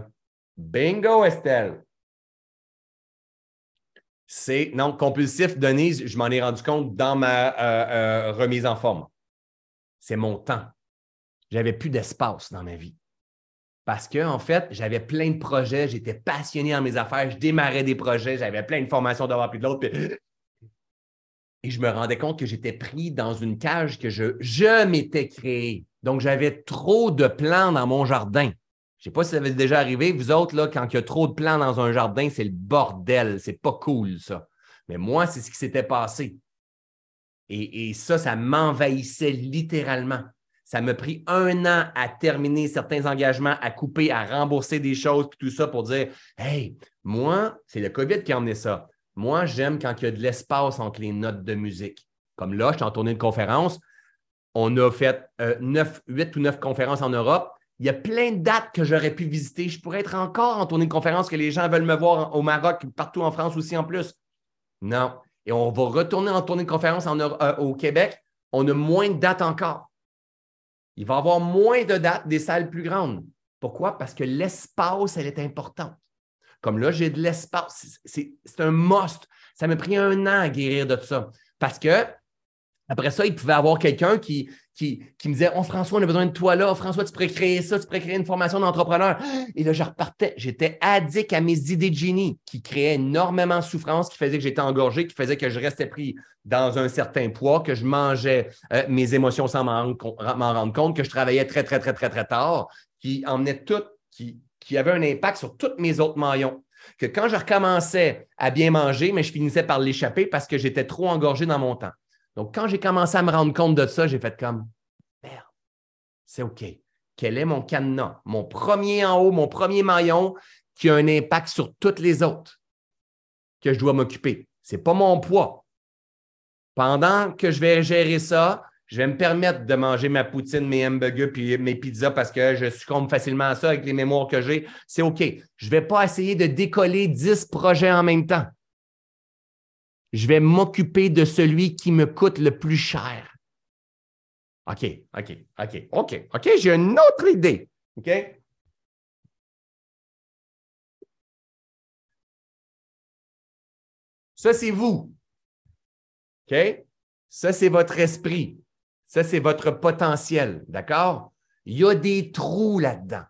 bingo, Estelle! C'est. Non, compulsif, Denise, je m'en ai rendu compte dans ma euh, euh, remise en forme. C'est mon temps. J'avais plus d'espace dans ma vie. Parce que, en fait, j'avais plein de projets, j'étais passionné dans mes affaires, je démarrais des projets, j'avais plein de formations d'avoir plus de l'autre. Et je me rendais compte que j'étais pris dans une cage que je, je m'étais créée. Donc, j'avais trop de plants dans mon jardin. Je ne sais pas si ça avait déjà arrivé. Vous autres, là, quand il y a trop de plants dans un jardin, c'est le bordel. C'est pas cool, ça. Mais moi, c'est ce qui s'était passé. Et, ça, ça m'envahissait littéralement. Ça m'a pris un an à terminer certains engagements, à couper, à rembourser des choses, puis tout ça pour dire Hey, moi, c'est le COVID qui a emmené ça. Moi, j'aime quand il y a de l'espace entre les notes de musique. Comme là, je suis en tournée de conférence, on a fait euh, ou neuf conférences en Europe. Il y a plein de dates que j'aurais pu visiter. Je pourrais être encore en tournée de conférence que les gens veulent me voir au Maroc, partout en France aussi en plus. Non. Et on va retourner en tournée de conférence euh, au Québec. On a moins de dates encore. Il va y avoir moins de dates des salles plus grandes. Pourquoi? Parce que l'espace, elle est importante. Comme là, j'ai de l'espace. C'est un must. Ça m'a pris un an à guérir de ça. Parce que après ça, il pouvait avoir quelqu'un qui, qui, me disait Oh François, on a besoin de toi là. François, tu pourrais créer ça, tu pourrais créer une formation d'entrepreneur. Et là, je repartais. J'étais addict à mes idées de génie qui créaient énormément de souffrance, qui faisait que j'étais engorgé, qui faisait que je restais pris dans un certain poids, que je mangeais euh, mes émotions sans m'en rendre, compte, que je travaillais très, très, très, très, très tard, qui emmenait tout, qui, qui avait un impact sur tous mes autres maillons que quand je recommençais à bien manger, mais je finissais par l'échapper parce que j'étais trop engorgé dans mon temps. Donc, quand j'ai commencé à me rendre compte de ça, j'ai fait comme merde, c'est OK. Quel est mon cadenas? Mon premier en haut, mon premier maillon qui a un impact sur toutes les autres que je dois m'occuper. Ce n'est pas mon poids. Pendant que je vais gérer ça, je vais me permettre de manger ma poutine, mes hamburgers puis mes pizzas parce que je succombe facilement à ça avec les mémoires que j'ai. C'est OK. Je ne vais pas essayer de décoller 10 projets en même temps je vais m'occuper de celui qui me coûte le plus cher. OK, OK, OK, OK, OK, j'ai une autre idée. OK? Ça, c'est vous. OK? Ça, c'est votre esprit. Ça, c'est votre potentiel. D'accord? Il y a des trous là-dedans.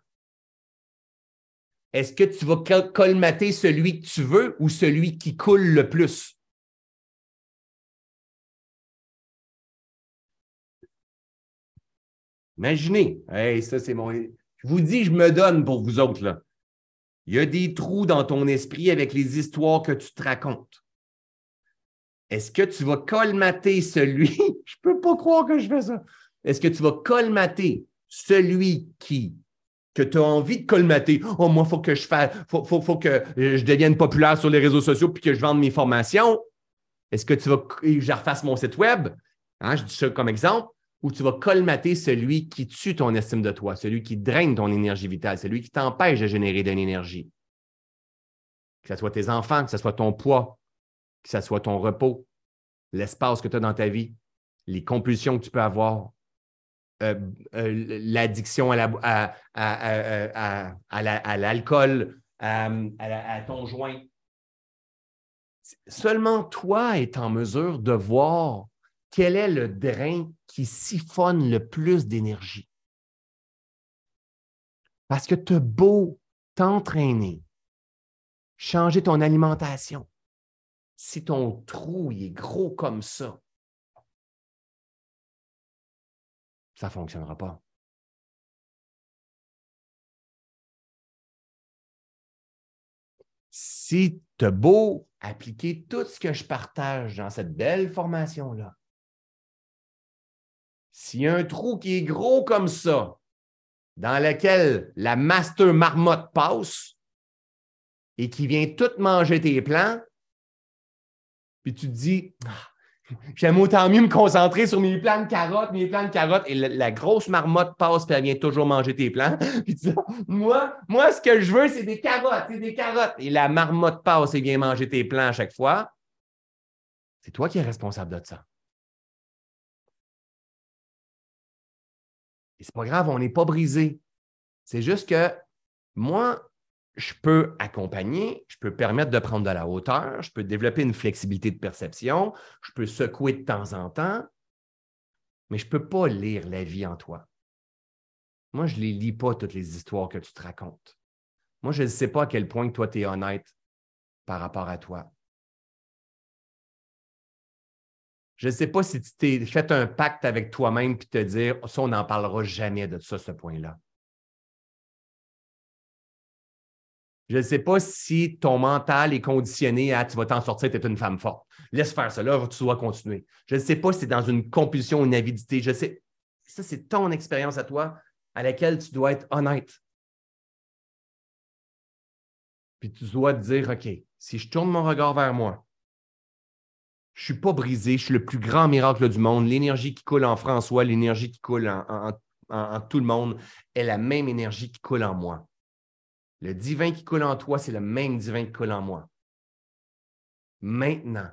Est-ce que tu vas colmater celui que tu veux ou celui qui coule le plus? Imaginez, hey, ça c'est mon. Je vous dis, je me donne pour vous autres. Là. Il y a des trous dans ton esprit avec les histoires que tu te racontes. Est-ce que tu vas colmater celui, je ne peux pas croire que je fais ça. Est-ce que tu vas colmater celui qui, que tu as envie de colmater? Oh, moi, il faut que je fasse, faut, faut, que je devienne populaire sur les réseaux sociaux puis que je vende mes formations. Est-ce que tu vas je refasse mon site web? Hein, je dis ça comme exemple. Ou tu vas colmater celui qui tue ton estime de toi, celui qui draine ton énergie vitale, celui qui t'empêche de générer de l'énergie. Que ce soit tes enfants, que ce soit ton poids, que ce soit ton repos, l'espace que tu as dans ta vie, les compulsions que tu peux avoir, euh, euh, l'addiction à, l'alcool, à, ton joint. Seulement toi est en mesure de voir quel est le drain qui siphonne le plus d'énergie? Parce que tu as beau t'entraîner, changer ton alimentation, si ton trou est gros comme ça, ça ne fonctionnera pas. Si tu as beau appliquer tout ce que je partage dans cette belle formation-là, s'il y a un trou qui est gros comme ça, dans lequel la master marmotte passe et qui vient tout manger tes plants, puis tu te dis, ah, j'aime autant mieux me concentrer sur mes plants de carottes, mes plants de carottes, et la, grosse marmotte passe, puis elle vient toujours manger tes plants. Puis tu dis, moi, moi, ce que je veux, c'est des carottes, c'est des carottes. Et la marmotte passe et vient manger tes plants à chaque fois. C'est toi qui es responsable de ça. Et c'est pas grave, on n'est pas brisé. C'est juste que moi, je peux accompagner, je peux permettre de prendre de la hauteur, je peux développer une flexibilité de perception, je peux secouer de temps en temps, mais je ne peux pas lire la vie en toi. Moi, je ne les lis pas, toutes les histoires que tu te racontes. Moi, je ne sais pas à quel point toi, tu es honnête par rapport à toi. Je ne sais pas si tu t'es fait un pacte avec toi-même et te dire, ça, on n'en parlera jamais de ça, ce point-là. Je ne sais pas si ton mental est conditionné à tu vas t'en sortir, tu es une femme forte. Laisse faire cela, tu dois continuer. Je ne sais pas si c'est dans une compulsion ou une avidité. Je sais. Ça, c'est ton expérience à toi à laquelle tu dois être honnête. Puis tu dois te dire, OK, si je tourne mon regard vers moi, je suis pas brisé, je suis le plus grand miracle du monde. L'énergie qui coule en François, l'énergie qui coule en tout le monde est la même énergie qui coule en moi. Le divin qui coule en toi, c'est le même divin qui coule en moi. Maintenant,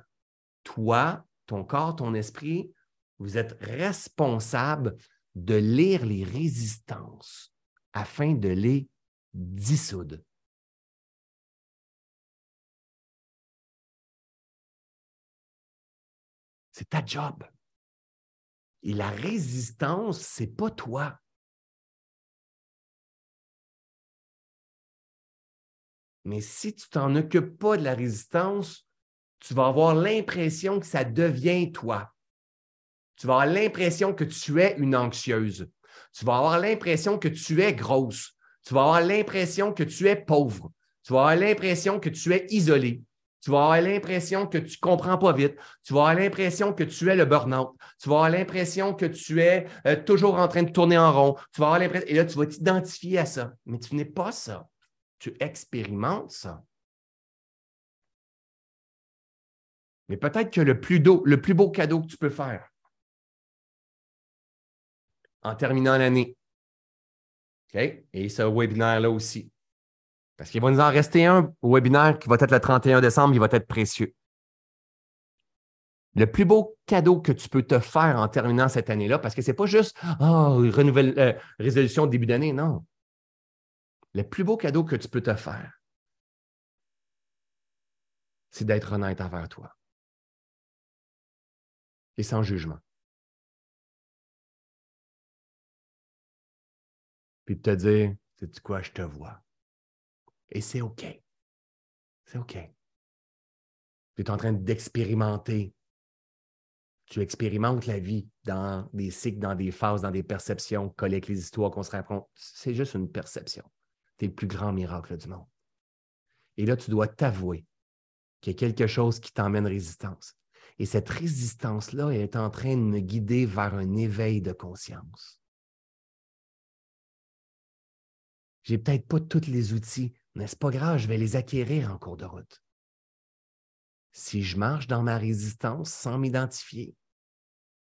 toi, ton corps, ton esprit, vous êtes responsable de lire les résistances afin de les dissoudre. C'est ta job. Et la résistance, ce n'est pas toi. Mais si tu t'en occupes pas de la résistance, tu vas avoir l'impression que ça devient toi. Tu vas avoir l'impression que tu es une anxieuse. Tu vas avoir l'impression que tu es grosse. Tu vas avoir l'impression que tu es pauvre. Tu vas avoir l'impression que tu es isolé. Tu vas avoir l'impression que tu ne comprends pas vite. Tu vas avoir l'impression que tu es le burn-out. Tu vas avoir l'impression que tu es euh, toujours en train de tourner en rond. Tu vas avoir l'impression. Et là, tu vas t'identifier à ça. Mais tu n'es pas ça tu expérimentes ça. Mais peut-être que le plus, le plus beau cadeau que tu peux faire en terminant l'année, OK? Et ce webinaire-là aussi. Parce qu'il va nous en rester un webinaire qui va être le 31 décembre, il va être précieux. Le plus beau cadeau que tu peux te faire en terminant cette année-là, parce que ce n'est pas juste oh, renouvelle, euh, résolution de début d'année, non le plus beau cadeau que tu peux te faire, c'est d'être honnête envers toi. Et sans jugement. Puis de te dire, c'est quoi, je te vois. Et c'est OK. C'est OK. Tu es en train d'expérimenter. Tu expérimentes la vie dans des cycles, dans des phases, dans des perceptions, collecte les histoires qu'on se raconte. C'est juste une perception tu es le plus grand miracle du monde. Et là, tu dois t'avouer qu'il y a quelque chose qui t'emmène résistance. Et cette résistance-là est en train de me guider vers un éveil de conscience. J'ai peut-être pas tous les outils, mais ce pas grave, je vais les acquérir en cours de route. Si je marche dans ma résistance sans m'identifier,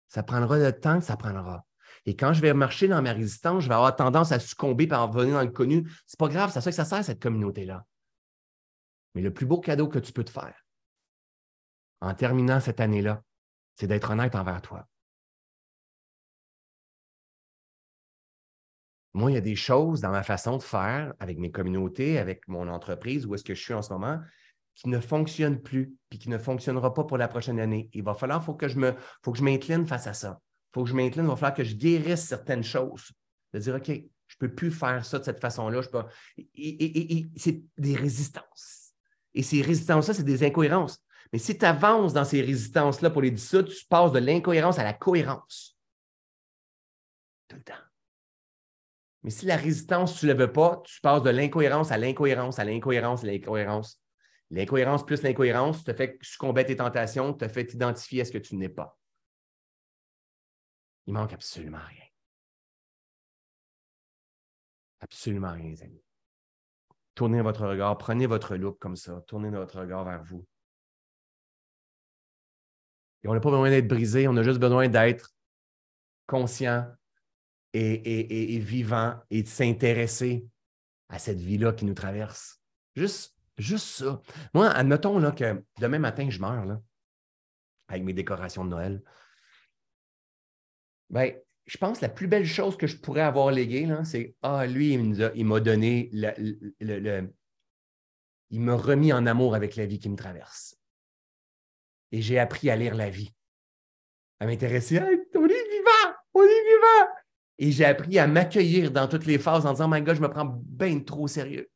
ça prendra le temps que ça prendra. Et quand je vais marcher dans ma résistance, je vais avoir tendance à succomber par revenir dans le connu. Ce n'est pas grave, c'est ça que ça sert, cette communauté-là. Mais le plus beau cadeau que tu peux te faire en terminant cette année-là, c'est d'être honnête envers toi. Moi, il y a des choses dans ma façon de faire avec mes communautés, avec mon entreprise, où est-ce que je suis en ce moment, qui ne fonctionnent plus, puis qui ne fonctionnera pas pour la prochaine année. Il va falloir, faut que je me, faut que je m'incline face à ça. Il faut que je m'incline, il va falloir que je guérisse certaines choses. De dire, OK, je ne peux plus faire ça de cette façon-là. Et, c'est des résistances. Et ces résistances-là, c'est des incohérences. Mais si tu avances dans ces résistances-là pour les dissoudre, tu passes de l'incohérence à la cohérence. Tout le temps. Mais si la résistance, tu ne veux pas, tu passes de l'incohérence à l'incohérence, à l'incohérence, à l'incohérence. L'incohérence plus l'incohérence te fait succomber à tes tentations, te fait t'identifier à ce que tu n'es pas. Il manque absolument rien. Absolument rien, les amis. Tournez votre regard, prenez votre loupe comme ça, tournez votre regard vers vous. Et on n'a pas besoin d'être brisé, on a juste besoin d'être conscient et, vivant et de s'intéresser à cette vie-là qui nous traverse. Juste, juste ça. Moi, admettons là, que demain matin, je meurs là, avec mes décorations de Noël. Ben, je pense que la plus belle chose que je pourrais avoir léguée, c'est Ah, lui, il m'a donné le, il m'a remis en amour avec la vie qui me traverse. Et j'ai appris à lire la vie, à m'intéresser. on est vivant! On est vivant! Et j'ai appris à m'accueillir dans toutes les phases en disant, my God, je me prends bien trop sérieux.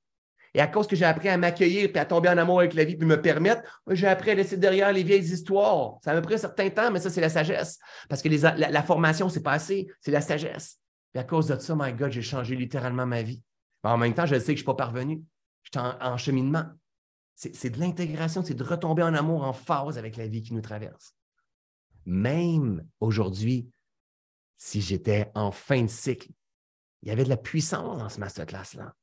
Et à cause que j'ai appris à m'accueillir puis à tomber en amour avec la vie puis me permettre, j'ai appris à laisser derrière les vieilles histoires. Ça m'a pris un certain temps, mais ça, c'est la sagesse. Parce que la, formation, c'est pas c'est la sagesse. Et à cause de ça, my God, j'ai changé littéralement ma vie. en même temps, je sais que je ne suis pas parvenu. Je suis en cheminement. C'est de l'intégration, c'est de retomber en amour en phase avec la vie qui nous traverse. Même aujourd'hui, si j'étais en fin de cycle. Il y avait de la puissance dans ce masterclass-là.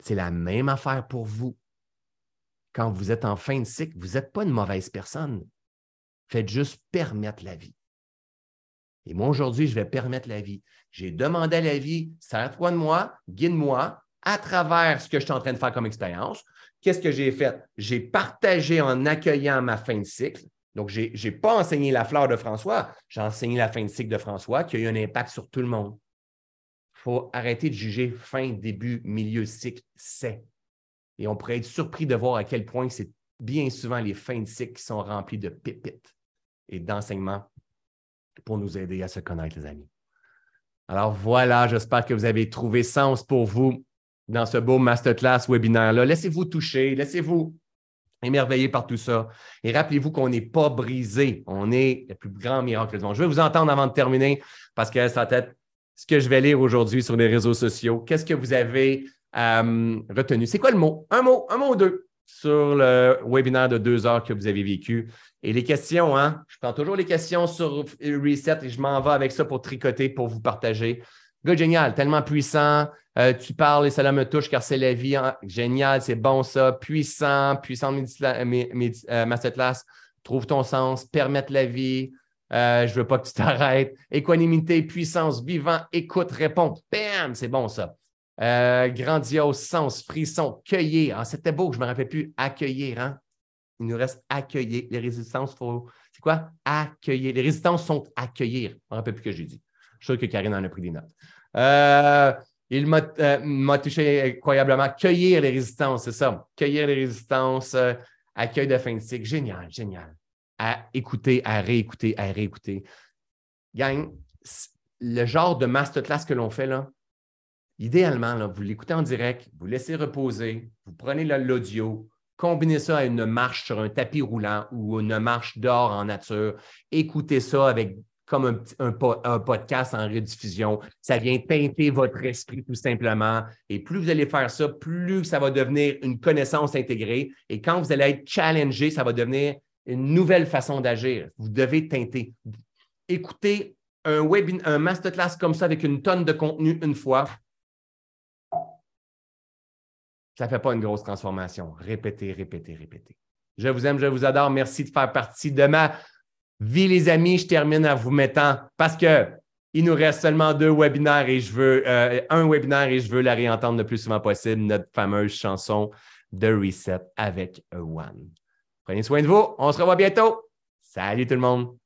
C'est la même affaire pour vous. Quand vous êtes en fin de cycle, vous n'êtes pas une mauvaise personne. Faites juste permettre la vie. Et moi, aujourd'hui, je vais permettre la vie. J'ai demandé à la vie, sers-toi de moi, guide-moi à travers ce que je suis en train de faire comme expérience. Qu'est-ce que j'ai fait? J'ai partagé en accueillant ma fin de cycle. Donc, je n'ai pas enseigné la fleur de François, j'ai enseigné la fin de cycle de François qui a eu un impact sur tout le monde. Il faut arrêter de juger fin, début, milieu, cycle, c'est. Et on pourrait être surpris de voir à quel point c'est bien souvent les fins de cycle qui sont remplies de pépites et d'enseignements pour nous aider à se connaître, les amis. Alors voilà, j'espère que vous avez trouvé sens pour vous dans ce beau masterclass webinaire-là. Laissez-vous toucher, laissez-vous émerveillé par tout ça. Et rappelez-vous qu'on n'est pas brisé. On est le plus grand miracle du monde. Je vais vous entendre avant de terminer parce que ça va être ce que je vais lire aujourd'hui sur les réseaux sociaux. Qu'est-ce que vous avez euh, retenu? C'est quoi le mot? Un mot, un mot ou deux sur le webinaire de deux heures que vous avez vécu. Et les questions, hein? Je prends toujours les questions sur Reset et je m'en vais avec ça pour tricoter, pour vous partager. Génial, tellement puissant. Euh, tu parles et cela me touche car c'est la vie. Hein. Génial, c'est bon ça. Puissant, puissant euh, masterclass. Trouve ton sens, permettre la vie. Euh, je veux pas que tu t'arrêtes. Équanimité, puissance, vivant, écoute, réponds. Bam, c'est bon ça. grandiose, sens, frisson, cueillir. Ah, C'était beau, je ne me rappelle plus. Accueillir, hein? Il nous reste accueillir. Les résistances, faut... c'est quoi? Accueillir. Les résistances sont accueillir. Je ne me rappelle plus que j'ai dit. Je suis sûr que Karine en a pris des notes. Euh, il euh, m'a touché incroyablement. Cueillir les résistances, c'est ça. Cueillir les résistances, euh, accueil de fin de cycle. Génial, génial. À écouter, à réécouter, à réécouter. Gang, le genre de masterclass que l'on fait là, idéalement, vous l'écoutez en direct, vous laissez reposer, vous prenez l'audio, combinez ça à une marche sur un tapis roulant ou une marche dehors en nature, écoutez ça avec comme un, podcast en rediffusion. Ça vient teinter votre esprit tout simplement. Et plus vous allez faire ça, plus ça va devenir une connaissance intégrée. Et quand vous allez être challengé, ça va devenir une nouvelle façon d'agir. Vous devez teinter. Écoutez un, web, un masterclass comme ça avec une tonne de contenu une fois, ça ne fait pas une grosse transformation. Répétez, répétez, répétez. Je vous aime, je vous adore. Merci de faire partie de ma Vie, les amis, je termine en vous mettant parce que Il nous reste seulement deux webinaires et je veux euh, un webinaire et je veux la réentendre le plus souvent possible, notre fameuse chanson de Reset avec One. Prenez soin de vous. On se revoit bientôt. Salut tout le monde.